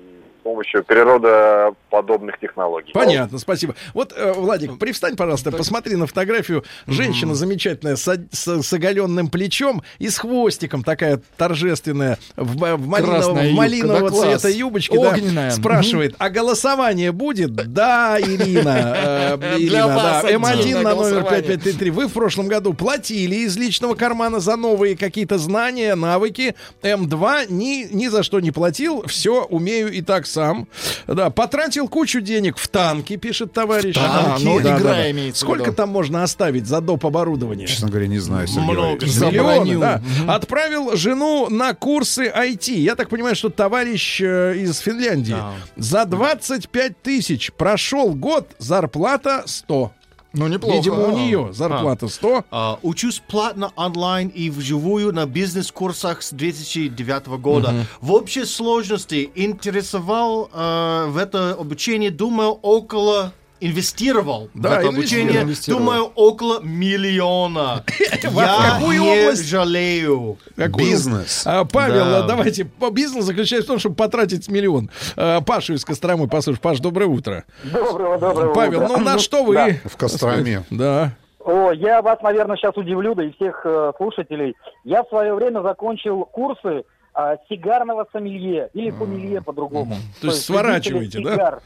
с помощью природа подобных технологий. Понятно, спасибо. Вот, э, Владик, привстань, пожалуйста, посмотри на фотографию. Женщина замечательная с, с, с оголенным плечом и с хвостиком такая торжественная в, в, малиново- Красная в юбка, малинового да, класс. цвета юбочке. да, Огненная. спрашивает, а голосование будет? Да, Ирина. э, Ирина, да. М1 отдельное на номер голосование. 5533. Вы в прошлом году платили из личного кармана за новые какие-то знания, навыки. М2 ни, ни за что не платил. Все умею и так сам. Да, потратил кучу денег в танки, пишет товарищ. А, танки. ну, Да, игра да, да. имеется в Сколько там можно оставить за доп. оборудование? Честно говоря, не знаю, Сергей Много. Миллионы, да. Отправил жену на курсы IT. Я так понимаю, что товарищ э, из Финляндии. Да. За 25 тысяч прошел год, зарплата 100. Ну, неплохо. Видимо, у А. нее зарплата 100. А, учусь платно онлайн и вживую на бизнес-курсах с 2009 года. В общей сложности интересовал э, в это обучение, думаю, около инвестировал Да, в это обучение, думаю, около миллиона. Я не жалею. Бизнес. А, Павел, Да. давайте. Бизнес заключается в том, чтобы потратить миллион. А, Пашу из Костромы послушай. Паш, доброе утро. Доброго, доброго Павел, ну на что вы? В Костроме. Да. О, я вас, наверное, сейчас удивлю, да и всех э, слушателей. Я в свое время закончил курсы а, сигарного сомелье или сомелье по-другому. То есть сворачиваете, да?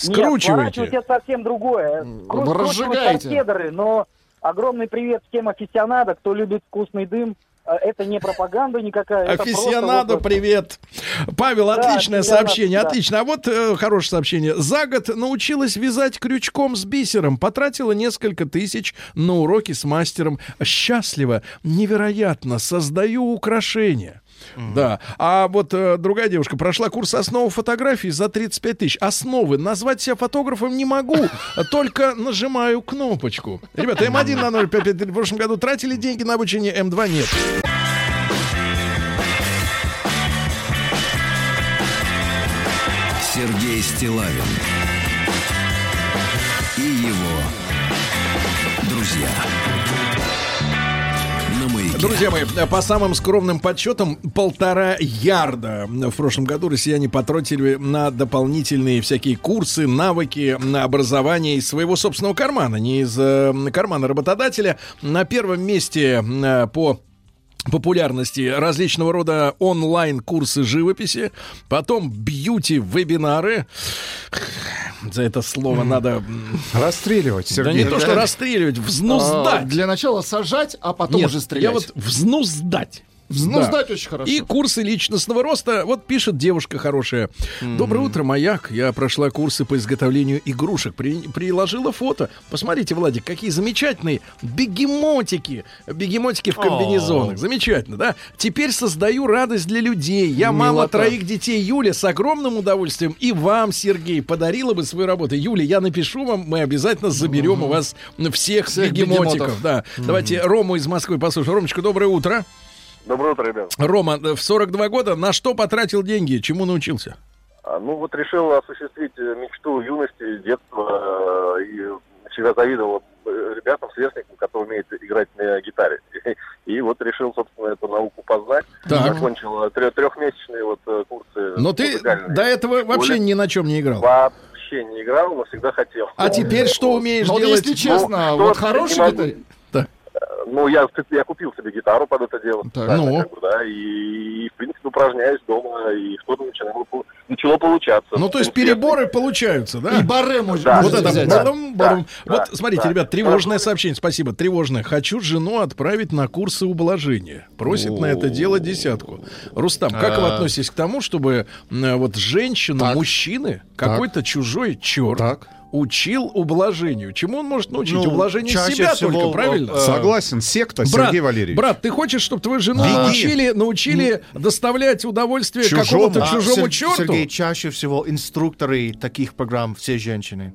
Сигар. Нет, Скручиваете. это совсем другое. Кру- Вы разжигаете. торпедеры, но огромный привет всем афисионадо, кто любит вкусный дым. Э, Это не пропаганда никакая. Афисионадо, вот- привет. Павел, Да, отличное сообщение, да. отлично. А вот э, хорошее сообщение. За год научилась вязать крючком с бисером. Потратила несколько тысяч на уроки с мастером. Счастливо, невероятно, создаю украшения. Да. А вот э, другая девушка прошла курс основы фотографии за 35 тысяч. Основы. Назвать себя фотографом не могу, только нажимаю кнопочку. Ребята, М1 на 0,553 в прошлом году тратили деньги на обучение, М2 нет. Сергей Стилавин Друзья мои, по самым скромным подсчетам, полтора ярда в прошлом году россияне потратили на дополнительные всякие курсы, навыки, на образование из своего собственного кармана, не из э, кармана работодателя. На первом месте э, по популярности различного рода онлайн-курсы живописи, потом бьюти-вебинары. За это слово надо... Расстреливать, Да Сергей. не то, что расстреливать, А, взнуздать. Для начала сажать, а потом Нет, уже я стрелять. вот взнуздать. Взнуздать Да. очень хорошо. И курсы личностного роста. Вот пишет девушка хорошая. Доброе утро, маяк. Я прошла курсы по изготовлению игрушек. При- приложила фото. Посмотрите, Владик, какие замечательные бегемотики. Бегемотики в комбинезонах. Замечательно, да? Теперь создаю радость для людей. Я мама троих детей. Юля, с огромным удовольствием. И вам, Сергей, подарила бы свою работу. Юля, я напишу вам. Мы обязательно заберем у вас всех, Всех бегемотиков. бегемотов. Да. Давайте Рому из Москвы послушаем. Ромочка, доброе утро. Доброе утро, ребят. Рома, э, в 42 года на что потратил деньги? Чему научился? А, Ну вот решил осуществить э, мечту юности, детства э, и всегда завидовал ребятам, сверстникам, которые умеют играть на гитаре. И вот решил, собственно, эту науку познать. Так. Закончил трехмесячные вот курсы. Но ты до этого вообще ни на чем не играл. Вообще не играл, но всегда хотел. А теперь что умеешь Но делать? если честно, Ну, вот хороший гитарист-. Ну, я, я купил себе гитару под это дело. Так. Ну. как бы, да, и, и, в принципе, упражняюсь дома, и что-то начинало, начало получаться. Ну, то есть переборы получаются, да? И баре может Да. Вот это взять. бадум, бадум. Да, Вот да, смотрите, да. ребят, тревожное сообщение. Спасибо, тревожное. Хочу жену отправить на курсы ублажения. Просит на это дело десятку. Рустам, как вы А. относитесь к тому, чтобы вот женщину, Так. мужчины, какой-то чужой черт Так. Учил ублажению? Чему он может научить? Ну, Ублажению чаще себя всего, только, правильно? э, Согласен, секта, Брат, Сергей Валерьевич. брат, ты хочешь, чтобы твою жену Беги. научили, научили доставлять удовольствие Чужому. какому-то А, чужому Сер- черту? Сергей, чаще всего инструкторы таких программ все женщины.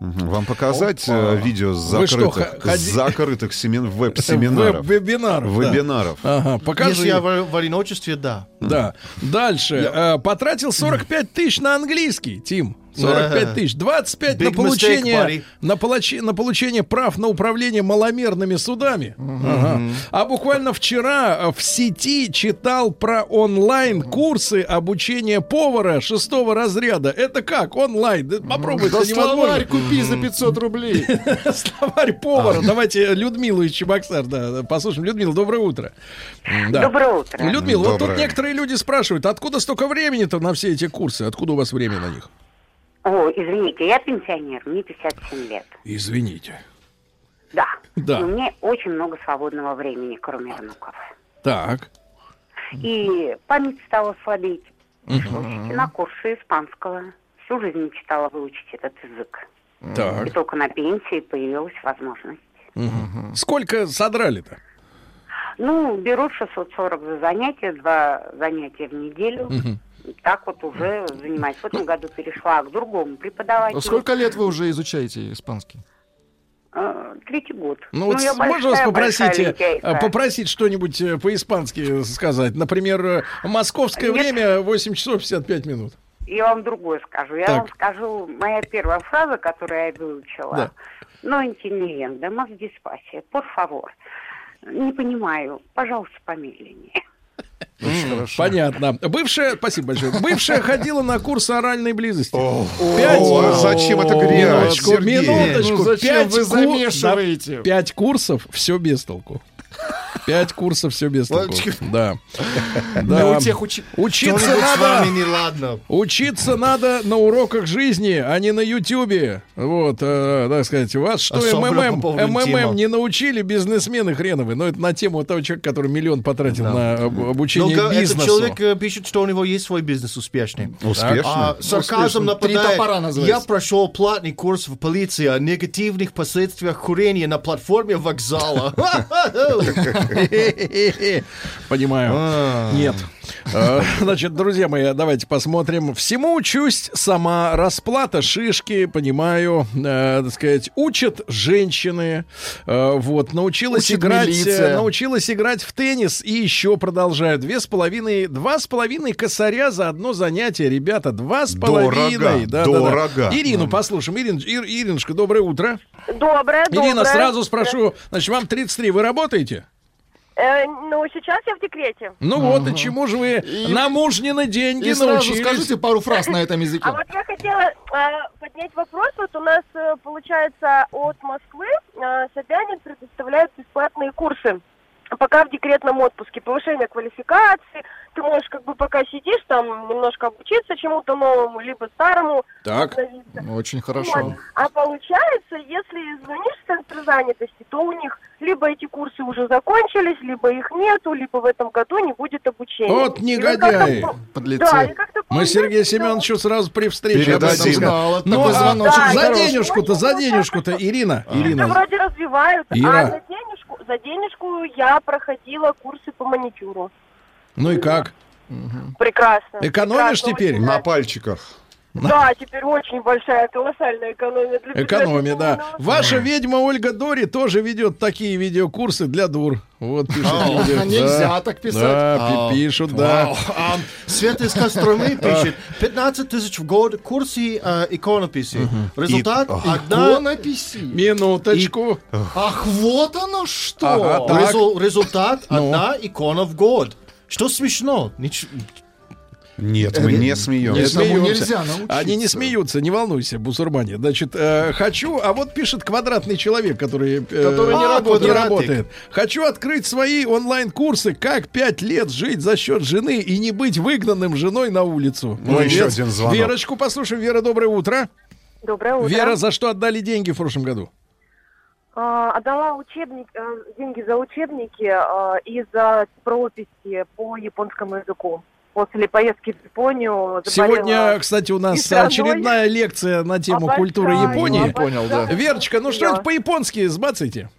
Мгм. Вам показать э, видео с что, закрытых, х- с закрытых семин- веб-семинаров? Вебинаров. да. Ага, покажи. Если я в, в одиночестве, да. Да. Дальше. Э, потратил 45 тысяч на английский, Тим. 45 тысяч. 25 на получение, на, получи- на получение прав на управление маломерными судами. Ага. А буквально вчера э, в сети читал про онлайн-курсы обучения повара шестого разряда. Это как? Онлайн? Да Попробуйте, Да словарь купи за 500 рублей. Словарь повара. Давайте Людмилу из Чебоксар, да, послушаем. Людмила, доброе утро. Да. Доброе утро. Людмила, вот тут Доброе. некоторые люди спрашивают, откуда столько времени-то на все эти курсы? Откуда у вас время на них? О, извините, я пенсионер, мне 57 лет. Извините. Да. Да. Но мне очень много свободного времени, кроме внуков. Так. И память стала слабеть. Пришлось идти на курсы испанского. Всю жизнь мечтала выучить этот язык. И Так. только на пенсии появилась возможность. Мгм. Сколько содрали-то? Ну, берут 640 за занятие, два занятия в неделю. Мгм. Так вот уже занимаюсь. В этом году перешла к другому преподавателю. Сколько лет вы уже изучаете испанский? Э, Третий год. Ну вот я можно вас попросить, э, попросить что-нибудь э, по-испански сказать? Например, э, московское Нет. время 8 часов 55 минут. Я вам другое скажу. Я Так. вам скажу, моя первая фраза, которую я выучила. Да. Но интеллигент, más despacio, por favor. Не понимаю, пожалуйста, помедленнее. Понятно. Бывшая, спасибо большое. Бывшая ходила на курсы оральной близости. О, зачем это грязь, Минуточку. Ну, зачем Пять вы замешиваете? Пять курсов, все без толку. Пять курсов, все без толку. Да. Да Да. у тех учи- Учиться надо. вами неладно. Учиться надо на уроках жизни, а не на Ютьюбе. Вот, э, так сказать, вас что МММ. МММ не научили бизнесмены хреновы. Но это на тему того человека, который миллион потратил на об- Ну, обучение этот бизнесу. человек э, пишет, что у него есть свой бизнес успешный. Успешно? А, сарказм нападает. Я прошел платный курс в полиции о негативных последствиях курения на платформе вокзала. Понимаю. А. Нет. Э, Значит, друзья мои, давайте посмотрим. Всему учусь, сама расплата шишки, понимаю, э, так сказать, учат женщины. Э, вот, научилась Учит играть, милиция. э, научилась играть в теннис и еще продолжаю. Две с половиной, два с половиной косаря за одно занятие, ребята, два с половиной. Да, да, да. дорого. Ирину послушаем. Ирин, Ир- Иринушка, доброе утро. Доброе, Ирина, доброе. сразу спрошу, значит, вам 33, вы работаете? Э, ну, сейчас я в декрете. Ну вот, и чему же вы на мужнины деньги И сразу научились? скажите пару фраз на этом языке. А вот я хотела э, поднять вопрос. Вот у нас, э, получается, от Москвы э, Собянин предоставляет бесплатные курсы. Пока в декретном отпуске, повышение квалификации, ты можешь как бы пока сидишь там немножко обучиться чему-то новому, либо старому. Так. обновиться. Очень Вот. хорошо. А получается, если звонишь в центр занятости, то у них либо эти курсы уже закончились, либо их нету, либо в этом году не будет обучения. Вот негодяи. Подлецы. Да, Мы Сергею Семеновичу сразу при встрече об этом Передадим. вот Ну, такой а Да, за денежку-то, за денежку-то, Ирина, Это Ирина, вроде развивают, Ира. а за денежку, за денежку я проходила курсы по маникюру. ну и как? Прекрасно. Экономишь Прекрасно, теперь? На пальчиках. Да, теперь очень большая, колоссальная экономия. Для Экономия, бюджета. да. Ваша ведьма Ольга Дори тоже ведет такие видеокурсы для дур. Вот пишет. люди. Нельзя Да. так писать. Да, пи- пишут, да. А, Света из Костромы пишет 15 тысяч в год курсы э, иконописи. Результат одна... Иконописи. Минуточку. Ах, вот оно что. Ага, так. Резу- результат Ну. одна икона в год. Что смешно? Нич- Нет, мы не смеемся. Не смеемся. нельзя научиться. Они не смеются, не волнуйся, Бусурмане. Значит, э, хочу, а вот пишет квадратный человек, который, э, Который не а, работает. не работает. Хочу открыть свои онлайн-курсы, как пять лет жить за счет жены и не быть выгнанным женой на улицу. Ну, Молодец. еще один звонок. Верочку послушаем. Вера, доброе утро. Доброе утро. Вера, за что отдали деньги в прошлом году? А, отдала учебник, э, деньги за учебники э, и за прописи по японскому языку. После поездки в Японию заболела Сегодня, кстати, у нас страной. очередная лекция на тему Обожаю, культуры Японии. Понял, да. Верочка, ну что-нибудь по-японски сбацайте.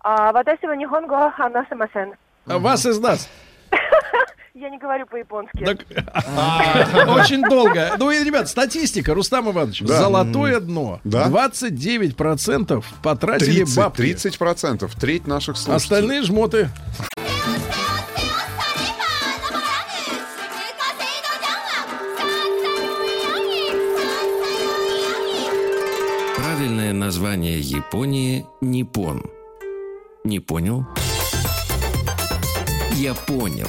А, ханасимасен. Вас из нас. Я не говорю по-японски. Так, Очень долго. Ну и, ребят, статистика, Рустам Иванович. Да. Золотое дно. Да. 29% потратили 30, бабки. 30 процентов. Треть наших слушателей. Остальные жмоты. Название Японии Ниппон. Не понял? Я понял.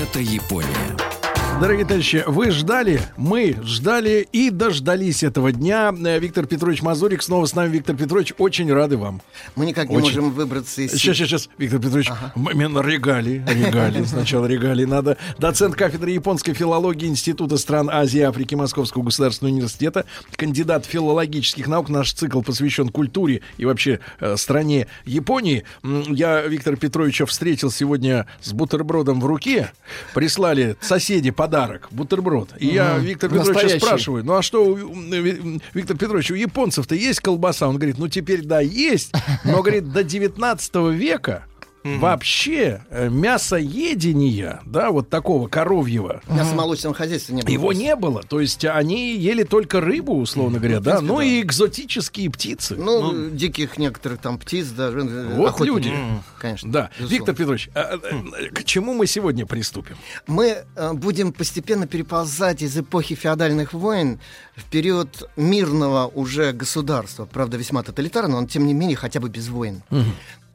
Это Япония. Дорогие товарищи, вы ждали, мы ждали и дождались этого дня. Э, Виктор Петрович Мазурик снова с нами. Виктор Петрович, очень рады вам. Мы никак не Очень. можем выбраться из... Сейчас, сейчас, сейчас, Виктор Петрович, момент регалии, регалии, сначала регалии надо. Доцент кафедры японской филологии Института стран Азии и Африки Московского государственного университета, кандидат филологических наук. Наш цикл посвящен культуре и вообще э, стране Японии. Я Виктора Петровича встретил сегодня с бутербродом в руке. Прислали соседи подарок, бутерброд. И я. Виктор Петровича Настоящий. спрашиваю, ну а что, Ви- Виктор Петрович, у японцев-то есть колбаса? Он говорит, ну теперь да, есть, но, говорит, до 19 века вообще э, мясоедения, да, вот такого коровьего, Мясомолочного хозяйства не было. его не было. То есть они ели только рыбу, условно говоря, да, ну и экзотические птицы. Ну, диких некоторых там птиц даже. э, Вот охотники. люди. М, Конечно. Да. безусловно. Виктор Петрович, а, а, к чему мы сегодня приступим? Мы э, будем постепенно переползать из эпохи феодальных войн в период мирного уже государства. Правда, весьма тоталитарного, но тем не менее хотя бы без войн.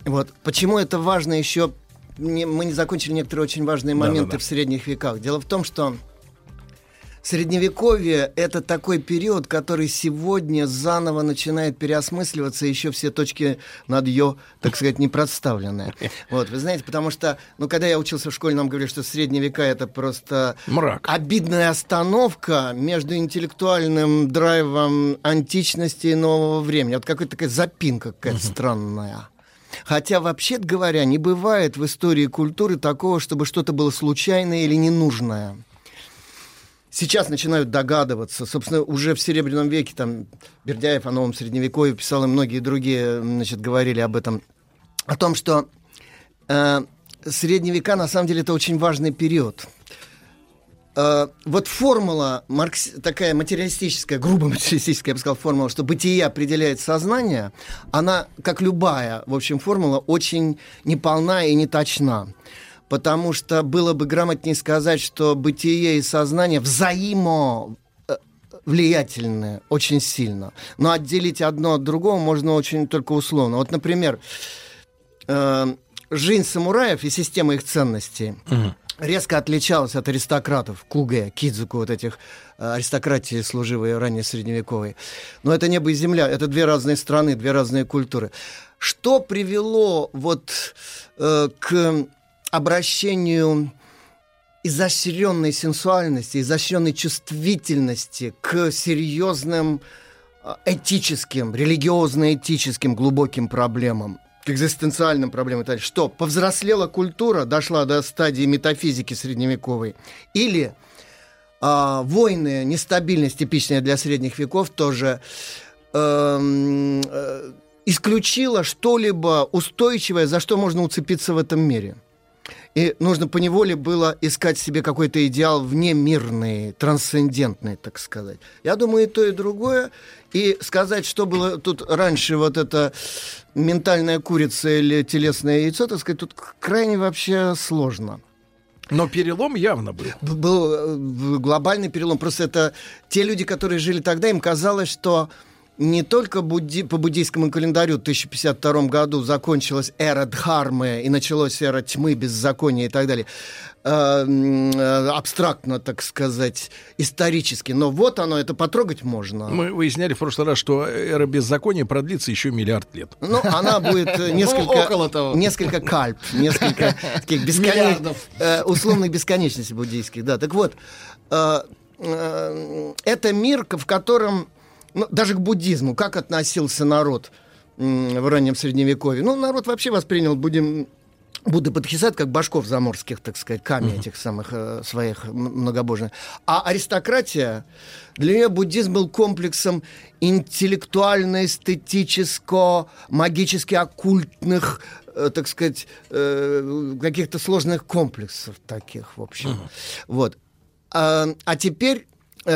Вот. Почему это важно еще... не- мы не закончили некоторые очень важные моменты Да-да-да. в средних веках. Дело в том, что Средневековье — это такой период, который сегодня заново начинает переосмысливаться, еще все точки над «ё», так сказать, не представлены. Вот, вы знаете, потому что, ну, когда я учился в школе, нам говорили, что средние века — это просто Мрак. обидная остановка между интеллектуальным драйвом античности и нового времени. Вот какая-то такая запинка какая-то странная. Хотя, вообще говоря, не бывает в истории культуры такого, чтобы что-то было случайное или ненужное. Сейчас начинают догадываться. Собственно, уже в Серебряном веке там Бердяев о новом Средневековье писал, и многие другие значит, говорили об этом. О том, что э, Средние века, на самом деле, это очень важный период. Э, вот формула, маркс... такая материалистическая, грубо материалистическая, я бы сказал, формула, что бытие определяет сознание, она, как любая, в общем, формула, очень неполна и не точна. Потому что было бы грамотнее сказать, что бытие и сознание взаимо э, влиятельны очень сильно. Но отделить одно от другого можно очень только условно. Вот, например, э, жизнь самураев и система их ценностей резко отличалась от аристократов, кугэ, кидзуку, вот этих э, аристократии, служивые ранее средневековой. Но это небо и земля, это две разные страны, две разные культуры. Что привело вот э, к обращению изощренной сенсуальности, изощренной чувствительности к серьезным э, этическим, религиозно-этическим глубоким проблемам, к экзистенциальным проблемам. и так далее. Что, повзрослела культура, дошла до стадии метафизики средневековой? Или а, войны, нестабильность, типичная для средних веков, тоже эм, э, исключила что-либо устойчивое, за что можно уцепиться в этом мире? И нужно поневоле было искать себе какой-то идеал внемирный, трансцендентный, так сказать. Я думаю, и то, и другое. И сказать, что было тут раньше, вот это ментальная курица или телесное яйцо, так сказать, тут крайне вообще сложно. Но перелом явно был. Был э, глобальный перелом. Просто это те люди, которые жили тогда, им казалось, что не только будди- по буддийскому календарю в 1052 году закончилась эра Дхармы и началась эра тьмы, беззакония и так далее. Э, э, абстрактно, так сказать, исторически. Но вот оно, это потрогать можно. Мы выясняли в прошлый раз, что эра беззакония продлится еще миллиард лет. Ну, она будет э, несколько, Ну, около того. несколько кальп, несколько таких бесконеч... Миллиардов. э, условных бесконечностей буддийских. Да, так вот, это мир, в котором, ну, даже к буддизму, как относился народ в раннем средневековье? Ну, народ вообще воспринял будем Будда Бодхисат как башков заморских, так сказать, камни этих самых э, своих многобожных. А аристократия, для нее буддизм был комплексом интеллектуально-эстетическо, магически оккультных, э, так сказать, э, каких-то сложных комплексов таких, в общем. Вот. А, а теперь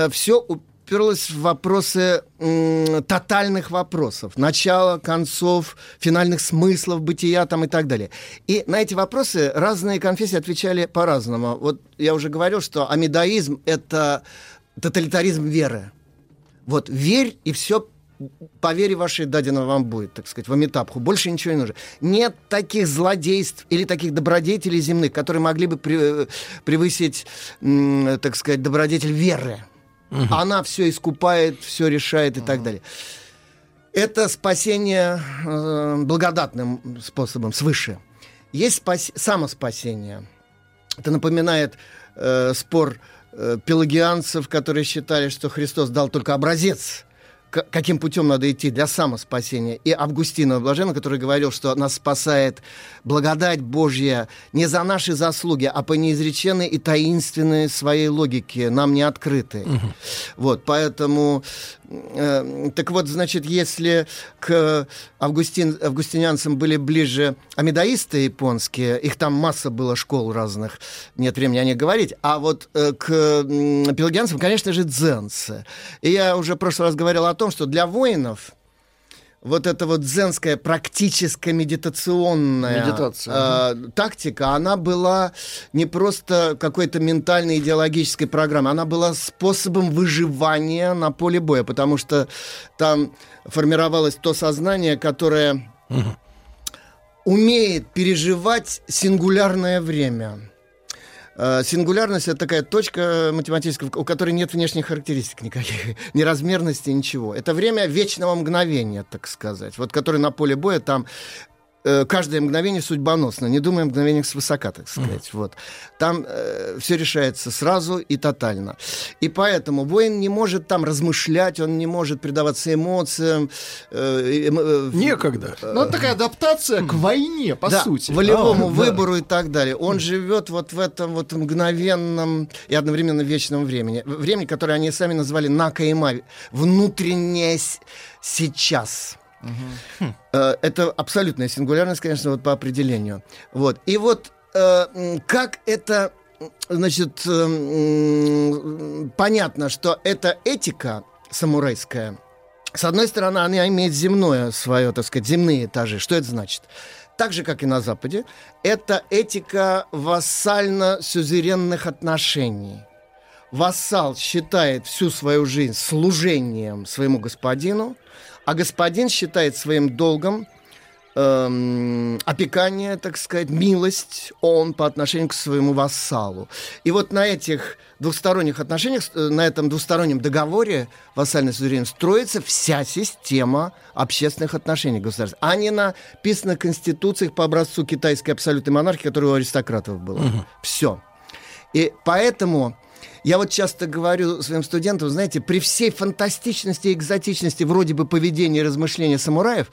все уперлось в вопросы м, тотальных вопросов. Начала, концов, финальных смыслов бытия там и так далее. И на эти вопросы разные конфессии отвечали по-разному. Вот я уже говорил, что амидаизм — это тоталитаризм веры. Вот верь, и все по вере вашей дадено вам будет, так сказать, в Амитабху. Больше ничего не нужно. Нет таких злодейств или таких добродетелей земных, которые могли бы при- превысить, так сказать, добродетель веры. Она все искупает, все решает и так далее. Это спасение э, благодатным способом, свыше. Есть спас... самоспасение. Это напоминает э, спор э, пелагианцев, которые считали, что Христос дал только образец, каким путем надо идти для самоспасения. И Августина Блаженного, который говорил, что нас спасает благодать Божья не за наши заслуги, а по неизреченной и таинственной своей логике, нам не открытой. Вот, поэтому, так вот, значит, если к августин, августинянцам были ближе амидаисты японские, их там масса было школ разных, нет времени о них говорить, а вот э, к пелагианцам, конечно же, дзенцы. И я уже в прошлый раз говорил о том, что для воинов вот эта вот дзенская практическая медитационная Медитация, э, тактика, она была не просто какой-то ментальной идеологической программой, она была способом выживания на поле боя, потому что там формировалось то сознание, которое умеет переживать сингулярное время. Э, Сингулярность это такая точка математическая, у которой нет внешних характеристик никаких, ни размерности, ничего. Это время вечного мгновения, так сказать. Вот который на поле боя там каждое мгновение судьбоносно, не думая о мгновениях свысока, так сказать. Вот. Там все решается сразу и тотально. И поэтому воин не может там размышлять, он не может предаваться эмоциям. э, эмо- э, Некогда. Ну, это такая адаптация к войне, по да, сути. волевому А, да. выбору и так далее. Он живет вот в этом вот мгновенном и одновременно вечном времени. Времени, которое они сами назвали накаима, внутреннее с- сейчас. Э, Это абсолютная сингулярность, конечно, вот по определению. Вот. И вот э, как это, значит, э, понятно, что эта этика самурайская, с одной стороны, она имеет земное свое, так сказать, земные этажи. Что это значит? Так же, как и на Западе, это этика вассально-сюзеренных отношений. Вассал считает всю свою жизнь служением своему господину, а господин считает своим долгом эм, опекание, так сказать, милость он по отношению к своему вассалу. И вот на этих двухсторонних отношениях, э, на этом двустороннем договоре вассальной суверенности строится вся система общественных отношений государств, а не на писанных конституциях по образцу китайской абсолютной монархии, которая у аристократов была. Все. И поэтому я вот часто говорю своим студентам, знаете, при всей фантастичности и экзотичности вроде бы поведения и размышления самураев,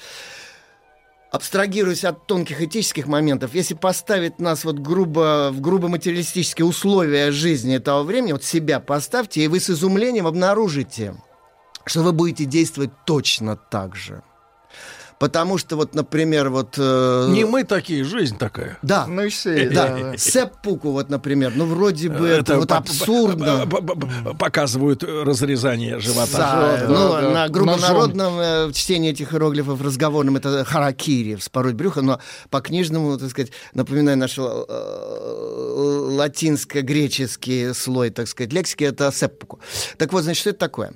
абстрагируясь от тонких этических моментов, если поставить нас вот грубо, в грубо материалистические условия жизни этого времени, вот себя поставьте, и вы с изумлением обнаружите, что вы будете действовать точно так же. Потому что вот, например, вот... э, Не мы такие, жизнь такая. Да. Ну и все, Да, да. сеппуку вот, например, ну вроде бы это, вот по- абсурдно. по- по- по- Показывают разрезание живота. Да, да, ну, да. на грубонародном э, чтении этих иероглифов разговорном это харакири, вспороть брюхо, но по книжному, так сказать, напоминаю наш э, латинско-греческий слой, так сказать, лексики, это сеппуку. Так вот, значит, что это такое?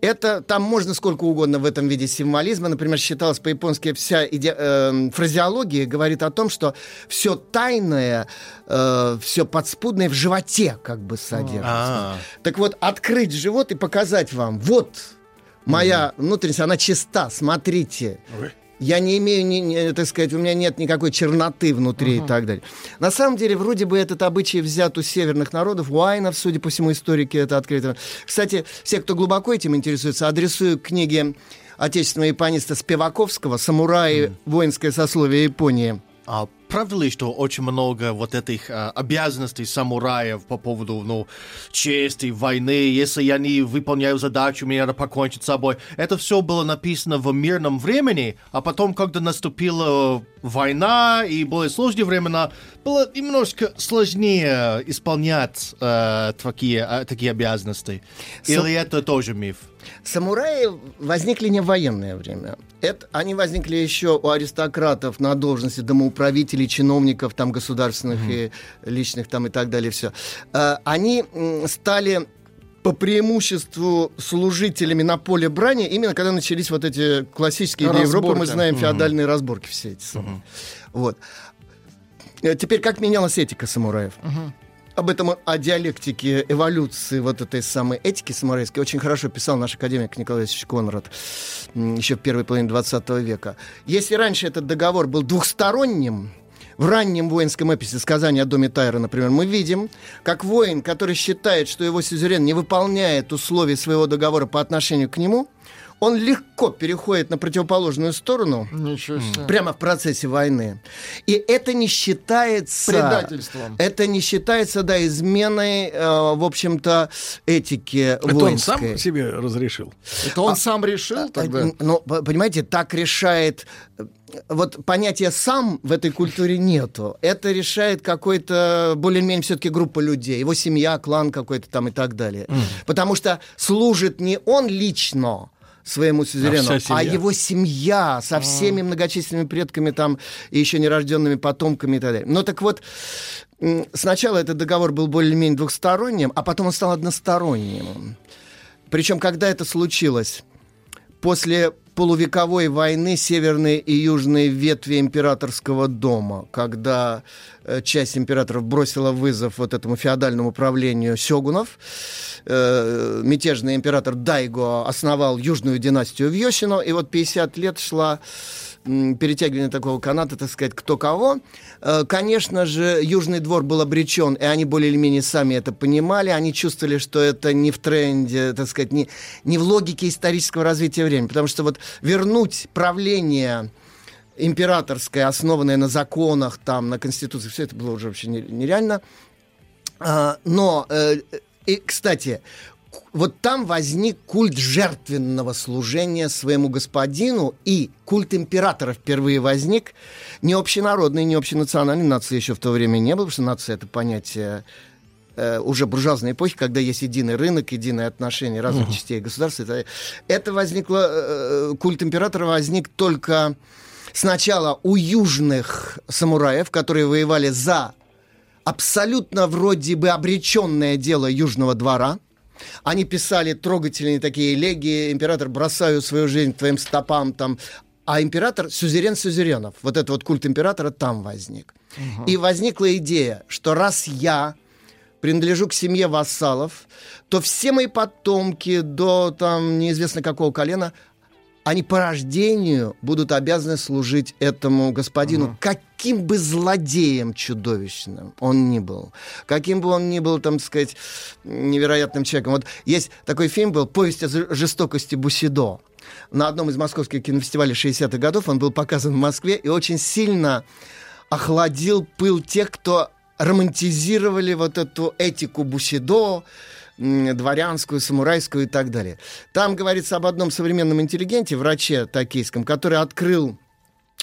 Это там можно сколько угодно в этом виде символизма. Например, считалось по-японски вся иде- э, фразеология говорит о том, что все тайное, все подспудное в животе как бы содержится. А. Так вот, открыть живот и показать вам, вот моя внутренность, она чиста, смотрите. Я не имею, ни, ни- так сказать, у меня нет никакой черноты внутри и так далее. На самом деле, вроде бы этот обычай взят у северных народов, у айнов, судя по всему, историки это открыто. Кстати, все, кто глубоко этим интересуется, адресую книги отечественного япониста Спиваковского «Самураи. Воинское сословие Японии». А правда ли, что очень много вот этих а, обязанностей самураев по поводу, ну, чести, войны, если я не выполняю задачу, мне надо покончить с собой. Это все было написано в мирном времени, а потом, когда наступила война и более сложные времена, было немножко сложнее исполнять э, такие, э, такие обязанности. Или это тоже миф? Самураи возникли не в военное время. Это, они возникли еще у аристократов на должности домоуправителей, чиновников там государственных и личных там и так далее все. они м, стали по преимуществу служителями на поле брани, именно когда начались вот эти классические для Европы, мы знаем, феодальные разборки все эти самые. Вот. Э, Теперь, как менялась этика самураев? Об этом, о диалектике эволюции вот этой самой этики самурайской очень хорошо писал наш академик Николай Васильевич Конрад еще в первой половине 20 века. Если раньше этот договор был двухсторонним, в раннем воинском эписе «Сказание о доме Тайра», например, мы видим, как воин, который считает, что его сюзерен не выполняет условий своего договора по отношению к нему, он легко переходит на противоположную сторону прямо в процессе войны. И это не считается... Предательством. Это не считается, да, изменой, э, в общем-то, этики Это он воинской. сам себе разрешил? Это он сам решил тогда? Э, Ну, понимаете, так решает... Вот понятия «сам» в этой культуре нету. Это решает какой-то более-менее все-таки группа людей. Его семья, клан какой-то там и так далее. Потому что служит не он лично своему сюзерену, вся а, семья. его семья со всеми многочисленными предками там и еще нерожденными потомками и так далее. Ну так вот, сначала этот договор был более-менее двухсторонним, а потом он стал односторонним. Причем, когда это случилось? После полувековой войны северной и южной ветви императорского дома, когда э, часть императоров бросила вызов вот этому феодальному правлению сёгунов, э, мятежный император Дайго основал южную династию в Йосино, и вот 50 лет шла перетягивание такого каната, так сказать, кто кого. Э, Конечно же, Южный двор был обречен, и они более или менее сами это понимали. Они чувствовали, что это не в тренде, так сказать, не, не в логике исторического развития времени. Потому что вот вернуть правление императорское, основанное на законах, там, на конституции, все это было уже вообще не- нереально. А, но, э, и, кстати, вот там возник культ жертвенного служения своему господину, и культ императора впервые возник. Не общенародный, не общенациональный, нации еще в то время не было, потому что нация — это понятие э, уже буржуазной эпохи, когда есть единый рынок, единое отношение разных Мгм. частей государства. Это, это возникло, э, культ императора возник только сначала у южных самураев, которые воевали за абсолютно вроде бы обреченное дело Южного двора. Они писали трогательные такие элегии. Император, бросаю свою жизнь к твоим стопам. Там. А император, сюзерен сюзеренов. Вот этот вот культ императора там возник. И возникла идея, что раз я принадлежу к семье вассалов, то все мои потомки до там неизвестно какого колена, они по рождению будут обязаны служить этому господину, каким бы злодеем чудовищным он ни был, каким бы он ни был, там сказать, невероятным человеком. Вот есть такой фильм был «Повесть о жестокости Бусидо». На одном из московских кинофестивалей 60-х годов он был показан в Москве и очень сильно охладил пыл тех, кто романтизировали вот эту этику Бусидо, дворянскую, самурайскую и так далее. Там говорится об одном современном интеллигенте, враче токийском, который открыл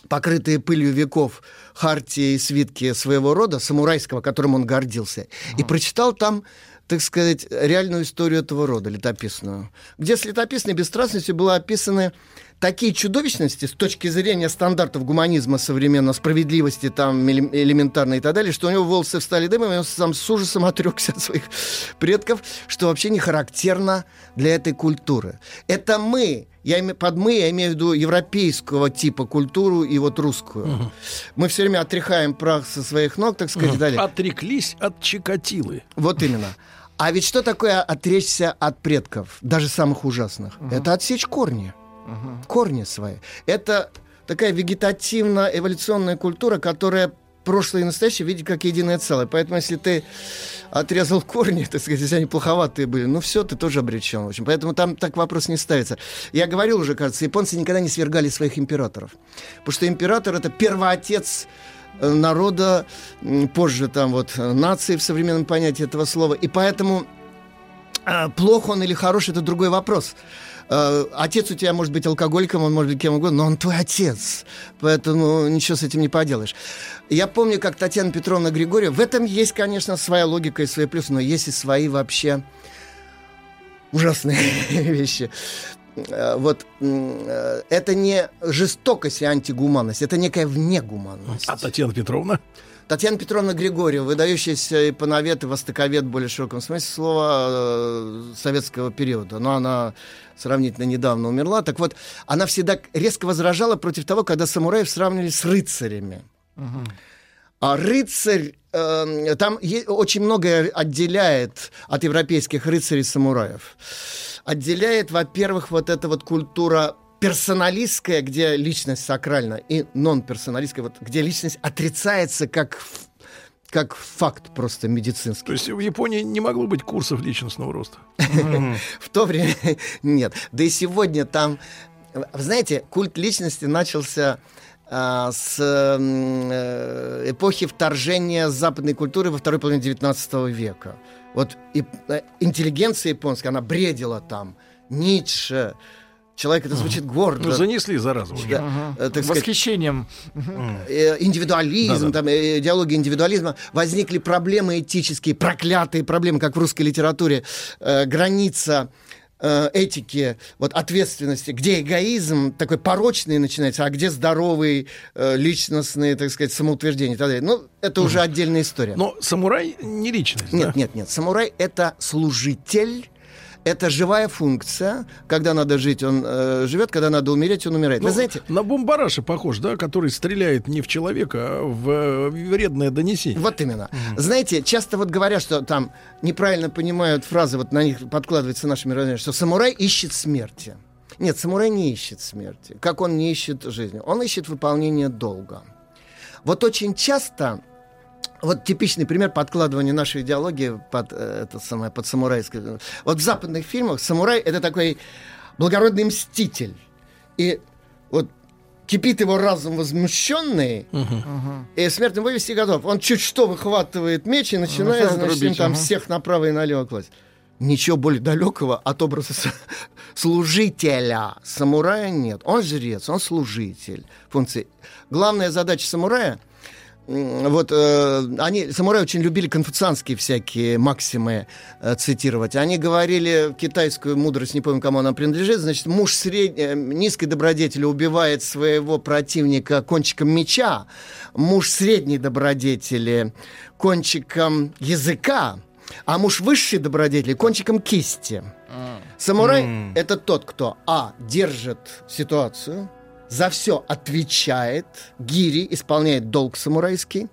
покрытые пылью веков хартии и свитки своего рода, самурайского, которым он гордился, и прочитал там так сказать, реальную историю этого рода, летописную, где с летописной бесстрастностью было описаны такие чудовищности с точки зрения стандартов гуманизма современного, справедливости там элем- элементарной и так далее, что у него волосы встали дымом, и он сам с ужасом отрекся от своих предков, что вообще не характерно для этой культуры. Это мы, я име- под мы я имею в виду европейского типа культуру и вот русскую. Мы все время отряхаем прах со своих ног, так сказать, и далее. Отреклись от Чикатилы. Вот именно. А ведь что такое отречься от предков, даже самых ужасных? Это отсечь корни. Корни свои. Это такая вегетативно-эволюционная культура, которая прошлое и настоящее видит как единое целое. Поэтому если ты отрезал корни, так сказать, если они плоховатые были, ну все, ты тоже обречен. В общем. Поэтому там так вопрос не ставится. Я говорил уже, кажется, японцы никогда не свергали своих императоров. Потому что император — это первоотец э, народа, позже там вот э, нации в современном понятии этого слова. И поэтому а, плохо он или хорош, это другой вопрос. Э, Отец у тебя может быть алкоголиком, он может быть кем угодно, но он твой отец. Поэтому ничего с этим не поделаешь. Я помню, как Татьяна Петровна Григорьева... В этом есть, конечно, своя логика и свои плюсы, но есть и свои вообще ужасные вещи. э, вот это не жестокость и антигуманность, это некая внегуманность. А Татьяна Петровна? Татьяна Петровна Григорьева, выдающаяся ипановед и востоковед более широком смысле слова э, советского периода. Но она сравнительно недавно умерла. Так вот, она всегда резко возражала против того, когда самураев сравнивали с рыцарями. А рыцарь, э, там очень многое отделяет от европейских рыцарей самураев. Отделяет, во-первых, вот эта вот культура персоналистская, где личность сакральна, и нон-персоналистская, вот, где личность отрицается как, как факт просто медицинский. То есть в Японии не могло быть курсов личностного роста. В то время нет. Да и сегодня там, знаете, культ личности начался а, с э, эпохи вторжения западной культуры во второй половине 19 века. Вот э, интеллигенция японская, она бредила там. Ницше, человек, это звучит гордо. Ну, занесли заразу. уже. Да, э, так сказать, Восхищением. э, индивидуализм, Да-да. там, э, идеология индивидуализма, возникли проблемы этические, проклятые проблемы, как в русской литературе, граница этики, вот ответственности, где эгоизм такой порочный начинается, а где здоровый, личностный, так сказать, самоутверждение и так далее. Ну, это уже отдельная история. Но самурай не личность. Нет, да? нет, нет. Самурай это служитель. Это живая функция. Когда надо жить, он э, живет, когда надо умереть, он умирает. Ну, Вы знаете, на бомбараша похож, да, который стреляет не в человека, а в э, вредное донесение. Вот именно. Знаете, часто вот говорят, что там неправильно понимают фразы, вот на них подкладывается наше мировоззрение, что самурай ищет смерти. Нет, самурай не ищет смерти. Как он не ищет жизни? Он ищет выполнение долга. Вот очень часто вот типичный пример подкладывания нашей идеологии под, э, это самое, под самурайское. Вот в западных фильмах самурай это такой благородный мститель. И вот кипит его разум возмущенный, и смертным вывести готов. Он чуть что выхватывает меч и начинает, начинает значит, рубить, там ага. всех направо и налево класть. Ничего более далекого от образа служителя самурая нет. Он жрец, он служитель функции. Главная задача самурая вот э, они, самураи очень любили конфуцианские всякие максимы э, цитировать. Они говорили китайскую мудрость, не помню, кому она принадлежит, значит, муж сред... э, низкой добродетели убивает своего противника кончиком меча, муж средней добродетели кончиком языка, а муж высшей добродетели кончиком кисти. Самурай это тот, кто а держит ситуацию, за все отвечает, гири исполняет долг самурайский.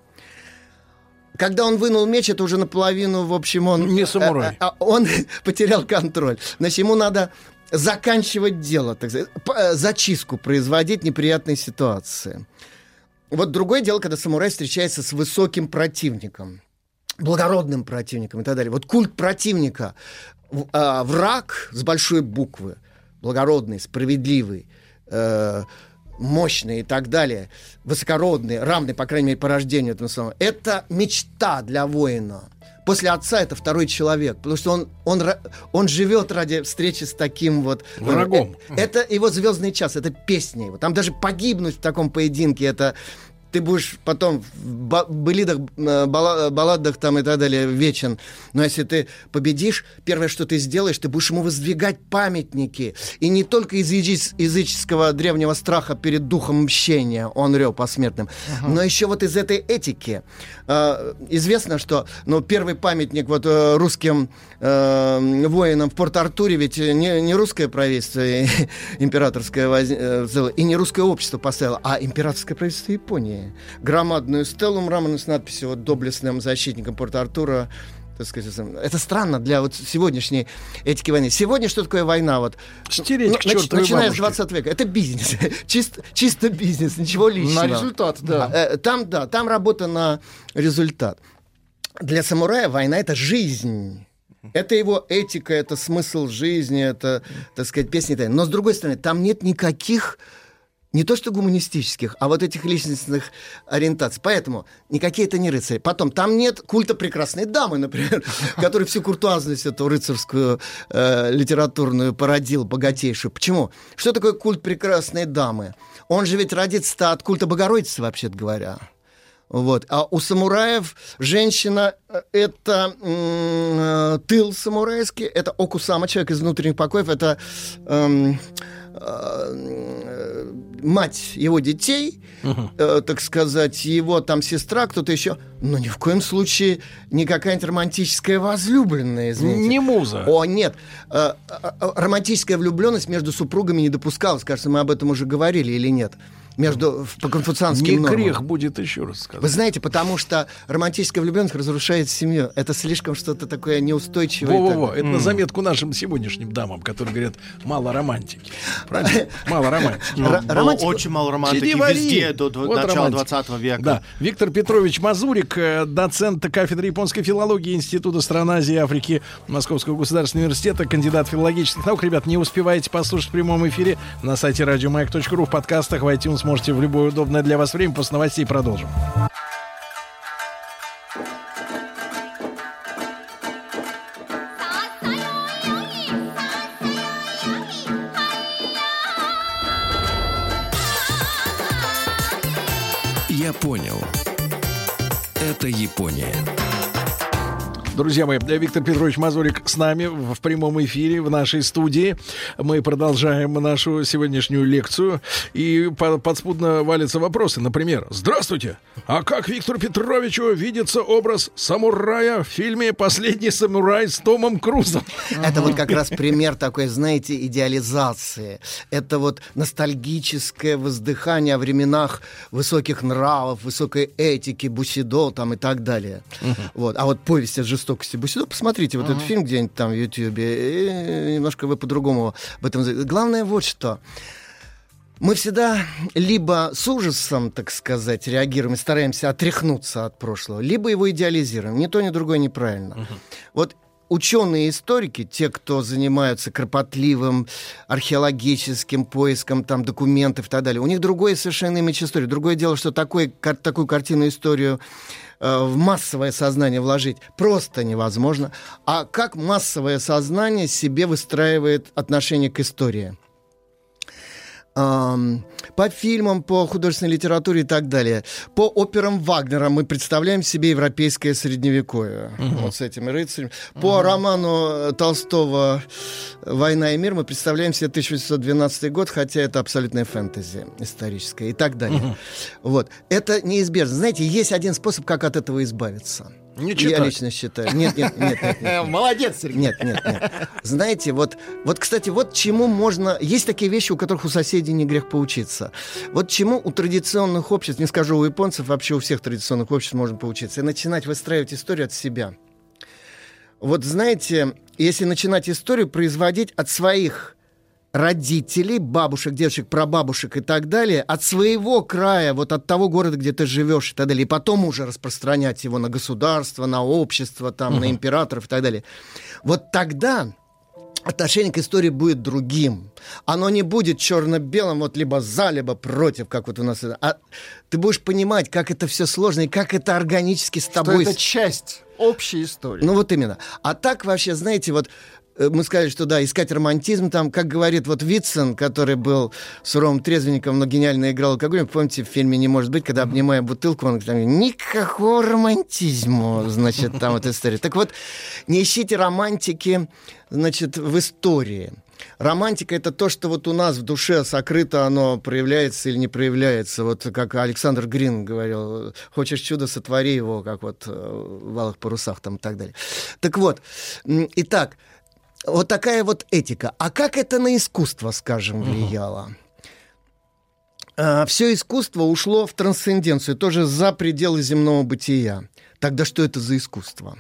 Когда он вынул меч, это уже наполовину, в общем, он... Не самурай. а, а, он потерял контроль. Значит, ему надо заканчивать дело, так сказать, э, зачистку производить неприятной ситуации. Вот другое дело, когда самурай встречается с высоким противником, благородным противником и так далее. Вот культ противника, а, враг с большой буквы, благородный, справедливый, э, мощный и так далее, высокородный, равный, по крайней мере, по рождению этому самому. Это мечта для воина. После отца это второй человек, потому что он, он, он живет ради встречи с таким вот Врагом. Э, Это его звездный час, это песня его. Там даже погибнуть в таком поединке, это ты будешь потом в былидах, э, бала- балладах там и так далее вечен. Но если ты победишь, первое, что ты сделаешь, ты будешь ему воздвигать памятники. И не только из язычес- языческого древнего страха перед духом мщения, он рел посмертным, но еще вот из этой этики. Э, известно, что ну, первый памятник вот э, русским э, воинам в Порт-Артуре ведь не, не русское правительство э, императорское воз- э, и не русское общество поставило, а императорское правительство Японии. Громадную стелу мраморную с надписью вот, «Доблестным защитником Порт-Артура». Так сказать, это странно для вот сегодняшней этики войны. Сегодня что такое война? Вот, Стереть Ну, к нач- начиная с бабушке. 20 века. Это бизнес. чисто, чисто бизнес, ничего личного. На результат, да. А, э, Там, да, там работа на результат. Для самурая война — это жизнь. Это его этика, это смысл жизни, это, так сказать, песни. Но, с другой стороны, там нет никаких не то что гуманистических, а вот этих личностных ориентаций. Поэтому никакие это не рыцари. Потом, там нет культа прекрасной дамы, например, который всю куртуазность эту рыцарскую э, литературную породил, богатейшую. Почему? Что такое культ прекрасной дамы? Он же ведь родится от культа Богородицы, вообще-то говоря. Вот. А у самураев женщина э, — это м, э, тыл самурайский, это окусама, человек из внутренних покоев, это эм, э, мать его детей, э, так сказать, его там сестра, кто-то еще. Но ни в коем случае не какая-нибудь романтическая возлюбленная, извините. Не муза. О, нет. Э, э, э, романтическая влюбленность между супругами не допускалась. Кажется, мы об этом уже говорили или нет? Между, по конфуцианским Не нормам. грех будет еще раз сказать. Вы знаете, потому что романтическая влюбленность разрушает семью. Это слишком что-то такое неустойчивое. Во-во-во, так- это на заметку нашим сегодняшним дамам, которые говорят, мало романтики. Правильно? Мало романтики. Очень мало романтики везде до, начала романтика. 20 века. Да. Виктор Петрович Мазурик, э, доцент кафедры японской филологии Института стран Азии и Африки Московского государственного университета, кандидат филологических наук. Ребят, не успеваете послушать в прямом эфире на сайте радиомаяк.ру в подкастах, в iTunes можете в любое удобное для вас время. После новостей продолжим. Я понял. Это Япония. Друзья мои, Виктор Петрович Мазурик с нами в прямом эфире в нашей студии. Мы продолжаем нашу сегодняшнюю лекцию. И по- подспудно валятся вопросы. Например, здравствуйте, а как Виктору Петровичу видится образ самурая в фильме «Последний самурай» с Томом Крузом? Это вот как раз пример такой, знаете, идеализации. Это вот ностальгическое воздыхание о временах высоких нравов, высокой этики, бусидо там и так далее. Вот. А вот повесть о жестокости Бусидо, посмотрите вот этот фильм где-нибудь там в Ютьюбе, немножко вы по-другому об этом... Главное вот что. Мы всегда либо с ужасом, так сказать, реагируем и стараемся отряхнуться от прошлого, либо его идеализируем. Ни то, ни другое неправильно. Вот ученые историки, те, кто занимаются кропотливым археологическим поиском там, документов и так далее, у них другое совершенно имидж истории. Другое дело, что такой, кар- такую картинную историю э, в массовое сознание вложить просто невозможно. А как массовое сознание себе выстраивает отношение к истории? Ам, по фильмам, по художественной литературе и так далее. По операм Вагнера мы представляем себе европейское средневековье. Вот с этими рыцарями. По роману э, Толстого «Война и мир» мы представляем себе 1812 год, хотя это абсолютная фэнтези историческая и так далее. Вот. Это неизбежно. Знаете, есть один способ, как от этого избавиться. Не Я читать. лично считаю. Нет, нет, нет, нет, нет. Молодец, Сергей. Нет, нет, нет. Знаете, вот, вот, кстати, вот чему можно... Есть такие вещи, у которых у соседей не грех поучиться. Вот чему у традиционных обществ, не скажу у японцев, вообще у всех традиционных обществ можно поучиться. И начинать выстраивать историю от себя. Вот знаете, если начинать историю производить от своих родителей, бабушек, дедушек, прабабушек и так далее, от своего края, вот от того города, где ты живешь и так далее, и потом уже распространять его на государство, на общество, там, на императоров и так далее. Вот тогда отношение к истории будет другим. Оно не будет черно-белым, вот либо за, либо против, как вот у нас. А ты будешь понимать, как это все сложно и как это органически с Что тобой... это часть общей истории. Ну вот именно. А так вообще, знаете, вот мы сказали, что да, искать романтизм, там, как говорит вот Витсон, который был суровым трезвенником, но гениально играл алкоголь. Помните, в фильме «Не может быть», когда, обнимая бутылку, он там, никакого романтизма, значит, там эта история. Так вот, не ищите романтики, значит, в истории. Романтика это то, что вот у нас в душе сокрыто, оно проявляется или не проявляется. Вот как Александр Грин говорил, хочешь чудо, сотвори его, как вот э, в «Алых парусах» там и так далее. Так вот, итак, вот такая вот этика. А как это на искусство, скажем, влияло? все искусство ушло в трансценденцию, тоже за пределы земного бытия. Тогда что это за искусство?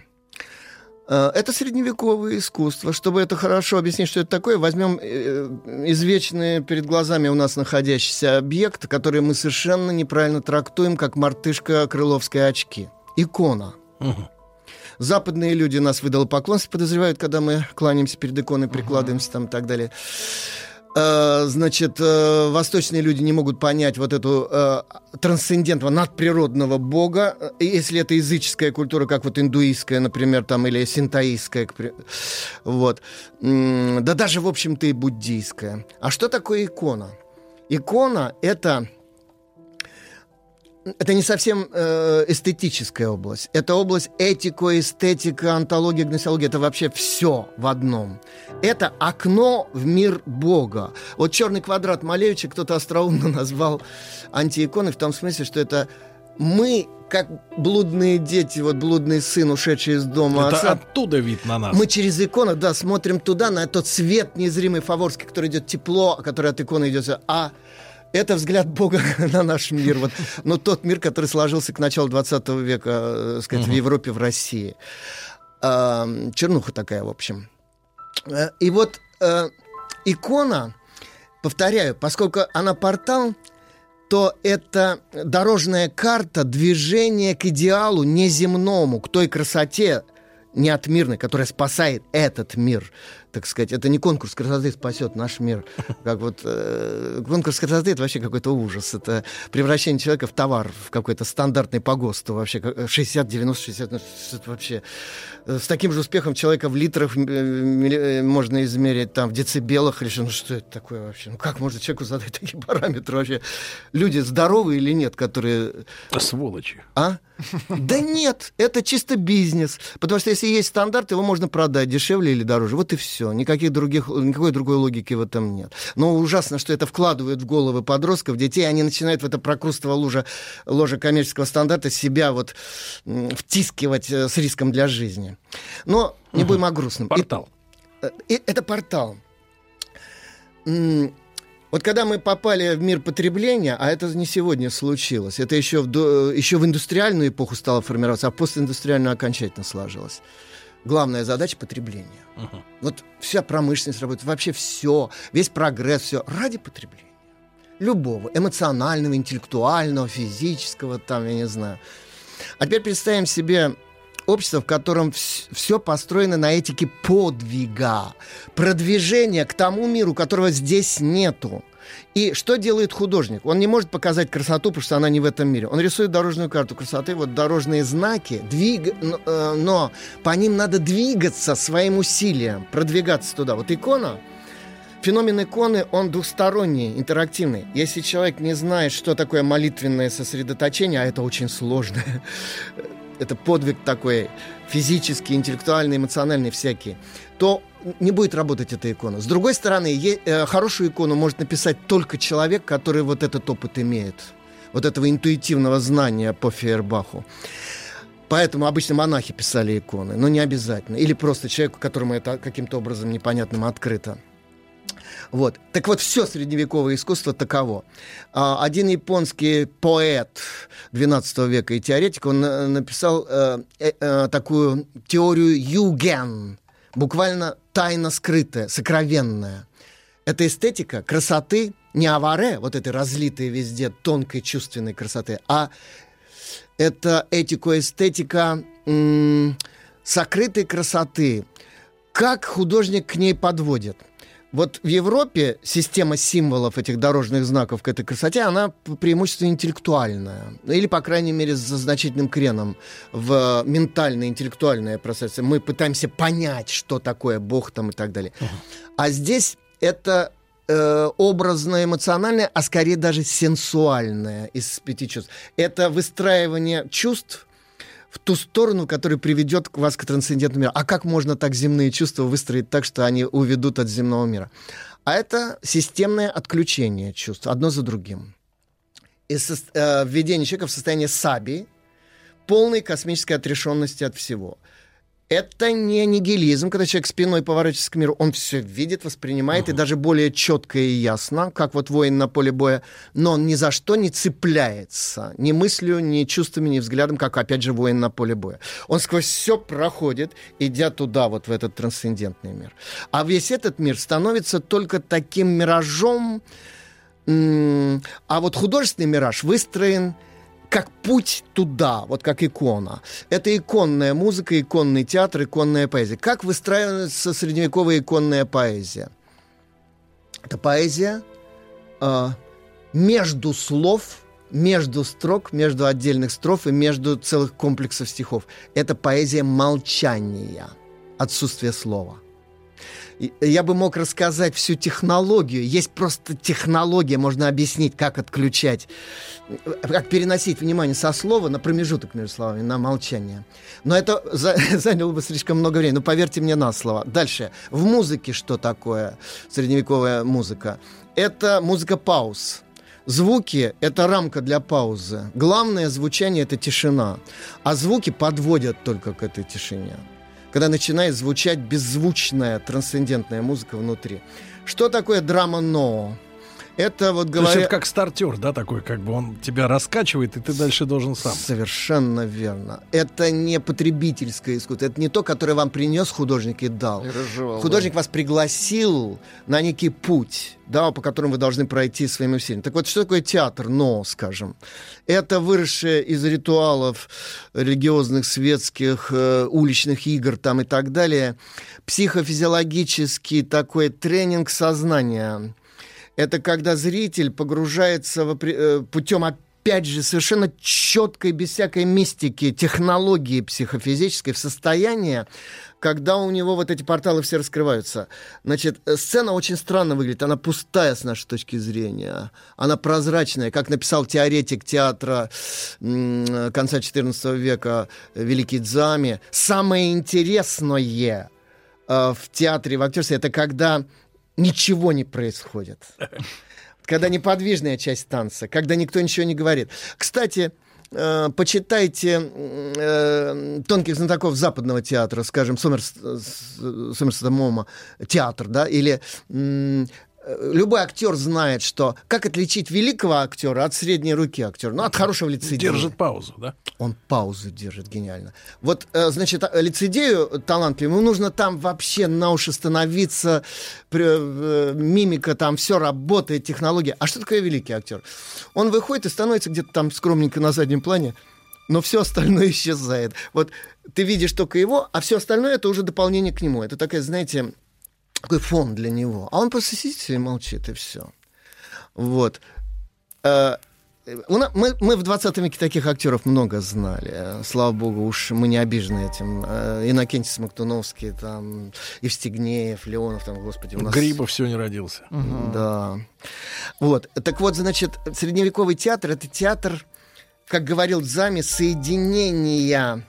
Э, Это средневековое искусство. Чтобы это хорошо объяснить, что это такое, возьмем э, извечный перед глазами у нас находящийся объект, который мы совершенно неправильно трактуем, как мартышка крыловской очки. Икона. Западные люди нас выдало поклонство, подозревают, когда мы кланяемся перед иконой, прикладываемся там и так далее. Э, Значит, э, восточные люди не могут понять вот эту э, трансцендентного, надприродного бога, если это языческая культура, как вот индуистская, например, там, или синтаистская, вот. Да даже, в общем-то, и буддийская. А что такое икона? Икона — это это не совсем э, эстетическая область. Это область этико, эстетика, антология, гносеология. Это вообще все в одном. Это окно в мир Бога. Вот черный квадрат Малевича кто-то остроумно назвал антииконой в том смысле, что это мы, как блудные дети, вот блудный сын, ушедший из дома Это отца, оттуда вид на нас. мы через икону, да, смотрим туда, на тот свет незримый фаворский, который идет тепло, который от иконы идет, а это взгляд Бога на наш мир. Вот, но тот мир, который сложился к началу 20 века, э, сказать, в Мгм. Европе, в России. А, чернуха такая, в общем. Э, И вот э, икона, повторяю, поскольку она портал, то это дорожная карта движения к идеалу неземному, к той красоте неотмирной, которая спасает этот мир. Так сказать, это не конкурс красоты спасет наш мир. Как вот э, конкурс красоты это вообще какой-то ужас. Это превращение человека в товар, в какой-то стандартный по ГОСТу вообще. как- 60, 90, 60, ну, что это вообще. Э, С таким же успехом человека в литрах э, э, можно измерить, там, в децибелах или что. Ну что это такое вообще? Ну как можно человеку задать такие параметры вообще? Люди здоровые или нет, которые... Сволочи. А? Да нет, это чисто бизнес. Потому что если есть стандарт, его можно продать дешевле или дороже. Вот и все. Никаких других, никакой другой логики в этом нет. Но ужасно, что это вкладывают в головы подростков, детей. Они начинают в это прокрустово лужа, ложа коммерческого стандарта себя вот втискивать э, с риском для жизни. Но не будем о грустном. Портал. И- э, и это портал. Вот когда мы попали в мир потребления, а это не сегодня случилось, это еще в, до- еще в индустриальную эпоху стало формироваться, а постиндустриальную окончательно сложилось. Главная задача потребления. Вот вся промышленность работает, вообще все, весь прогресс, все ради потребления. Любого, эмоционального, интеллектуального, физического, там, я не знаю. А теперь представим себе общество, в котором все построено на этике подвига, продвижения к тому миру, которого здесь нету. И что делает художник? Он не может показать красоту, потому что она не в этом мире. Он рисует дорожную карту красоты, вот дорожные знаки, двиг... но, э, но по ним надо двигаться своим усилием, продвигаться туда. Вот икона, Феномен иконы, он двухсторонний, интерактивный. Если человек не знает, что такое молитвенное сосредоточение, а это очень сложно, это подвиг такой физический, интеллектуальный, эмоциональный всякий, то не будет работать эта икона. С другой стороны, е- э, хорошую икону может написать только человек, который вот этот опыт имеет, вот этого интуитивного знания по Фейербаху. Поэтому обычно монахи писали иконы, но не обязательно. Или просто человеку, которому это каким-то образом непонятным открыто. Вот. Так вот, все средневековое искусство таково. А, Один японский поэт XII века и теоретик, он э, написал э, э, такую теорию юген, буквально тайно скрытая, сокровенная. Это эстетика красоты, не аваре, вот этой разлитой везде тонкой чувственной красоты, а это этико-эстетика сокрытой красоты. Как художник к ней подводит? Вот в Европе система символов этих дорожных знаков к этой красоте, она преимущественно интеллектуальная. Или, по крайней мере, с значительным креном в ментальное, интеллектуальное пространство. Мы пытаемся понять, что такое Бог там и так далее. А здесь это э, образное, эмоциональное, а скорее даже сенсуальное из пяти чувств. Это выстраивание чувств в ту сторону, которая приведет вас к трансцендентному миру. А как можно так земные чувства выстроить так, что они уведут от земного мира? А это системное отключение чувств, одно за другим. И сос- э, введение человека в состояние саби, полной космической отрешенности от всего. Это не нигилизм, когда человек спиной поворачивается к миру, он все видит, воспринимает, и даже более четко и ясно, как вот воин на поле боя, но он ни за что не цепляется, ни мыслью, ни чувствами, ни взглядом, как, опять же, воин на поле боя. Он сквозь все проходит, идя туда, вот в этот трансцендентный мир. А весь этот мир становится только таким миражом, а вот художественный мираж выстроен как путь туда, вот как икона. Это иконная музыка, иконный театр, иконная поэзия. Как выстраивается средневековая иконная поэзия? Это поэзия э, между слов, между строк, между отдельных строф и между целых комплексов стихов. Это поэзия молчания, отсутствия слова. И Я бы мог рассказать всю технологию. Есть просто технология, можно объяснить, как отключать, э, как переносить внимание со слова на промежуток между словами, на молчание. Но это за- заняло бы слишком много времени. Но поверьте мне на слово. Дальше. В музыке что такое средневековая музыка? Это музыка пауз. Звуки — это рамка для паузы. Главное звучание — это тишина. А звуки подводят только к этой тишине. Когда начинает звучать беззвучная трансцендентная музыка внутри. Что такое драма но? Это вот То есть говоря... это как стартер, да, такой, как бы он тебя раскачивает, и ты дальше должен сам. Совершенно верно. Это не потребительское искусство. Это не то, которое вам принес художник и дал. разжевал, Художник вас пригласил на некий путь, да, по которому вы должны пройти своими усилиями. Так вот, что такое театр, но, скажем? Это выросшее из ритуалов религиозных, светских, э, уличных игр там и так далее, психофизиологический такой тренинг сознания. Это когда зритель погружается в э, путем опять же, совершенно четкой, без всякой мистики, технологии психофизической в состояние, когда у него вот эти порталы все раскрываются. Значит, э, сцена очень странно выглядит. Она пустая с нашей точки зрения. Она прозрачная, как написал теоретик театра конца XIV века Великий Дзами. Самое интересное э, в театре, в актерстве, это когда ничего не происходит. Когда неподвижная часть танца, когда никто ничего не говорит. Кстати, э, почитайте э, тонких знатоков западного театра, скажем, Сомерс, Сомерсета Мома, театр, да, или э, любой актер знает, что как отличить великого актера от средней руки актера, ну, от хорошего лицедея. Держит паузу, да? Он паузу держит гениально. Вот, э, значит, а, лицедею талантливому нужно там вообще на уши становиться, э, мимика там, все работает, технология. А что такое великий актер? Он выходит и становится где-то там скромненько на заднем плане, но все остальное исчезает. Вот ты видишь только его, а все остальное это уже дополнение к нему. Это такая, знаете, такой фон для него. А он просто сидит и молчит, и все. Вот. Мы, мы в 20 веке таких актеров много знали. Слава богу, уж мы не обижены этим. Э, Иннокентий Смоктуновский, там, Евстигнеев, Леонов, там, господи, у нас... Грибов сегодня родился. Да. Вот. Так вот, значит, средневековый театр — это театр, как говорил Дзами, соединения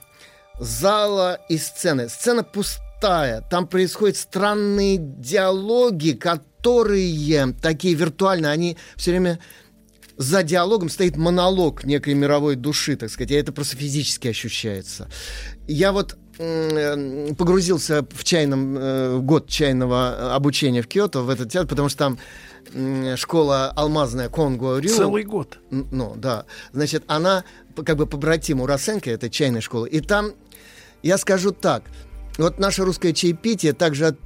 зала и сцены. Сцена пустая. Там происходят странные диалоги, которые такие виртуальные, они все время за диалогом стоит монолог некой мировой души, так сказать, и это просто физически ощущается. Я вот погрузился в чайном э, год чайного э, обучения в Киото, в этот театр, потому что там школа алмазная Конго Рю. Целый год. Ну, да. Значит, она как бы побратима у Росенко, это чайная школа. И там, я скажу так, вот наше русское чаепитие также от-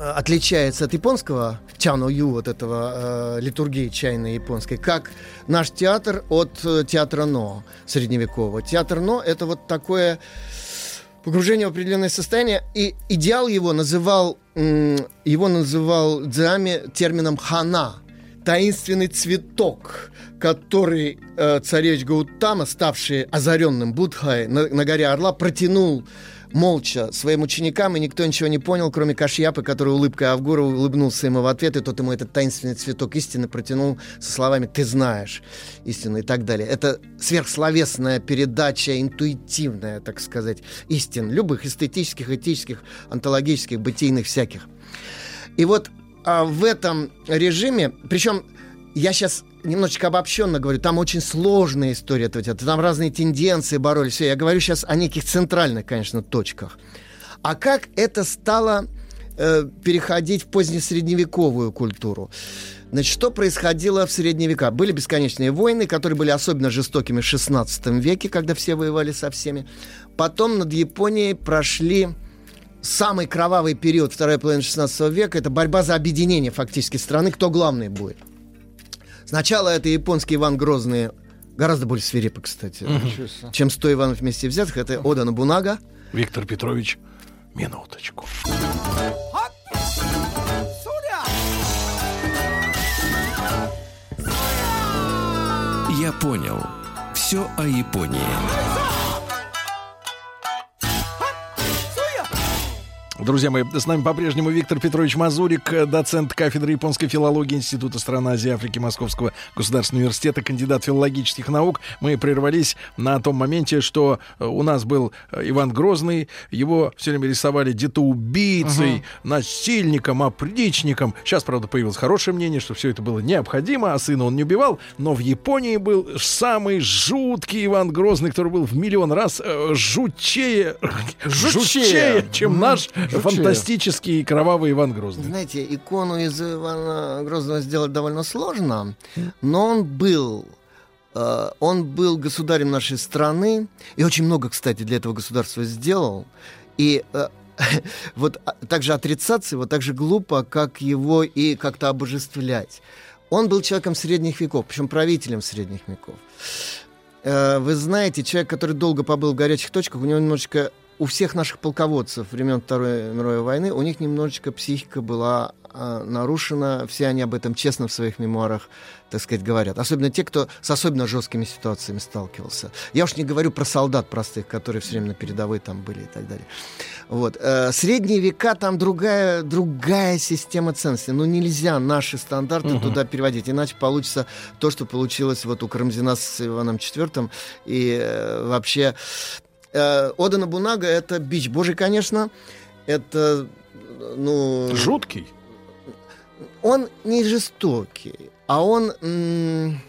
отличается от японского чано ю, вот этого э, литургии чайной японской, как наш театр от э, театра но средневекового. Театр но это вот такое погружение в определенное состояние, и идеал его называл, его называл Дзами термином хана, таинственный цветок, который э, царевич Гаутама, ставший озаренным Будхой на, на горе Орла, протянул молча своим ученикам, и никто ничего не понял, кроме Кашьяпы, который улыбкой Авгура улыбнулся ему в ответ, и тот ему этот таинственный цветок истины протянул со словами «ты знаешь истину» и так далее. Это сверхсловесная передача, интуитивная, так сказать, истин, любых эстетических, этических, онтологических, бытийных всяких. И вот а, в этом режиме, причем я сейчас немножечко обобщенно говорю, там очень сложная история этого театра, там разные тенденции боролись, все. Я говорю сейчас о неких центральных, конечно, точках. А как это стало э, переходить в позднесредневековую культуру? Значит, что происходило в средние века? Были бесконечные войны, которые были особенно жестокими в XVI веке, когда все воевали со всеми. Потом над Японией прошли самый кровавый период второй половины 16 века. Это борьба за объединение фактически страны, кто главный будет. Сначала это японский Иван Грозный, гораздо более свирепый, кстати, Мгм. чем 100 Иванов вместе взятых. Это Ода Набунага. Виктор Петрович, минуточку. Я понял. Все о Японии. Друзья мои, с нами по-прежнему Виктор Петрович Мазурик, э, доцент кафедры японской филологии Института стран Азии и Африки Московского государственного университета, кандидат филологических наук. Мы прервались на том моменте, что э, у нас был э, Иван Грозный, его все время рисовали детоубийцей, угу. насильником, опричником. Сейчас, правда, появилось хорошее мнение, что все это было необходимо, а сына он не убивал. Но в Японии был самый жуткий Иван Грозный, который был в миллион раз жутчее, жутчее, жутчее чем наш фантастический кровавый Иван Грозный. Знаете, икону из Ивана Грозного сделать довольно сложно, но он был э, он был государем нашей страны и очень много, кстати, для этого государства сделал. И э, вот а, так же отрицаться его так же глупо, как его и как-то обожествлять. Он был человеком средних веков, причем правителем средних веков. Э, вы знаете, человек, который долго побыл в горячих точках, у него немножечко у всех наших полководцев времен Второй мировой войны, у них немножечко психика была э, нарушена. Все они об этом честно в своих мемуарах, так сказать, говорят. Особенно те, кто с особенно жесткими ситуациями сталкивался. Я уж не говорю про солдат простых, которые все время на передовой там были и так далее. Вот. Э, средние века там другая, другая система ценностей. Ну, нельзя наши стандарты угу. туда переводить, иначе получится то, что получилось вот у Карамзина с Иваном IV. И э, вообще Э, Ода Набунага — это бич божий, конечно. Это, ну... Жуткий? Он не жестокий, а он... М-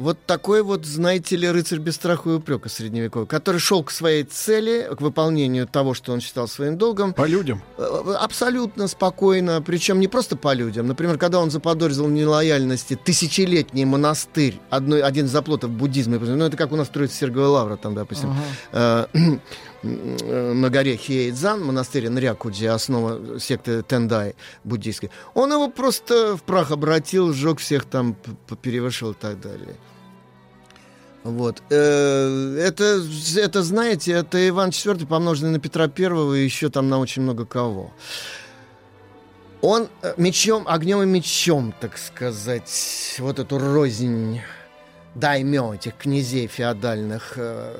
вот такой вот, знаете ли, рыцарь без страха и упрека средневековый, который шел к своей цели, к выполнению того, что он считал своим долгом. По людям? Э, абсолютно спокойно, причем не просто по людям. Например, когда он заподозрил в нелояльности тысячелетний монастырь, одной, один из заплотов буддизма, ну это как у нас строится Сергова Лавра, там, допустим, uh-huh. на горе Хиэйдзан, монастырь Нрякуджи, основа секты Тендай буддийской, он его просто в прах обратил, сжег всех там, перевышил и так далее. Вот. Э, это, это, знаете, это Иван IV, помноженный на Петра I и еще там на очень много кого. Он э, мечом, огнем и мечом, так сказать, вот эту рознь даймё, этих князей феодальных, э,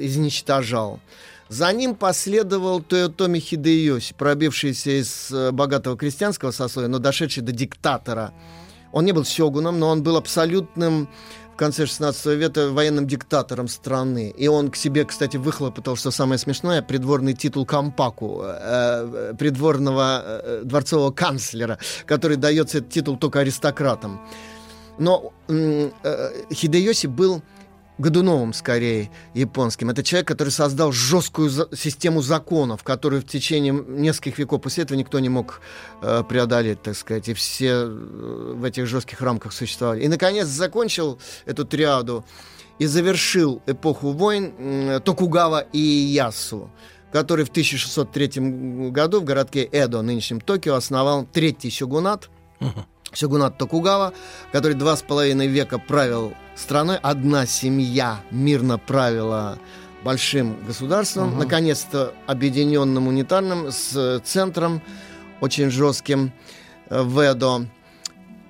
изничтожал. За ним последовал Тойотоми Хидеоси, пробившийся из богатого крестьянского сословия, но дошедший до диктатора. Он не был сёгуном, но он был абсолютным конце 16 века военным диктатором страны. И он к себе, кстати, выхлопотал, что самое смешное, придворный титул Кампаку, э, придворного э, дворцового канцлера, который дается этот титул только аристократам. Но э, Хидеоси был Годуновым, скорее, японским. Это человек, который создал жесткую за- систему законов, которую в течение нескольких веков после этого никто не мог э, преодолеть, так сказать. И все э, в этих жестких рамках существовали. И, наконец, закончил эту триаду и завершил эпоху войн э, Токугава и Ясу который в 1603 году в городке Эдо, нынешнем Токио, основал третий сёгунат, uh-huh. Сёгунат Токугава, который два с половиной века правил страной. Одна семья мирно правила большим государством, угу. наконец-то объединенным унитарным, с центром очень жестким э, в Эдо.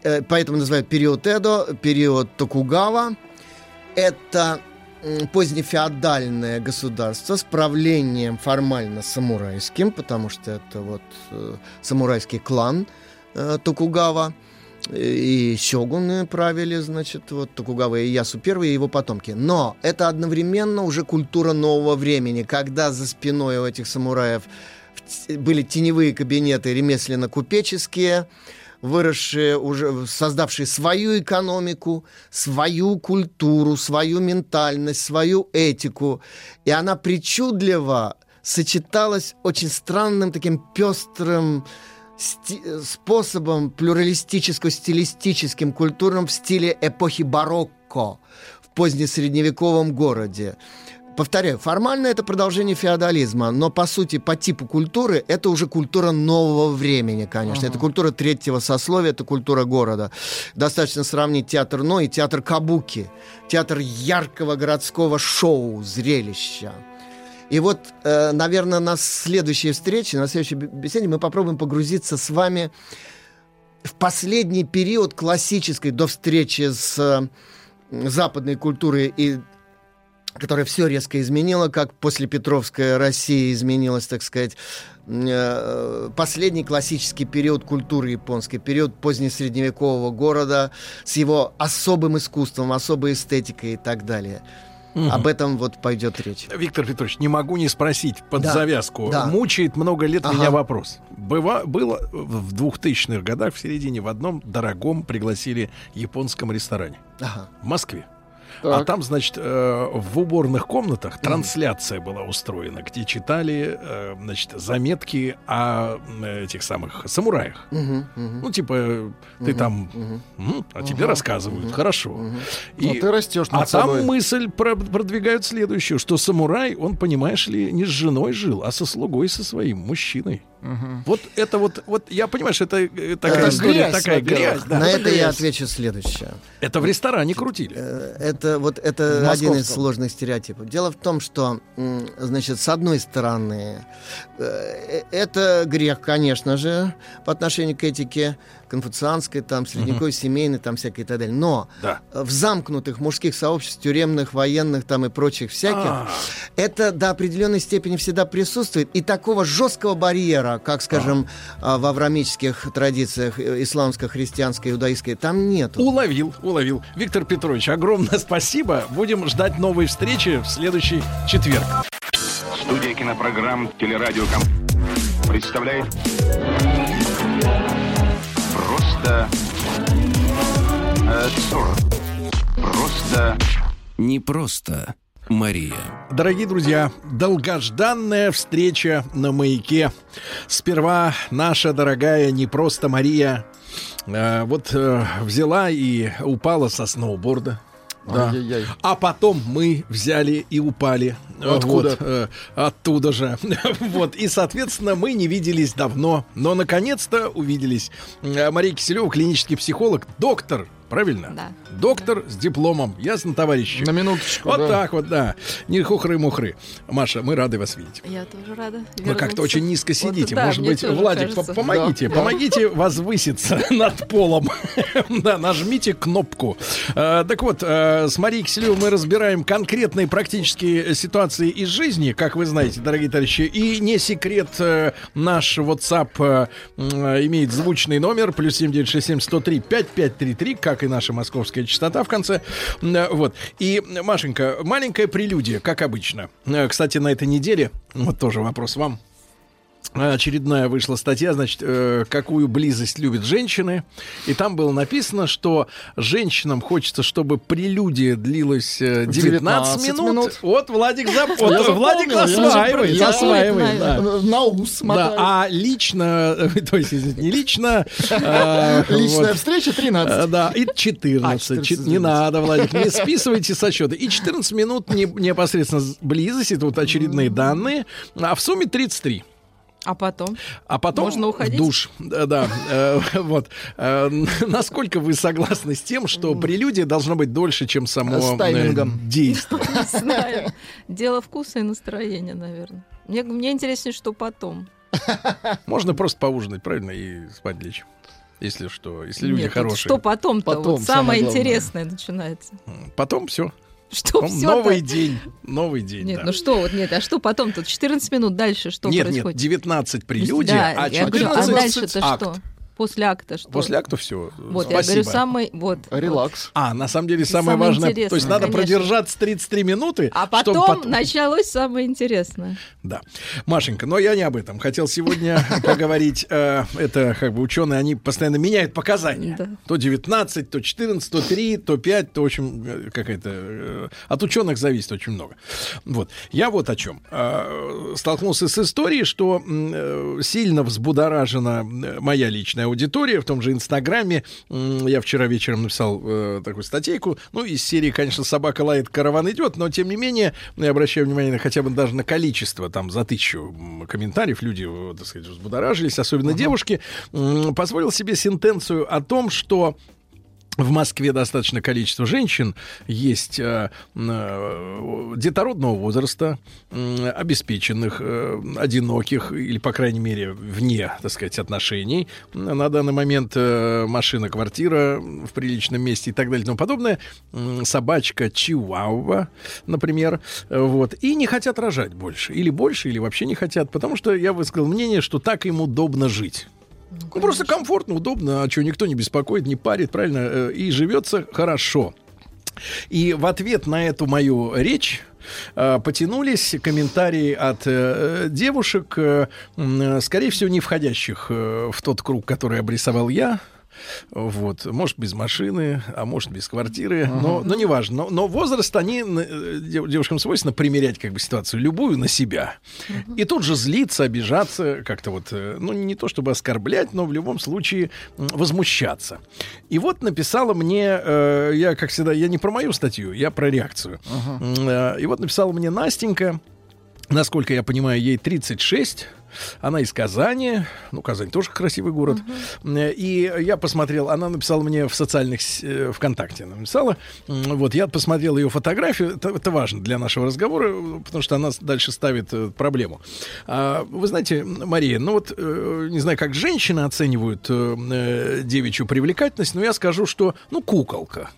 Э, поэтому называют период Эдо, период Токугава. Это позднефеодальное государство с правлением формально самурайским, потому что это вот э, самурайский клан э, Токугава и сёгуны правили, значит, вот Токугава и Ясу первые и его потомки. Но это одновременно уже культура нового времени, когда за спиной у этих самураев были теневые кабинеты ремесленно-купеческие, выросшие, уже создавшие свою экономику, свою культуру, свою ментальность, свою этику. И она причудливо сочеталась очень странным таким пестрым способом плюралистическо-стилистическим, культурным в стиле эпохи барокко в позднесредневековом городе. Повторяю, формально это продолжение феодализма, но по сути, по типу культуры, это уже культура нового времени, конечно. Uh-huh. Это культура третьего сословия, это культура города. Достаточно сравнить театр Но и театр Кабуки. Театр яркого городского шоу, зрелища. И вот, э, наверное, на следующей встрече, на следующей беседе мы попробуем погрузиться с вами в последний период классической до встречи с западной культурой и которая все резко изменила, как после Петровская Россия изменилась, так сказать, э, последний классический период культуры японской, период позднесредневекового города с его особым искусством, особой эстетикой и так далее. Мгм. Об этом вот пойдет речь. Виктор Петрович, не могу не спросить под Да, завязку. да. Мучает много лет Ага. меня вопрос. Быва, было в 2000-х годах в середине в одном дорогом пригласили японском ресторане Ага. в Москве. Так. А там, значит, э, в уборных комнатах трансляция была устроена, где читали, э, значит, заметки о этих самых самураях. Мгм. Ну, типа, ты Мгм, там, м, а тебе Ага, рассказывают, мгм, хорошо. мгм. Ну, ты растешь а над там собой. мысль про- продвигают следующую, что самурай, он, понимаешь ли, не с женой жил, а со слугой, со своим мужчиной. Мгм. Вот это вот, вот я понимаю, что это э, такая Э, история, грязь, такая грязь. да. На это я грязь. отвечу следующее. Это в ресторане крутили. Э, Это вот это В один из сложных стереотипов. Дело в том, что, значит, с одной стороны, э, это грех, конечно же, по отношению к этике конфуцианской, там, средневековой, семейной, там, всякой и так далее. Но Да. в замкнутых мужских сообществах, тюремных, военных, там, и прочих всяких, А. это до определенной степени всегда присутствует. И такого жесткого барьера, как, скажем, а, в аврамических традициях э, исламско-христианской, иудаистской, там нету. Уловил, уловил. Виктор Петрович, огромное спасибо. Будем ждать новой встречи в следующий четверг. Студия кинопрограмм «Телерадиоком» представляет Просто... э, 40. Просто... Не просто Мария. Дорогие друзья, долгожданная встреча на маяке. Сперва наша дорогая не просто Мария э, вот э, взяла и упала со сноуборда. Да. Ай-яй-яй. А потом мы взяли и упали. Откуда? Вот, э, оттуда же. вот. И, соответственно, мы не виделись давно. Но, наконец-то, увиделись. Э, Мария Киселева, клинический психолог, доктор, правильно? Да. Доктор с дипломом. Ясно, товарищи? На минуточку, Вот да. так вот, да. Не хухры-мухры. Маша, мы рады вас видеть. Я тоже рада. Вы как-то вернуться. очень низко Вот, сидите. да, Может быть, Владик, кажется. по- помогите, Да, помогите возвыситься над полом. да, нажмите кнопку. Э, так вот, э, с Марией Киселевой мы разбираем конкретные практические ситуации из жизни, как вы знаете, дорогие товарищи. И не секрет, э, наш WhatsApp э, имеет звучный номер, плюс 7967 103 5533, как и наша московская частота в конце. Э, Вот. И, Машенька, маленькая прелюдия, как обычно. Э, Кстати, на этой неделе, вот тоже вопрос вам. Очередная вышла статья, значит, э, какую близость любят женщины. И там было написано, что женщинам хочется, чтобы прелюдия длилась э, 19, 19 минут. минут. Вот Владик зап... Вот Владик запомнил, я осваивает, осваивает, да. На ус Да, а лично, то есть, извините, не лично, а, Личная вот. встреча 13. А, Да, и 14. А, 14, Чет- не надо, Владик, не списывайте со счета. И 14 минут не- непосредственно близости, это вот очередные данные, а в сумме 33. А потом? А потом Можно уходить? душ. Да, да. Э, вот. Э, Насколько вы согласны с тем, что прелюдия должна быть дольше, чем само э, таймингом. действие? Не знаю. Дело вкуса и настроения, наверное. Мне, мне интереснее, что потом. Можно просто поужинать, правильно, и спать лечь. Если что, если люди Нет, хорошие. Что потом-то? Потом, вот самое самое интересное начинается. Потом все. Что Потом всё новый так? день. Новый день. Нет, да. ну что, вот нет, а что потом-то? 14 минут дальше что нет, происходит? нет, 19 прелюдия, да, а я говорю, 14 а дальше-то акт. что? После акта что? После акта все. Вот, я говорю, самый... Вот, Релакс. А, на самом деле самое самое важное, то есть надо конечно. продержаться 33 минуты, А чтобы потом началось самое интересное. Да. Машенька, но я не об этом. Хотел сегодня поговорить. э, Это как бы ученые, они постоянно меняют показания. То 19, то 14, то 3, то 5, то, в общем, э, какая-то... э, От ученых зависит очень много. Вот. Я вот о чем. Столкнулся с историей, что сильно взбудоражена моя личная аудитория, в том же Инстаграме. Я вчера вечером написал э, такую статейку. Ну, из серии, конечно, «Собака лает, караван идет», но, тем не менее, я обращаю внимание на, хотя бы даже на количество, там, за тысячу комментариев люди, э, так сказать, взбудоражились, особенно девушки. М, Позволил себе сентенцию о том, что в Москве достаточно количество женщин есть э, э, детородного возраста, э, обеспеченных, э, одиноких или, по крайней мере, вне, так сказать, отношений. На данный момент э, машина, квартира в приличном месте и так далее и тому подобное. М, Собачка Чиуауа, например. Э, Вот. И не хотят рожать больше. Или больше, или вообще не хотят. Потому что я высказал мнение, что так им удобно жить. Ну, просто комфортно, удобно, а что, никто не беспокоит, не парит, правильно, э, и живется хорошо. И в ответ на эту мою речь э, потянулись комментарии от э, девушек, э, м, э, скорее всего, не входящих э, в тот круг, который обрисовал я. Вот, может, без машины, а может, без квартиры, но, но неважно. Но, но возраст, они, э, дев- девушкам свойственно примерять как бы ситуацию любую на себя. И тут же злиться, обижаться, как-то вот, э, ну, не то чтобы оскорблять, но в любом случае возмущаться. И вот написала мне, э, я, как всегда, я не про мою статью, я про реакцию. М, э, И вот написала мне Настенька, насколько я понимаю, ей 36. Она из Казани. Ну, Казань тоже красивый город. Э, И я посмотрел, она написала мне в социальных э, ВКонтакте. Она написала. Вот, я посмотрел ее фотографию. Это, это важно для нашего разговора, потому что она дальше ставит э, проблему. А, Вы знаете, Мария, ну вот, э, не знаю, как женщины оценивают девичью привлекательность, но я скажу, что, ну, куколка.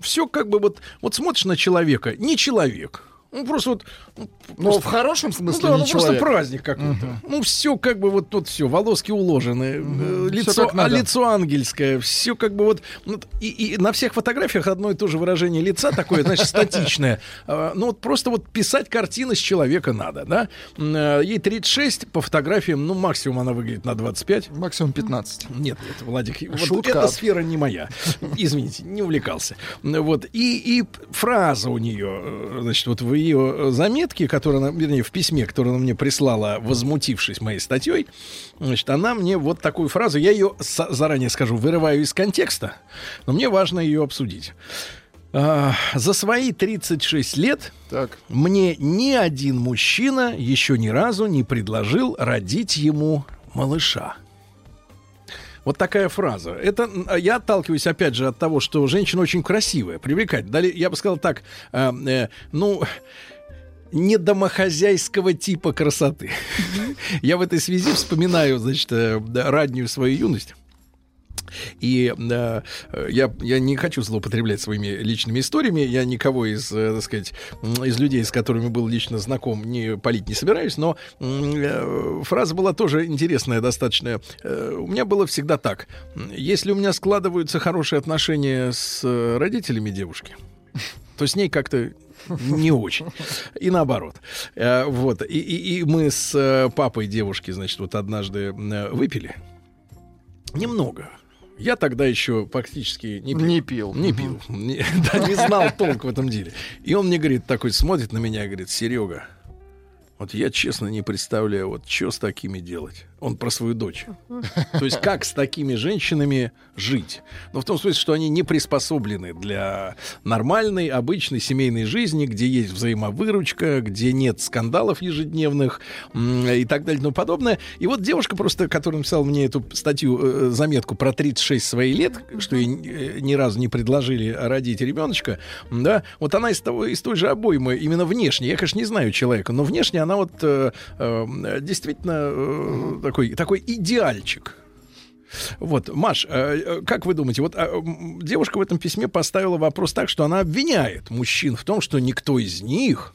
Все как бы вот, вот смотришь на человека, не человек. Ну, просто вот... Ну, Но в хорошем смысле ну, да, не ну, просто праздник какой-то. Ну, все как бы вот тут все, волоски уложены, Всё лицо, а лицо ангельское, все как бы вот... ну, и, и на всех фотографиях одно и то же выражение лица такое, значит, статичное. А, Ну, вот просто вот писать картины с человека надо, да? Э, Ей 36, по фотографиям, ну, максимум она выглядит на 25. Максимум 15. Нет, нет, Владик, вот Шутка. эта сфера не моя. Извините, не увлекался. Вот. И, и фраза у нее, э, значит, вот в ее заметке, которая, она, вернее, в письме, которое она мне прислала, возмутившись моей статьей, значит, она мне вот такую фразу, я ее заранее скажу, вырываю из контекста, но мне важно ее обсудить. А, За свои 36 лет мне ни один мужчина еще ни разу не предложил родить ему малыша. Вот такая фраза. Это м, я отталкиваюсь опять же от того, что женщина очень красивая, привлекательная. Далее, я бы сказал так, э, э, ну не домохозяйского типа красоты. Я в этой связи вспоминаю, значит, э, раннюю свою юность. И э, я, я не хочу злоупотреблять своими личными историями. Я никого из, э, так сказать, из людей, с которыми был лично знаком, не палить не собираюсь. Но э, фраза была тоже интересная достаточно. Э, у меня было всегда так. Если у меня складываются хорошие отношения с э, родителями девушки, то с ней как-то не очень. И наоборот. Э, Вот. И, и- и мы с э, папой девушки, значит, вот однажды выпили. Немного. Я тогда еще практически не пил. Не пил. Не пил. Не, да, не знал толк в этом деле. И он мне говорит, такой смотрит на меня и говорит, Серега, вот я честно не представляю, вот что с такими делать. Он про свою дочь. То есть как с такими женщинами жить? Но в том смысле, что они не приспособлены для нормальной, обычной семейной жизни, где есть взаимовыручка, где нет скандалов ежедневных и так далее и тому подобное. И вот девушка просто, которая написала мне эту статью, э, заметку про 36 своих лет, что ей э, ни разу не предложили родить ребеночка, да, вот она из, того, из той же обоймы, именно внешне. Я, конечно, не знаю человека, но внешне она вот э, э, действительно э, такой, такой идеальчик. Вот, Маш, э, э, как вы думаете, вот м, девушка в этом письме поставила вопрос так, что она обвиняет мужчин в том, что никто из них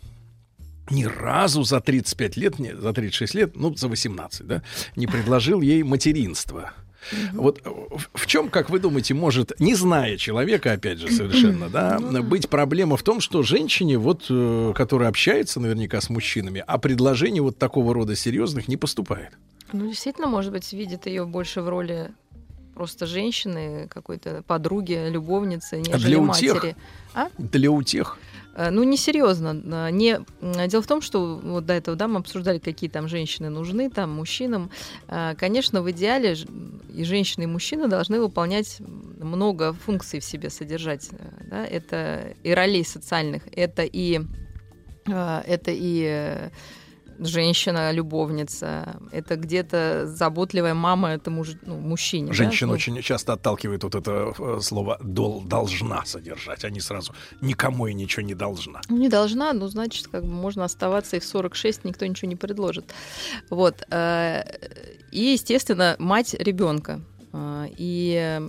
ни разу за 35 лет, не, за 36 лет, ну, за 18, да, не предложил ей материнство. Вот э, в, чем, как вы думаете, может, не зная человека, опять же, совершенно, да, быть проблема в том, что женщине, вот, которая общается наверняка с мужчинами, а предложений вот такого рода серьезных не поступает. Ну, действительно, может быть, видит ее больше в роли просто женщины, какой-то подруги, любовницы, нежели для утех? матери. А? Для утех. Э, Ну, несерьезно. Э, Не... м, Дело в том, что вот до этого да, мы обсуждали, какие там женщины нужны, там мужчинам. Э, Конечно, в идеале и женщины, и мужчины должны выполнять много функций в себе содержать. э, Да? Это и ролей социальных, это и, э, это и э, женщина, любовница. Это где-то заботливая мама, это муж, ну, мужчине. да? Женщина Ну, очень часто отталкивает вот это э, слово «дол- «должна» содержать. Они сразу никому и ничего не должна. Ну, не должна, ну, значит, как бы можно оставаться и в 46, никто ничего не предложит. Вот. э, И, естественно, мать ребенка. А, И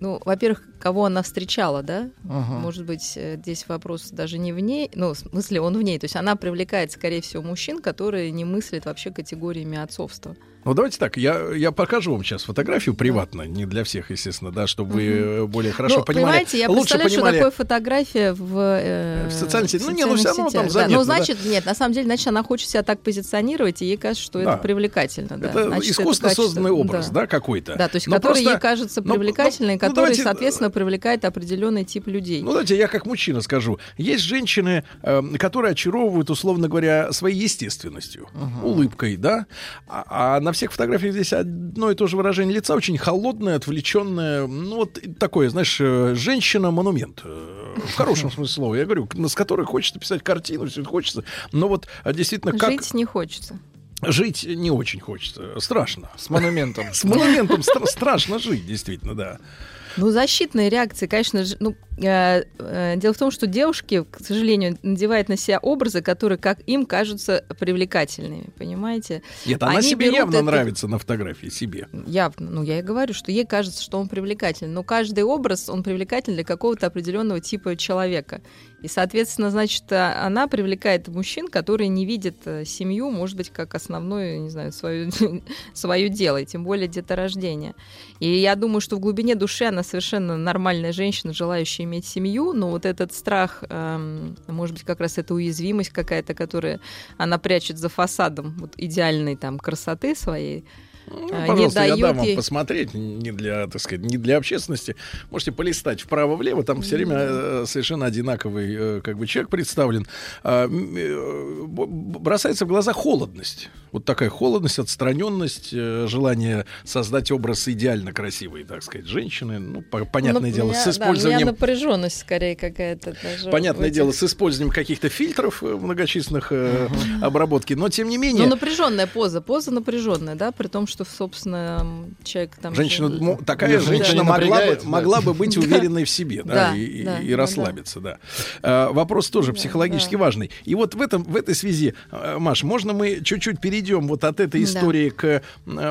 ну, во-первых, кого она встречала, да? Ага. Может быть, э, здесь вопрос даже не в ней, ну, в смысле, он в ней. То есть она привлекает, скорее всего, мужчин, которые не мыслят вообще категориями отцовства. Ну, давайте так, я, я покажу вам сейчас фотографию приватно, не для всех, естественно, да, чтобы вы э, более хорошо ну, понимали. понимаете, я лучше представляю, понимали. что такое фотография в, э, В социальной сети. Ну, не, ну, социальных всё равно там сетях. заметно, Да. Ну, да. значит, нет, на самом деле, значит, она хочет себя так позиционировать, и ей кажется, что Да. это привлекательно. Да. Это Значит, искусственно качество- созданный образ, да, какой-то. Да, то есть, Но который просто- ей кажется ну, привлекательным, ну, который, давайте, соответственно, привлекает определенный тип людей. Ну, давайте я как мужчина скажу. Есть женщины, эм, которые очаровывают, условно говоря, своей естественностью, улыбкой, да? А, а на всех фотографиях здесь одно и то же выражение лица, очень холодное, отвлеченное. Ну, вот такое, знаешь, э, женщина-монумент. э, В хорошем смысле слова. Я говорю, с которой хочется писать картину, все это хочется. Но вот а, действительно, как... Жить не хочется. Жить не очень хочется. Страшно. С монументом. С монументом стра- страшно жить, действительно, да. Ну, защитные реакции, конечно же, ну, э, э, дело в том, что девушки, к сожалению, надевают на себя образы, которые, как им, кажутся привлекательными, понимаете? Нет, она Они себе явно это- нравится на фотографии, себе. Явно, ну я и говорю, что ей кажется, что он привлекательный, но каждый образ, он привлекательный для какого-то определенного типа человека. И, соответственно, значит, а- она привлекает мужчин, которые не видят э, семью, может быть, как основное, не знаю, свое, свое дело, и тем более деторождение. И я думаю, что в глубине души она совершенно нормальная женщина, желающая иметь семью, но вот этот страх, эм, может быть, как раз эта уязвимость какая-то, которая она прячет за фасадом вот, идеальной там красоты своей, Ну, э, не пожалуйста, я дам вам ей... посмотреть, не для, так сказать, не для общественности. Можете полистать вправо-влево, там все время э, совершенно одинаковый э, как бы человек представлен. А, э, бросается в глаза холодность. Вот такая холодность, отстраненность, желание создать образ идеально красивой, так сказать, женщины. Ну, по- понятное Ну, дело, меня- с да, использованием... напряженность скорее какая-то. даже Понятное этих- дело, с использованием каких-то фильтров многочисленных э, обработки, но тем не менее... Ну, напряженная поза, поза напряженная, да, при том, что, собственно, человек там... Женщина, же- мо- такая Да. женщина могла бы, да. могла бы быть уверенной в себе, да, Да, и, да, расслабиться, да. А, вопрос тоже психологически важный. И вот в этом, в этой связи, а, Маш, можно мы чуть-чуть перейдем вот от этой Да. истории к э,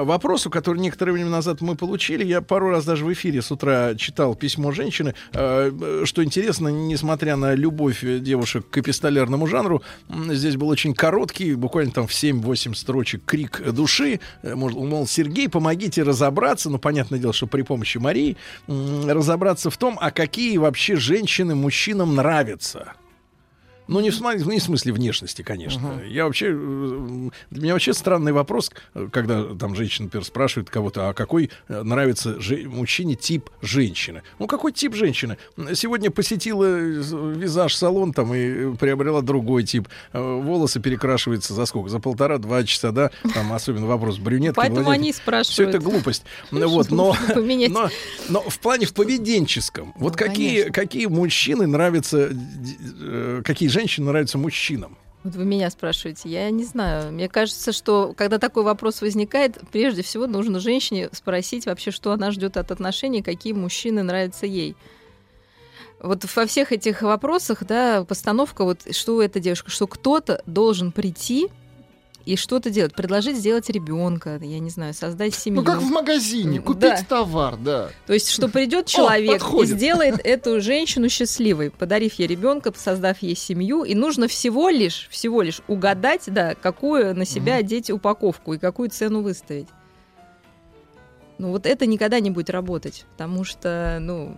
вопросу, который некоторое время назад мы получили. Я пару раз даже в эфире с утра читал письмо женщины, э, что интересно, несмотря на любовь э, девушек к эпистолярному жанру, здесь был очень короткий, буквально там в 7-8 строчек крик души, э, мол, Сергей, помогите разобраться, ну, понятное дело, что при помощи Марии, разобраться в том, а какие вообще женщины мужчинам нравятся. Ну, не в, сма- не в смысле внешности, конечно. Я вообще... э, Для меня вообще странный вопрос, э, когда там женщина, например, спрашивает кого-то, а какой э, нравится же- мужчине тип женщины? Ну, какой тип женщины? Сегодня посетила э, визаж-салон там и э, приобрела другой тип. Э, Волосы перекрашиваются за сколько? За полтора-два часа, да? Там особенно вопрос брюнетки. Поэтому блондинки. они и Все спрашивают. это глупость. Ну, Вот, но, но, но в плане в поведенческом. Вот какие, какие мужчины нравятся, э, какие женщины нравятся мужчинам? Вот вы меня спрашиваете, я не знаю. Мне кажется, что когда такой вопрос возникает, прежде всего нужно женщине спросить вообще, что она ждет от отношений, какие мужчины нравятся ей. Вот во всех этих вопросах, да, постановка, вот что эта девушка, что кто-то должен прийти и что-то делать, предложить сделать ребенка, я не знаю, создать семью. Ну, как в магазине, купить Да. товар, да. То есть, что придет человек и подходит. сделает эту женщину счастливой, подарив ей ребенка, создав ей семью, и нужно всего лишь, всего лишь угадать, да, какую на себя одеть упаковку и какую цену выставить. Ну вот это никогда не будет работать, потому что, ну,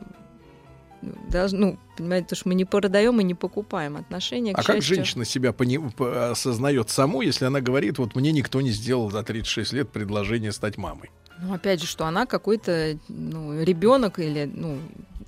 должны, ну, понимаете, то, что мы не продаем и не покупаем отношения. К А как счастью. женщина себя пони- по- осознает саму, если она говорит, вот мне никто не сделал за 36 лет предложение стать мамой? Ну, опять же, что она какой-то ну, ребенок или, ну,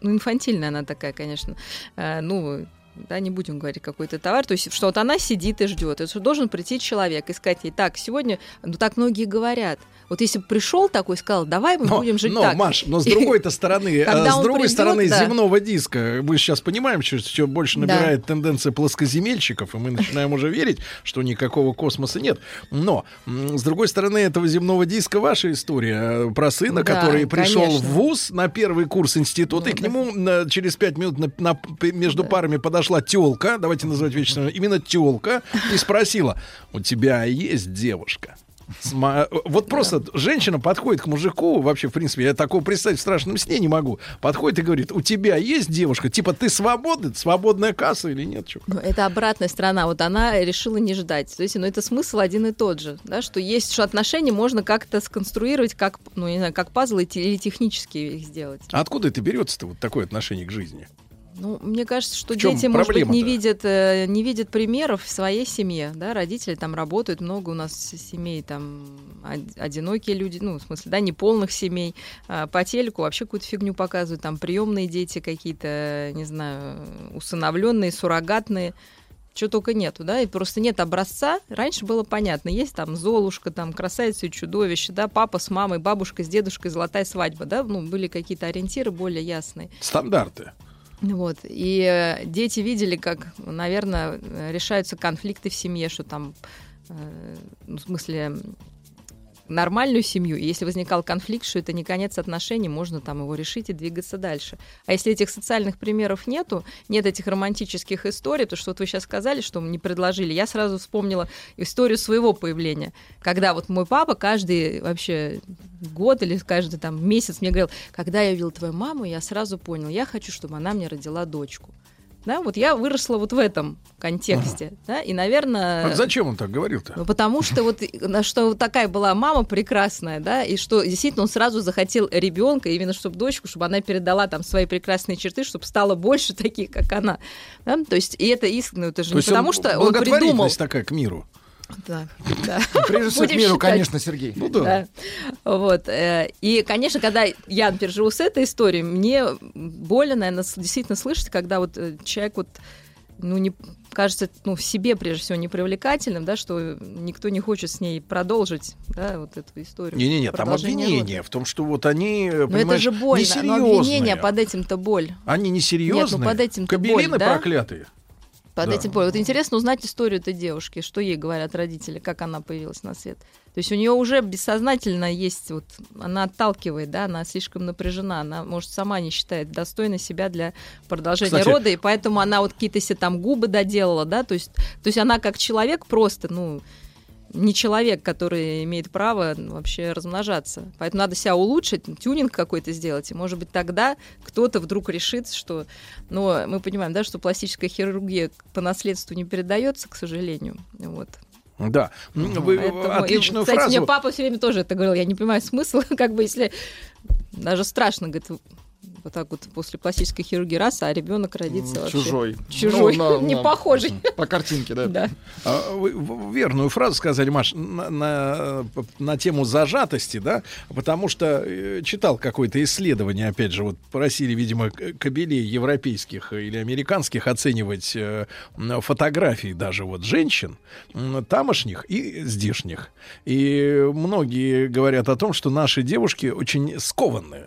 ну, инфантильная она такая, конечно. Э, ну, да, не будем говорить какой-то товар, то есть что вот она сидит и ждет, и что должен прийти человек и сказать ей, так, сегодня, ну так многие говорят, вот если бы пришел такой сказал, давай мы Но, будем жить но, так. Маш, но с другой-то стороны, э, с другой придет, стороны да. земного диска, мы сейчас понимаем, что все больше Да. набирает тенденция плоскоземельщиков, и мы начинаем уже верить, что никакого космоса нет. Но, с другой стороны, этого земного диска ваша история э, про сына, Да, который пришел конечно. в ВУЗ на первый курс института, и к нему на- через пять минут на- на- между парами подошла телка, давайте называть вещи, именно телка, и спросила, у тебя есть девушка? Вот просто женщина подходит к мужику, вообще, в принципе, я такого представить в страшном сне не могу. Подходит и говорит, у тебя есть девушка? Типа, ты свободный? Свободная касса или нет? чё? Ну, это обратная сторона. Вот она решила не ждать. То есть, ну, это смысл один и тот же, да, что есть, что отношения можно как-то сконструировать, как, ну, не знаю, как пазлы или технически их сделать. А откуда это берется-то, вот такое отношение к жизни? Ну, мне кажется, что дети, может быть, не видят, э, не видят примеров в своей семье, да, родители там работают, много у нас семей там од- одинокие люди, ну, в смысле, да, неполных семей, А по телеку вообще какую-то фигню показывают, там приемные дети какие-то, не знаю, усыновленные, суррогатные, чего только нету, да, и просто нет образца. Раньше было понятно, есть там Золушка, там красавица и чудовище, да, папа с мамой, бабушка с дедушкой, золотая свадьба, да, ну, были какие-то ориентиры более ясные. Стандарты. Вот. И э, дети видели, как, наверное, э, решаются конфликты в семье, что там, э, ну, в смысле, нормальную семью, и если возникал конфликт, что это не конец отношений, можно там его решить и двигаться дальше. А если этих социальных примеров нету, нет этих романтических историй, то что вот вы сейчас сказали, что мне предложили, я сразу вспомнила историю своего появления, когда вот мой папа каждый вообще год или каждый там месяц мне говорил, когда я увидел твою маму, я сразу понял, я хочу, чтобы она мне родила дочку. Да, вот я выросла вот в этом контексте, да, и, наверное... А зачем он так говорил-то? Ну, потому что вот что такая была мама прекрасная, да, и что действительно он сразу захотел ребенка, именно чтобы дочку, чтобы она передала там свои прекрасные черты, чтобы стало больше таких, как она. Да? То есть, и это искренне, это же То не потому, что он придумал. такая к миру. Да, да. Прежде всего, миру, считать. конечно, Сергей. Ну да. Да. Вот. э, И, конечно, когда я, например, живу с этой историей, мне больно, наверное, действительно слышать, когда вот э, человек вот ну, не кажется, ну, в себе, прежде всего, непривлекательным, да, что никто не хочет с ней продолжить, да, вот эту историю. Не-не-не, там обвинение рода. в том, что вот они, Но это понимаешь, же больно, но несерьезные. обвинение под этим-то боль. Они несерьезные. Нет, ну под этим-то Кабелины боль, да? проклятые. Под Да. этим боль. Вот интересно узнать историю этой девушки, что ей говорят родители, как она появилась на свет. То есть у нее уже бессознательно есть, вот, она отталкивает, да, она слишком напряжена, она, может, сама не считает достойной себя для продолжения Кстати- рода, и поэтому она вот какие-то себе там губы доделала, да, то есть, то есть она как человек просто, ну, не человек, который имеет право ну, вообще размножаться. Поэтому надо себя улучшить, тюнинг какой-то сделать. И, может быть, тогда кто-то вдруг решит, что... Но мы понимаем, да, что пластическая хирургия по наследству не передается, к сожалению. Вот. Да. М, Вы Поэтому- и, отличную кстати, фразу. мне папа все время тоже это говорил. Я не понимаю смысла, как бы, если... Даже страшно, говорит, вот так вот после пластической хирургии раз, а ребенок родится вообще... Чужой. Чужой, Ну, на- не на- похожий. По картинке, да. Да. А, Вы верную фразу сказали, Маш, на, на, на тему зажатости, да, потому что э, читал какое-то исследование, опять же, вот просили, видимо, к- кобелей европейских или американских оценивать э, фотографии даже вот женщин, тамошних и здешних. И многие говорят о том, что наши девушки очень скованы.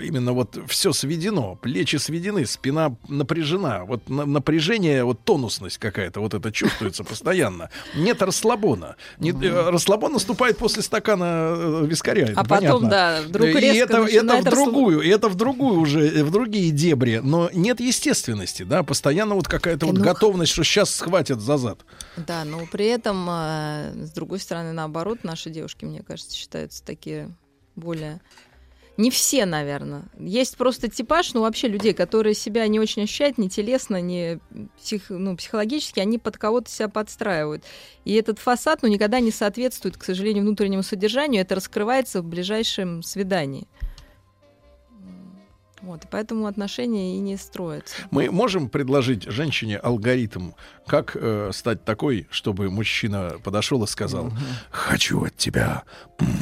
Э, Именно вот все сведено, плечи сведены, спина напряжена. Вот на- напряжение, вот тонусность какая-то, вот это чувствуется постоянно. Нет расслабона. Не- э, расслабон наступает после стакана э, вискаря. это А потом, понятно. да, вдруг И резко это, это начинает в другую, и это в другую уже, э, в другие дебри. Но нет естественности, да, постоянно вот какая-то вот Ну, готовность, что сейчас схватят за зад. Да, но при этом, э, с другой стороны, наоборот, наши девушки, мне кажется, считаются такие более... Не все, наверное. Есть просто типаж, ну, вообще людей, которые себя не очень ощущают, ни телесно, ни псих, ну, психологически, они под кого-то себя подстраивают. И этот фасад, ну, никогда не соответствует, к сожалению, внутреннему содержанию. Это раскрывается в ближайшем свидании. Вот, и поэтому отношения и не строятся. Мы можем предложить женщине алгоритм, как э, стать такой, чтобы мужчина подошел и сказал: Хочу от тебя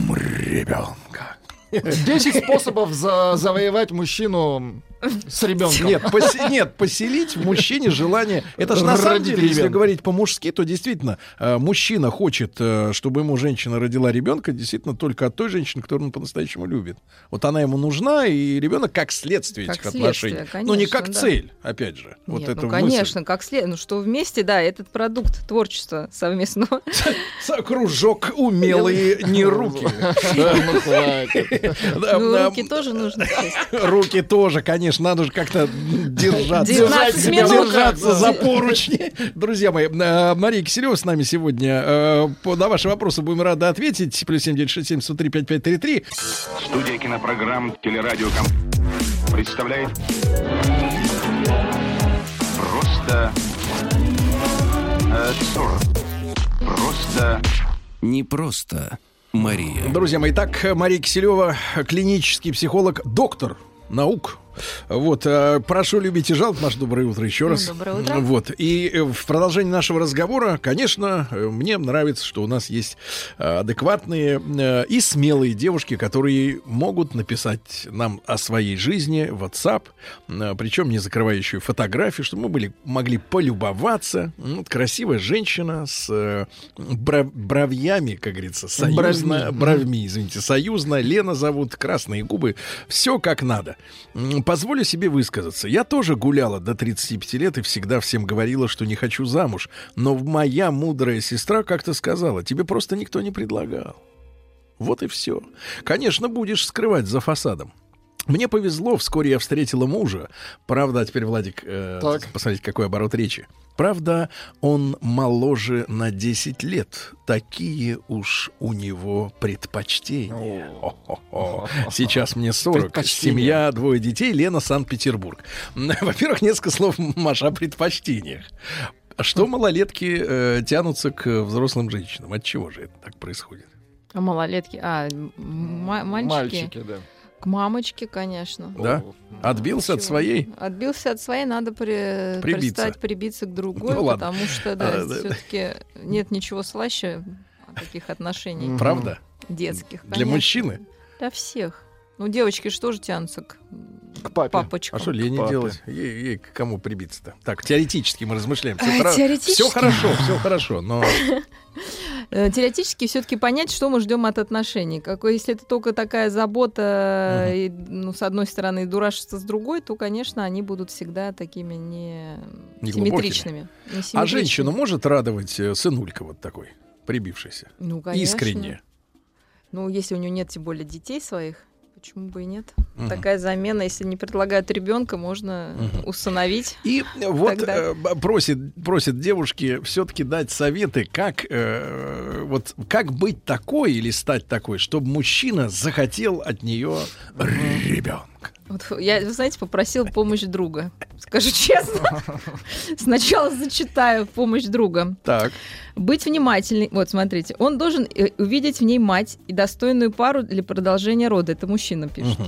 ребенка. 10 способов за- завоевать мужчину С ребенком. Нет, посе- нет, поселить в мужчине желание. Это же на самом деле, если ребенка. говорить по-мужски, то действительно э, мужчина хочет, э, чтобы ему женщина родила ребенка, действительно только от той женщины, которую он по-настоящему любит. Вот она ему нужна, и ребенок как следствие Как этих следствие, отношений. Но не конечно, как да. цель, опять же. Вот Нет, это ну, мысль. конечно, как след... Ну, что вместе, да, этот продукт творчества совместного. Кружок умелые не руки. Ну, Ну, руки тоже нужно честь. Руки тоже, конечно, надо же как-то держаться. 19 Держать- минут. Держаться за поручни. Друзья мои, э, Мария Киселева с нами сегодня. Э, по- На ваши вопросы будем рады ответить. Плюс семь девять шесть семь три пять пять три три. Студия кинопрограмм «Телерадиоком» представляет Просто э, 40. Просто Не просто Мария. Друзья мои, так Мария Киселева, клинический психолог, доктор наук. Вот, э, прошу любить и жаловать. Наше доброе утро еще Ну, раз. доброе утро. Вот, и э, в продолжении нашего разговора, конечно, э, мне нравится, что у нас есть адекватные и смелые девушки, которые могут написать нам о своей жизни в WhatsApp, причем не закрывающую фотографии, чтобы мы были, могли полюбоваться. М, Вот красивая женщина с бровьями, как говорится, союзно, Бровьми. бровьми, извините, союзно. Лена зовут, красные губы. Все как надо. Позволю себе высказаться. Я тоже гуляла до 35 лет и всегда всем говорила, что не хочу замуж. Но моя мудрая сестра как-то сказала, тебе просто никто не предлагал. Вот и все. Конечно, будешь скрывать за фасадом. Мне повезло, вскоре я встретила мужа. Правда, а теперь, Владик, э, Так. посмотрите, какой оборот речи. Правда, он моложе на 10 лет. Такие уж у него предпочтения. Хо-хо-хо. Сейчас мне 40. Предпочтения. Семья, двое детей, Лена, Санкт-Петербург. Во-первых, несколько слов, Маша, о предпочтениях. Что малолетки э, тянутся к взрослым женщинам? От чего же это так происходит? А малолетки, а, мальчики? Мальчики, да. К мамочке, конечно. Да? Отбился от Чего? своей? Отбился от своей, надо при... Прибиться. перестать прибиться к другой, Ну ладно. потому что, да, А, да. все-таки нет ничего слаще таких отношений Правда? детских. Для конечно. мужчины? Для всех. Ну, девочки что же тянутся к, К папе. папочкам? А что Лене делать? Ей, ей к кому прибиться-то? Так, теоретически мы размышляем. А, Все, теоретически? хорошо, все хорошо, но Теоретически все-таки понять, что мы ждем от отношений. Какой, если это только такая забота, и, ну, с одной стороны, и дурашество с другой, то, конечно, они будут всегда такими не, Не симметричными. Не А симметричными. женщину может радовать э, сынулька вот такой, прибившийся? Ну, конечно. Искренне. Ну, если у нее нет тем более детей своих, почему бы и нет? Мгм. Такая замена, если не предлагают ребенка, можно Мгм. усыновить. И вот э, просит, просит девушки все-таки дать советы, как, э, вот, как быть такой или стать такой, чтобы мужчина захотел от нее ребенка. Вот я, вы знаете, попросил помощь друга. Скажу честно. Сначала зачитаю помощь друга. Так. Быть внимательным. Вот, смотрите. Он должен э, увидеть в ней мать и достойную пару для продолжения рода. Это мужчина пишет.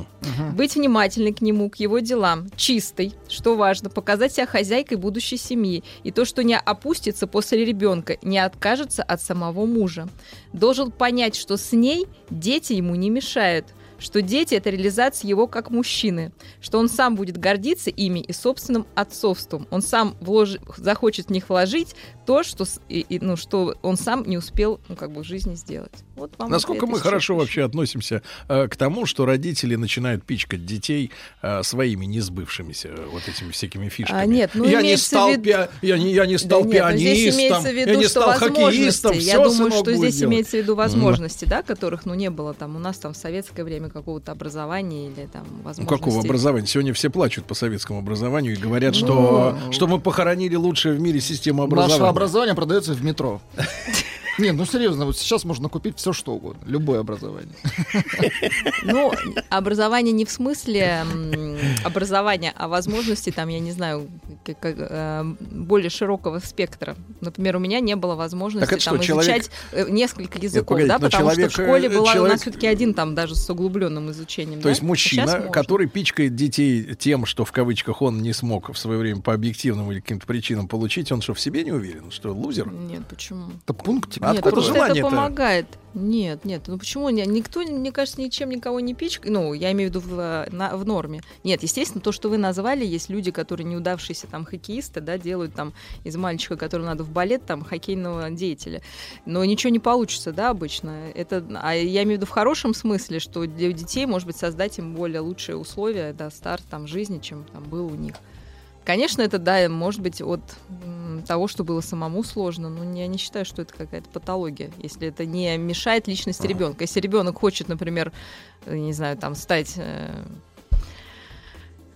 Быть внимательным к нему, к его делам. Чистой, что важно. Показать себя хозяйкой будущей семьи. И то, что не опустится после ребенка, не откажется от самого мужа. Должен понять, что с ней дети ему не мешают. Что дети — это реализация его как мужчины. Что он сам будет гордиться ими и собственным отцовством. Он сам вложи- захочет в них вложить то, что, и- и, ну, что он сам не успел ну, как бы в жизни сделать. Вот вам Насколько мы хорошо Чехии. вообще относимся э, к тому, что родители начинают пичкать детей э, своими несбывшимися э, вот этими всякими фишками. А, нет, ну, я не стал в виду- пиа- я не я не Да стал нет, ну, здесь пианистом, имеется в виду, я не стал хоккеистом. Я думаю, что здесь делать. имеется в виду возможности, да, которых, ну, не было там у нас там в советское время какого-то образования или там Ну, возможностей. какого образования? Сегодня все плачут по советскому образованию и говорят, Ну, что, что мы похоронили лучшее в мире систему образования. Наше образование продается в метро. Не, ну серьезно, вот сейчас можно купить все что угодно, любое образование. Ну, образование не в смысле образования, а возможности, там, я не знаю, как- как, э, более широкого спектра. Например, у меня не было возможности там, что, изучать э, несколько языков, погодите, да, потому человек, что в школе э, была у нас все-таки один там даже с углубленным изучением. То да? есть А мужчина, который пичкает детей тем, что в кавычках он не смог в свое время по объективным или каким-то причинам получить, он что, в себе не уверен, что лузер? Нет, почему? Это пунктик. Нет, Откуда просто это желание-то? помогает. Нет, нет, ну почему? Ни- Никто, мне кажется, ничем никого не пичкает. Ну, я имею в виду в, э, на- в норме. Нет, естественно, то, что вы назвали, есть люди, которые неудавшиеся там хоккеисты, да, делают там из мальчика, который надо в балет, там, хоккейного деятеля. Но ничего не получится, да, обычно. Это, а я имею в виду в хорошем смысле, что для детей, может быть, создать им более лучшие условия, да, старт там жизни, чем там был у них. Конечно, это, да, может быть, от того, что было самому сложно, но я не считаю, что это какая-то патология, если это не мешает личности ребенка. Если ребенок хочет, например, э, не знаю, там стать, э,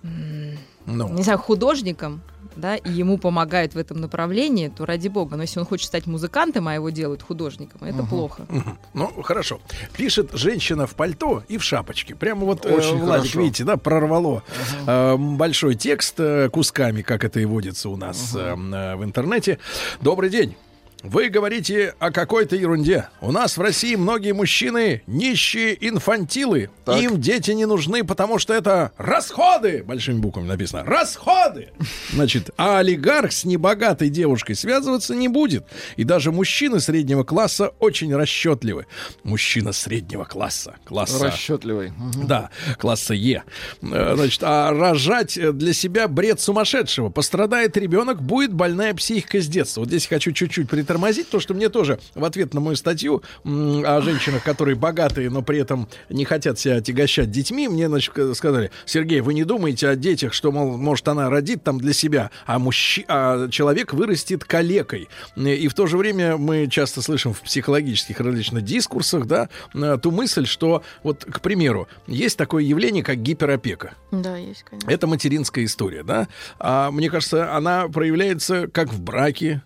Ну. не знаю, художником, да, и ему помогают в этом направлении, то ради бога. Но если он хочет стать музыкантом, а его делают художником, это Мгм. плохо. Ну, хорошо. Пишет женщина в пальто и в шапочке. Прямо вот, э, Очень Владик, хорошо. видите, да, прорвало э, большой текст э, кусками, как это и водится у нас э, э, в интернете. Добрый день. Вы говорите о какой-то ерунде. У нас в России многие мужчины нищие инфантилы. Так. Им дети не нужны, потому что это расходы. Большими буквами написано. Расходы. Значит, а олигарх с небогатой девушкой связываться не будет. И даже мужчины среднего класса очень расчетливы. Мужчина среднего класса. Класса Расчетливый. Мгм. да, класса Е. Э, Значит, а рожать для себя бред сумасшедшего. Пострадает ребенок, будет больная психика с детства. Вот здесь хочу чуть-чуть притормозить, то, что мне тоже в ответ на мою статью о женщинах, которые богатые, но при этом не хотят себя отягощать детьми, мне значит, сказали, Сергей, вы не думаете о детях, что, мол, может, она родит там для себя, а, мужчи... а человек вырастет калекой. И в то же время мы часто слышим в психологических различных дискурсах, да, э, ту мысль, что, вот, к примеру, есть такое явление, как гиперопека. Да, есть, конечно. Это материнская история, да. А мне кажется, она проявляется как в браке,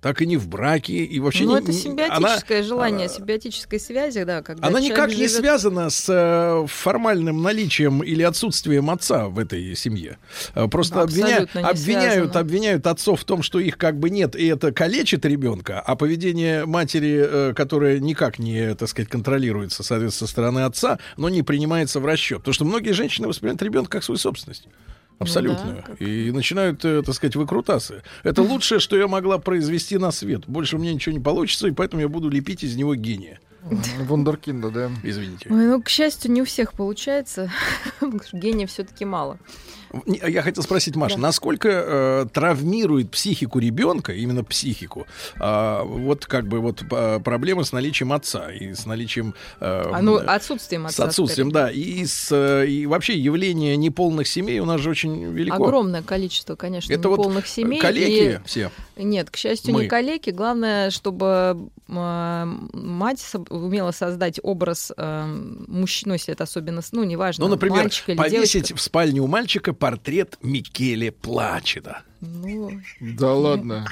так и не в браке. И вообще Ну, не- это не- симбиотическое она- желание, симбиотической связи, да, когда она никак не живет- связана с э, формальным наличием или отсутствием отца в этой семье. Э, Просто обвиня- Абсолютно не обвиняют, связано. обвиняют отцов в том, что их как бы нет, и это калечит ребенка, а поведение матери, э, которое никак не, так сказать, контролируется, соответственно, со стороны отца, но не принимается в расчет. Потому что многие женщины воспринимают ребенка как свою собственность. Абсолютную. и начинают, э, так сказать, выкрутасы. Это лучшее, что я могла произвести на свет. Больше у меня ничего не получится, и поэтому я буду лепить из него гения. Вундеркинда, да. Извините. Ой, ну, к счастью, не у всех получается. потому что Гения все-таки мало. Не, Я хотел спросить, Маша, Да. насколько э, травмирует психику ребенка, именно психику, а, вот как бы вот а, проблемы с наличием отца и с наличием... э, А, ну, э, отсутствием С отца, отсутствием, да. И, с, э, и вообще явление неполных семей у нас же очень велико. Огромное количество, конечно, Это вот неполных семей. коллеги и- все. Нет, к счастью, Мы. не калеки. Главное, чтобы э, мать умела создать образ э, мужчины, если это особенно, с- ну, неважно, Ну, например, мальчик или повесить девочка. в спальне у мальчика портрет Микеле Плачеда. Ну, Да ладно.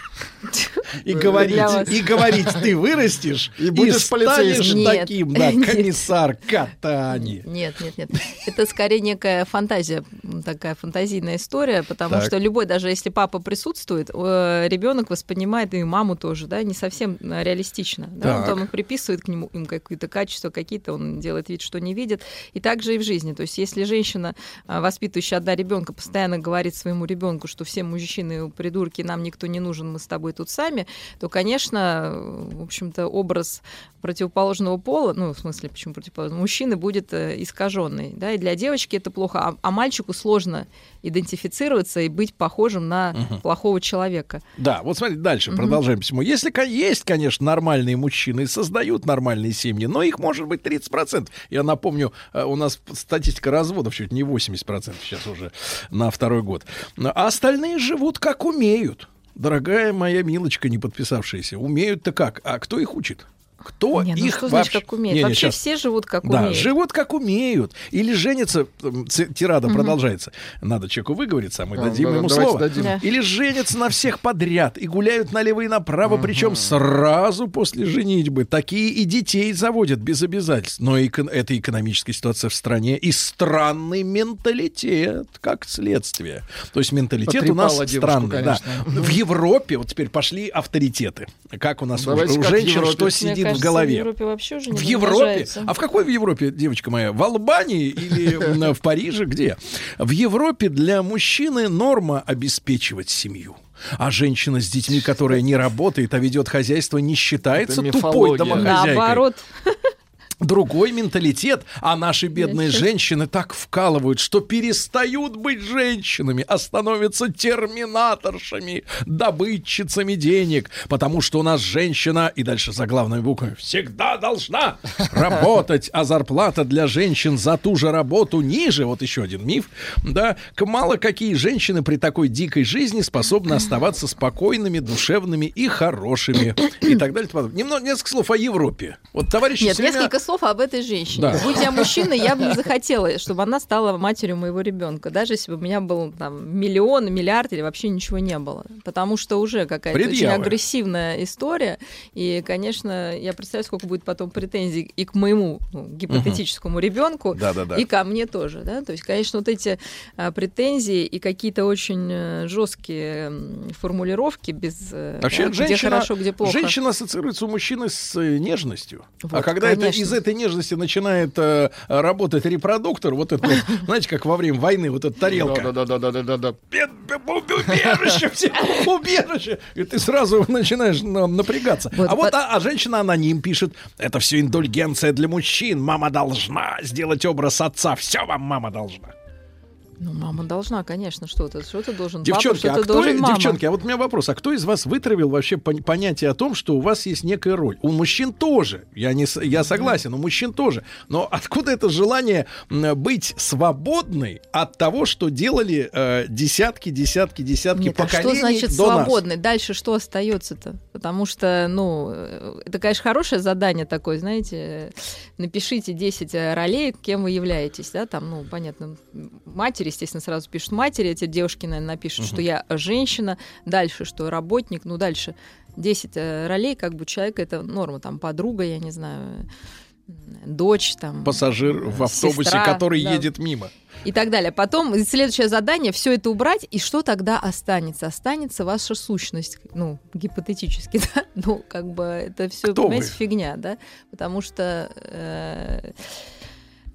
И говорить, и говорить, ты вырастешь И будешь станешь полицейским. Таким, да, комиссар Катани. Нет, нет, нет. Это скорее некая фантазия, такая фантазийная история, потому что любой, даже если папа присутствует, ребенок воспринимает и маму тоже, да, не совсем э, реалистично. Да? Он там приписывает к нему им какие-то качества, какие-то он делает вид, что не видит. И также и в жизни. То есть, если женщина, а, воспитывающая одна ребенка, постоянно говорит своему ребенку, что все мужчины придурки, нам никто не нужен, мы с тобой тут сами, то, конечно, в общем-то, образ противоположного пола, ну, в смысле, почему противоположного, мужчины будет э, искаженный, да, и для девочки это плохо, а, а мальчику сложно идентифицироваться и быть похожим на Мгм. плохого человека. Да, вот смотрите, дальше Мгм. продолжаем письмо. Если есть, конечно, нормальные мужчины и создают нормальные семьи, но их может быть 30%. Я напомню, э, у нас статистика разводов чуть не 80% сейчас уже на второй год. А остальные живут как умеют. Дорогая моя милочка, не подписавшаяся, умеют-то как? А кто их учит? Кто Не, ну их что вообще... значит, как умеют? Не, не, Вообще щас. все живут как Да, умеют. живут как умеют. Или женятся, тирада Мгм. продолжается. Надо человеку выговориться, а мы Да, дадим да, ему слово. дадим. Да. Или женятся на всех подряд и гуляют налево и направо, причем сразу после женитьбы. Такие и детей заводят без обязательств. Но эко- это экономическая ситуация в стране и странный менталитет, как следствие. То есть менталитет у нас Потрепала девушку, странный. да. В Европе вот теперь пошли авторитеты. Как у нас Давайте у в женщин, что Мне сидит в кажется, кажется, голове. В Европе вообще уже не В Европе? А в какой в Европе, девочка моя? В Албании или в Париже? Где? В Европе для мужчины норма обеспечивать семью. А женщина с детьми, которая не работает, а ведет хозяйство, не считается тупой домохозяйкой. Наоборот. Другой менталитет, а наши бедные женщины так вкалывают, что перестают быть женщинами, а становятся терминаторшами, добытчицами денег, потому что у нас женщина, и дальше за главной буквой, всегда должна работать, а зарплата для женщин за ту же работу ниже, вот еще один миф, да, К- мало какие женщины при такой дикой жизни способны оставаться спокойными, душевными и хорошими, и так далее. Немного, несколько слов о Европе. Вот товарищи Нет, несколько слов об этой женщине. Да. Будь я мужчиной, я бы не захотела, чтобы она стала матерью моего ребенка. Даже если бы у меня был там миллион, миллиард или вообще ничего не было. Потому что уже какая-то очень Предъявы. агрессивная история. И, конечно, я представляю, сколько будет потом претензий и к моему ну, гипотетическому ребенку, Да-да-да. и ко мне тоже. Да? То есть, конечно, вот эти а, претензии и какие-то очень э, жесткие формулировки без э, Вообще, да, где женщина, хорошо, где плохо. женщина ассоциируется у мужчины с э, нежностью. а Вот, когда это, конечно. из этой нежности начинает э, работать репродуктор, вот это, вот, знаете, как во время войны, вот эта тарелка. Да-да-да-да-да-да. Б- Убежище, все, убежище. И ты сразу начинаешь напрягаться. А вот а, а женщина аноним пишет, это все индульгенция для мужчин. Мама должна сделать образ отца. Все вам мама должна. Ну, мама должна, конечно, что-то. Что-то должен Девчонки, папа, а что-то кто, должен мама. девчонки, а вот у меня вопрос, а кто из вас вытравил вообще пон- понятие о том, что у вас есть некая роль? У мужчин тоже, я, не, я согласен, у мужчин тоже. Но откуда это желание быть свободной от того, что делали э, десятки, десятки, десятки Нет, а поколений что значит до нас? свободный? Дальше что остается-то? Потому что, ну, э, это, конечно, хорошее задание такое, знаете, э, напишите 10 э, ролей, кем вы являетесь, да, там, ну, понятно, м, матери, естественно, сразу пишут матери, эти девушки, наверное, напишут, что я женщина, дальше, что работник, ну, дальше 10 э, ролей, как бы человека, это норма, там, подруга, я не знаю, э, дочь, там, Пассажир в автобусе, Сестра, который да. едет мимо. и так далее. Потом следующее задание все это убрать, и что тогда останется? Останется ваша сущность, ну, гипотетически, да? Ну, как бы это все, Кто понимаете, вы? фигня, да? Потому что, э,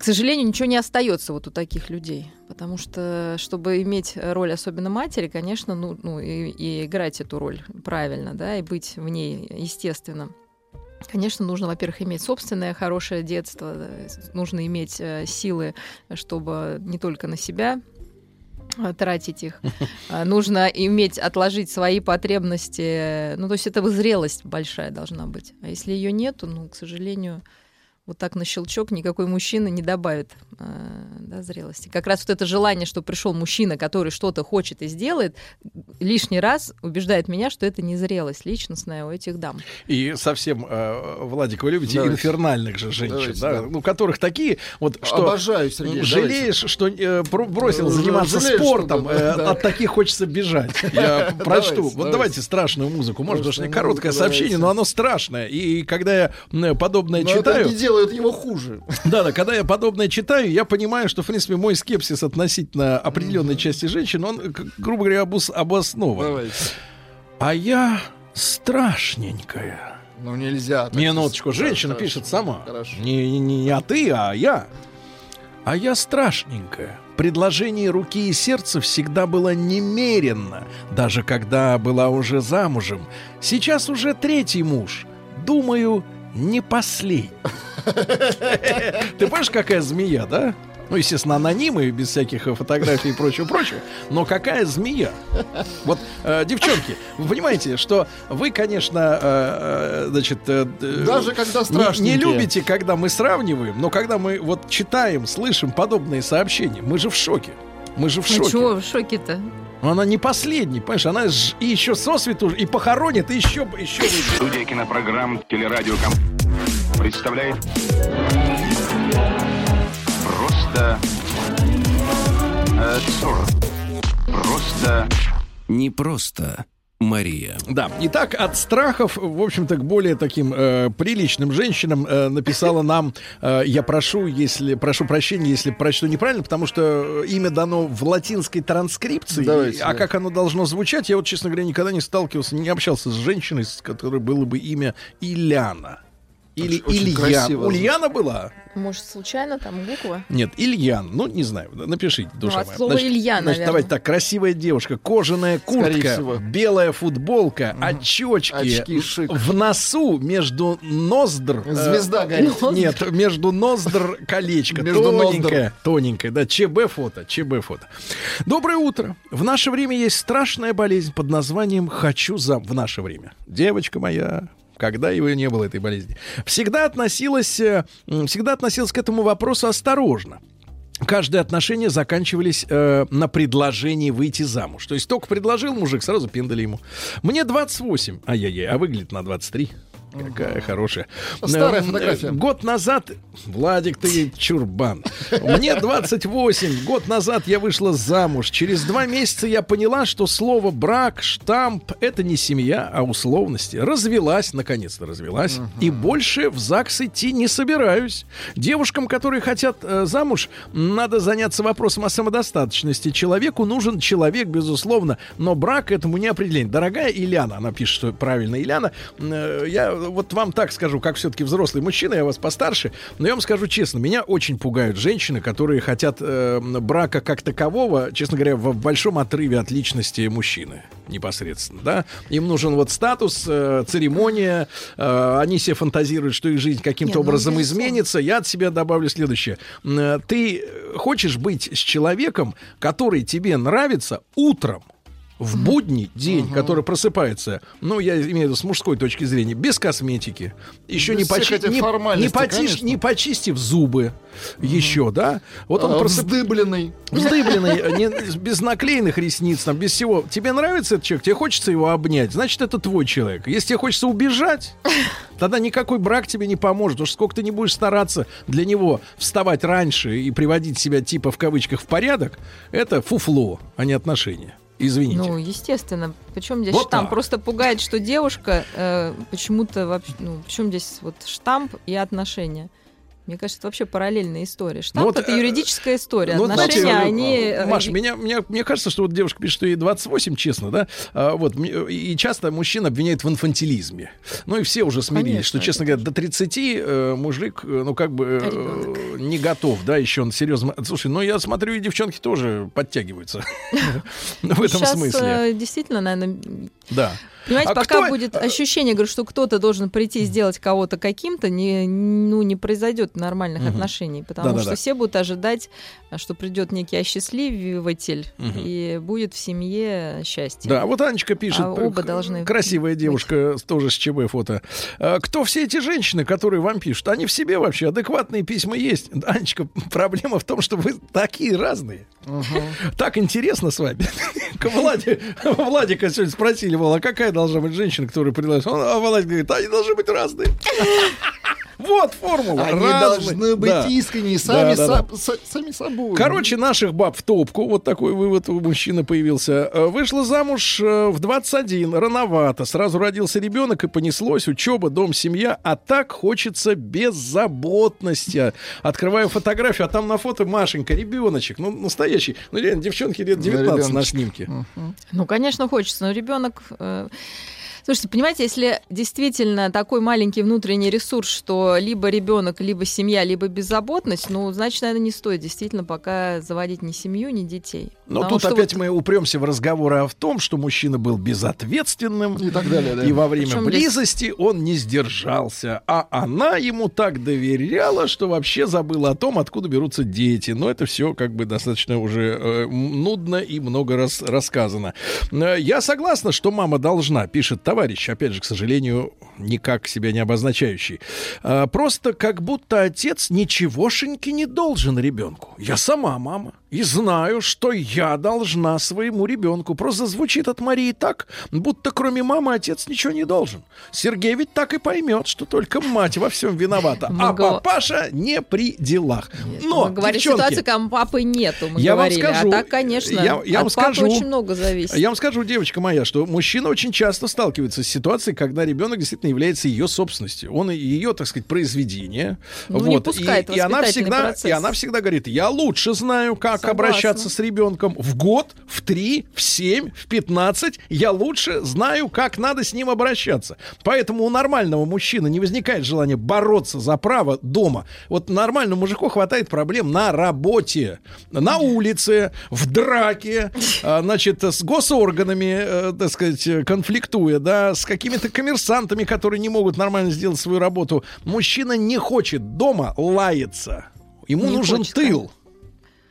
к сожалению, ничего не остается вот у таких людей. Потому что, чтобы иметь роль особенно матери, конечно, ну, ну и, и играть эту роль правильно, да, и быть в ней естественно. Конечно, нужно, во-первых, иметь собственное хорошее детство, нужно иметь э, силы, чтобы не только на себя э, тратить их. А, Нужно иметь, отложить свои потребности. Ну, то есть это зрелость большая должна быть. А если ее нету, ну, к сожалению, вот так на щелчок никакой мужчина не добавит э, да, зрелости. Как раз вот это желание, что пришел мужчина, который что-то хочет и сделает, лишний раз убеждает меня, что это не зрелость личностная у этих дам. И совсем, э, Владик, вы любите Давайте. инфернальных же женщин, Давайте, да? да. Ну, которых такие, вот что... Обожаю, Сергей, Жалеешь, что э, бро- бросил заниматься жалеешь, что спортом, да, э, да. от таких хочется бежать. Я прочту. Давайте, Вот давайте. давайте страшную музыку. Может, потому что Страшную короткое сообщение, давайте. но оно страшное. И когда я подобное читаю... не делает его хуже. Да, да, когда я подобное читаю, я понимаю, что, в принципе, мой скепсис относительно определенной части женщин, он, грубо говоря, обус- обоснован. Давайте. А я страшненькая. Ну нельзя. Минуточку, женщина Хорошо, пишет сама. Хорошо. Не, не, не а ты, а я. А я страшненькая. Предложение руки и сердца всегда было немерено, даже когда была уже замужем. Сейчас уже третий муж. Думаю, не последний. Ты понимаешь, какая змея, да? Ну, естественно, анонимы, без всяких фотографий и прочего-прочего. Но какая змея? Вот, э, девчонки, вы понимаете, что вы, конечно, э, э, значит... э, э, Даже когда не- страшненькие. Не, любите, когда мы сравниваем, но когда мы вот читаем, слышим подобные сообщения, мы же в шоке. Мы же в Ну шоке. чего в шоке-то? Она не последний, понимаешь? Она ж- и еще сосвету, и похоронит, и еще, еще. Студия кинопрограмм «Телерадиоком» представляет Просто э, сорок. Просто Не просто Мария. Да, итак, от страхов, в общем-то, к более таким э, приличным женщинам э, написала нам, э, я прошу, если прошу прощения, если прочту неправильно, потому что имя дано в латинской транскрипции, Давайте, а да. как оно должно звучать, я вот, честно говоря, никогда не сталкивался, не общался с женщиной, с которой было бы имя Иляна. Или Очень Илья. красиво Ульяна была? Может, случайно там буква? Нет, Ильян. Ну, не знаю. Напишите, душа Ну, моя. слова Илья, значит, наверное. давайте так. Красивая девушка, кожаная куртка, белая футболка, очечки. Очки, шик. В носу между ноздр... э, Звезда горит. Нет, между ноздр колечко. Между тоненькое. Тоненькое, да. ЧБ фото. ЧБ фото. Доброе утро. В наше время есть страшная болезнь под названием «хочу зам». В наше время. Девочка моя, когда его не было, этой болезни. Всегда относилась, э, всегда относилась к этому вопросу осторожно. Каждые отношения заканчивались э, на предложении выйти замуж. То есть только предложил мужик, сразу пиндали ему. Мне 28, ай-яй-яй, а выглядит на 23. Какая хорошая. Старая Э, фотография. Год назад... Владик, ты чурбан. Мне 28. Год назад я вышла замуж. Через два месяца я поняла, что слово брак, штамп — это не семья, а условности. Развелась, наконец-то развелась. И больше в ЗАГС идти не собираюсь. Девушкам, которые хотят э, замуж, надо заняться вопросом о самодостаточности. Человеку нужен человек, безусловно, но брак этому не определение. Дорогая Ильяна, она пишет, что правильно Ильяна, э, я вот вам так скажу, как все-таки взрослый мужчина, я вас постарше, но я вам скажу честно, меня очень пугают женщины, которые хотят э, брака как такового, честно говоря, в большом отрыве от личности мужчины непосредственно, да. Им нужен вот статус, э, церемония, э, они себе фантазируют, что их жизнь каким-то ну, образом изменится. Я от себя добавлю следующее. Э, Ты хочешь быть с человеком, который тебе нравится утром, в будний день, который просыпается, ну, я имею в виду с мужской точки зрения, без косметики, еще Без не, почи- не, не, конечно. не почистив зубы еще, да? Вот он А, просып- Вздыбленный. вздыбленный, не- без наклеенных ресниц, там, без всего. Тебе нравится этот человек, тебе хочется его обнять, значит, это твой человек. Если тебе хочется убежать, тогда никакой брак тебе не поможет. Потому что сколько ты не будешь стараться для него вставать раньше и приводить себя типа в кавычках в порядок, это фуфло, а не отношения. Извините. Ну, естественно. Причем здесь Вот штамп? так. Просто пугает, что девушка э, почему-то вообще. Ну, причем здесь вот штамп и отношения. Мне кажется, это вообще параллельная история. Штамп вот, это э, юридическая история. Ну, знаете, отношения, э, они. э, Маш, меня, меня, мне кажется, что вот девушка пишет, что ей 28, честно, да? А, вот, и часто мужчин обвиняют в инфантилизме. Ну и все уже смирились, Конечно, что, честно говоря, до 30 э, мужик, ну, как бы э, не готов, да, еще он серьезно... Слушай, ну я смотрю, и девчонки тоже подтягиваются в этом смысле. действительно, наверное, Да. Понимаете, А пока кто- будет ощущение, говорю, что кто-то должен прийти и сделать кого-то каким-то, не, ну, не произойдет нормальных Мгм. отношений, потому Да-да-да. что все будут ожидать, что придет некий осчастлививатель Мгм. и будет в семье счастье. Да, вот Анечка пишет, А оба должны красивая девушка, тоже с ЧБ фото. А, Кто все эти женщины, которые вам пишут? Они в себе вообще адекватные письма есть. Анечка, проблема в том, что вы такие разные. Так интересно с вами. К Владе, Владика сегодня спросили, мол, а какая должна быть женщина, которая предложит? Он- А Владик говорит, они должны быть разные. Вот формула. Они разные. должны быть Да. искренние, сами, Да, да, да. са- сами собой. Короче, наших баб в топку, вот такой вывод у мужчины появился. Э, Вышла замуж э, в 21, рановато. Сразу родился ребенок и понеслось учеба, дом, семья. А так хочется беззаботности. Открываю фотографию, а там на фото Машенька, ребеночек. Ну, настоящий. Ну, реально, девчонки лет 19 на ребеночек. снимке. Ну, конечно, хочется, но ребенок. э, Слушайте, понимаете, если действительно такой маленький внутренний ресурс, что либо ребенок, либо семья, либо беззаботность, ну, значит, наверное, не стоит действительно пока заводить ни семью, ни детей. Но Потому тут опять вот- мы упремся в разговоры о том, что мужчина был безответственным. И так далее, да. И во время Причем здесь- близости он не сдержался. А она ему так доверяла, что вообще забыла о том, откуда берутся дети. Но это все как бы достаточно уже э, нудно и много раз рассказано. Э, Я согласна, что мама должна, пишет товарищ, опять же, к сожалению, никак себя не обозначающий. Э, Просто как будто отец ничегошеньки не должен ребенку. Я сама мама. И знаю, что я должна своему ребенку. Просто звучит от Марии так, будто кроме мамы отец ничего не должен. Сергей ведь так и поймет, что только мать во всем виновата, а Много- папаша не при делах. Но, мы говорим девчонки, ситуацию, когда папы нету, мы я вам говорили. скажу, а так, конечно, я- я вам от папы скажу, очень много зависит. я вам скажу, девочка моя, что мужчина очень часто сталкивается с ситуацией, когда ребенок действительно действительно является ее собственностью. Он ее, так сказать, произведение. Ну, вот. и, и она всегда, процесс. и она всегда говорит: я лучше знаю, как Согласна. обращаться с ребенком в год, в три, в семь, в пятнадцать. Я лучше знаю, как надо с ним обращаться. Поэтому у нормального мужчины не возникает желания бороться за право дома. Вот нормальному мужику хватает проблем на работе, на улице, в драке, а, значит, с госорганами, э, так сказать, э, конфликтуя, да, с какими-то коммерсантами, которые не могут нормально сделать свою работу. Мужчина не хочет дома лаяться. Ему Не нужен хочет, тыл.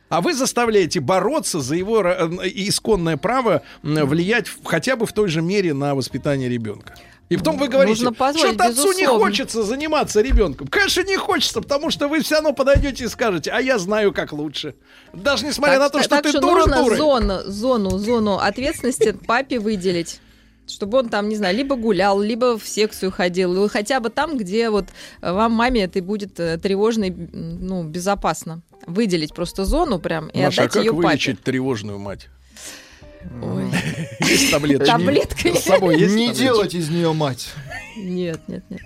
А вы заставляете бороться за его э, исконное право влиять в- хотя бы в той же мере на воспитание ребенка. И потом вы говорите, что-то отцу не хочется заниматься ребенком. Конечно, не хочется, потому что вы все равно подойдете и скажете, а я знаю, как лучше. Даже несмотря на то, что так ты что дура нужно дурой. зону, зону, зону ответственности папе выделить. Чтобы он там, не знаю, либо гулял, либо в секцию ходил, хотя бы там, где вот э, вам, маме, это будет э, тревожно и ну, безопасно. Выделить просто зону прям и Маша, а отдать как ее папе. вылечить тревожную мать? Ой. Есть таблетки? Таблетками. С собой есть Не таблетки? делать из нее мать. Нет, нет, нет.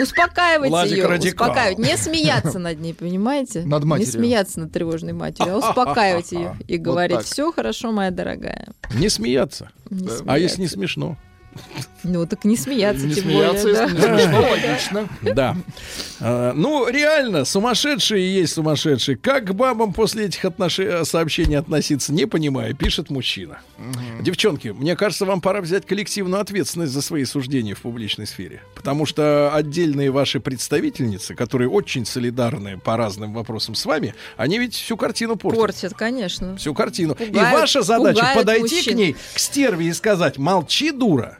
Успокаивать Владик ее, радикал. успокаивать. Не смеяться над ней, понимаете? Над Не матерью. смеяться над тревожной матерью, а успокаивать ее и Вот говорить, так. все хорошо, моя дорогая. Не смеяться. Не А смеяться. если не смешно? Ну, так не смеяться, Не тем смеяться, более, если не да. смешно, логично. Да. А, Ну, реально, сумасшедшие есть сумасшедшие. Как к бабам после этих отнош- сообщений относиться, не понимаю, пишет мужчина. Девчонки, мне кажется, вам пора взять коллективную ответственность за свои суждения в публичной сфере. Потому что отдельные ваши представительницы, которые очень солидарны по разным вопросам с вами, они ведь всю картину портят. Портят, конечно. Всю картину. и ваша задача подойти мужчин. к ней, к стерве и сказать, молчи, дура.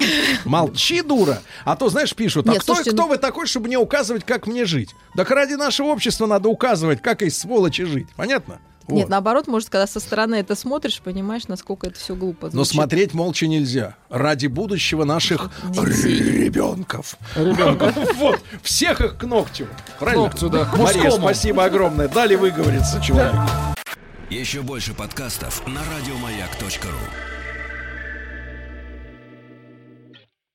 Молчи, дура. А то, знаешь, пишут, а Нет, кто, слушайте, кто ну- вы такой, чтобы мне указывать, как мне жить? Так ради нашего общества надо указывать, как из сволочи жить. Понятно? Нет, Вот. наоборот, может, когда со стороны это смотришь, понимаешь, насколько это все глупо. Но звучит. смотреть молча нельзя. Ради будущего наших ребенков. Вот, всех их к ногтю. Правильно? ногтю, да, к Мария, спасибо огромное. Дали выговориться человеку. Еще больше подкастов на радиомаяк.ру.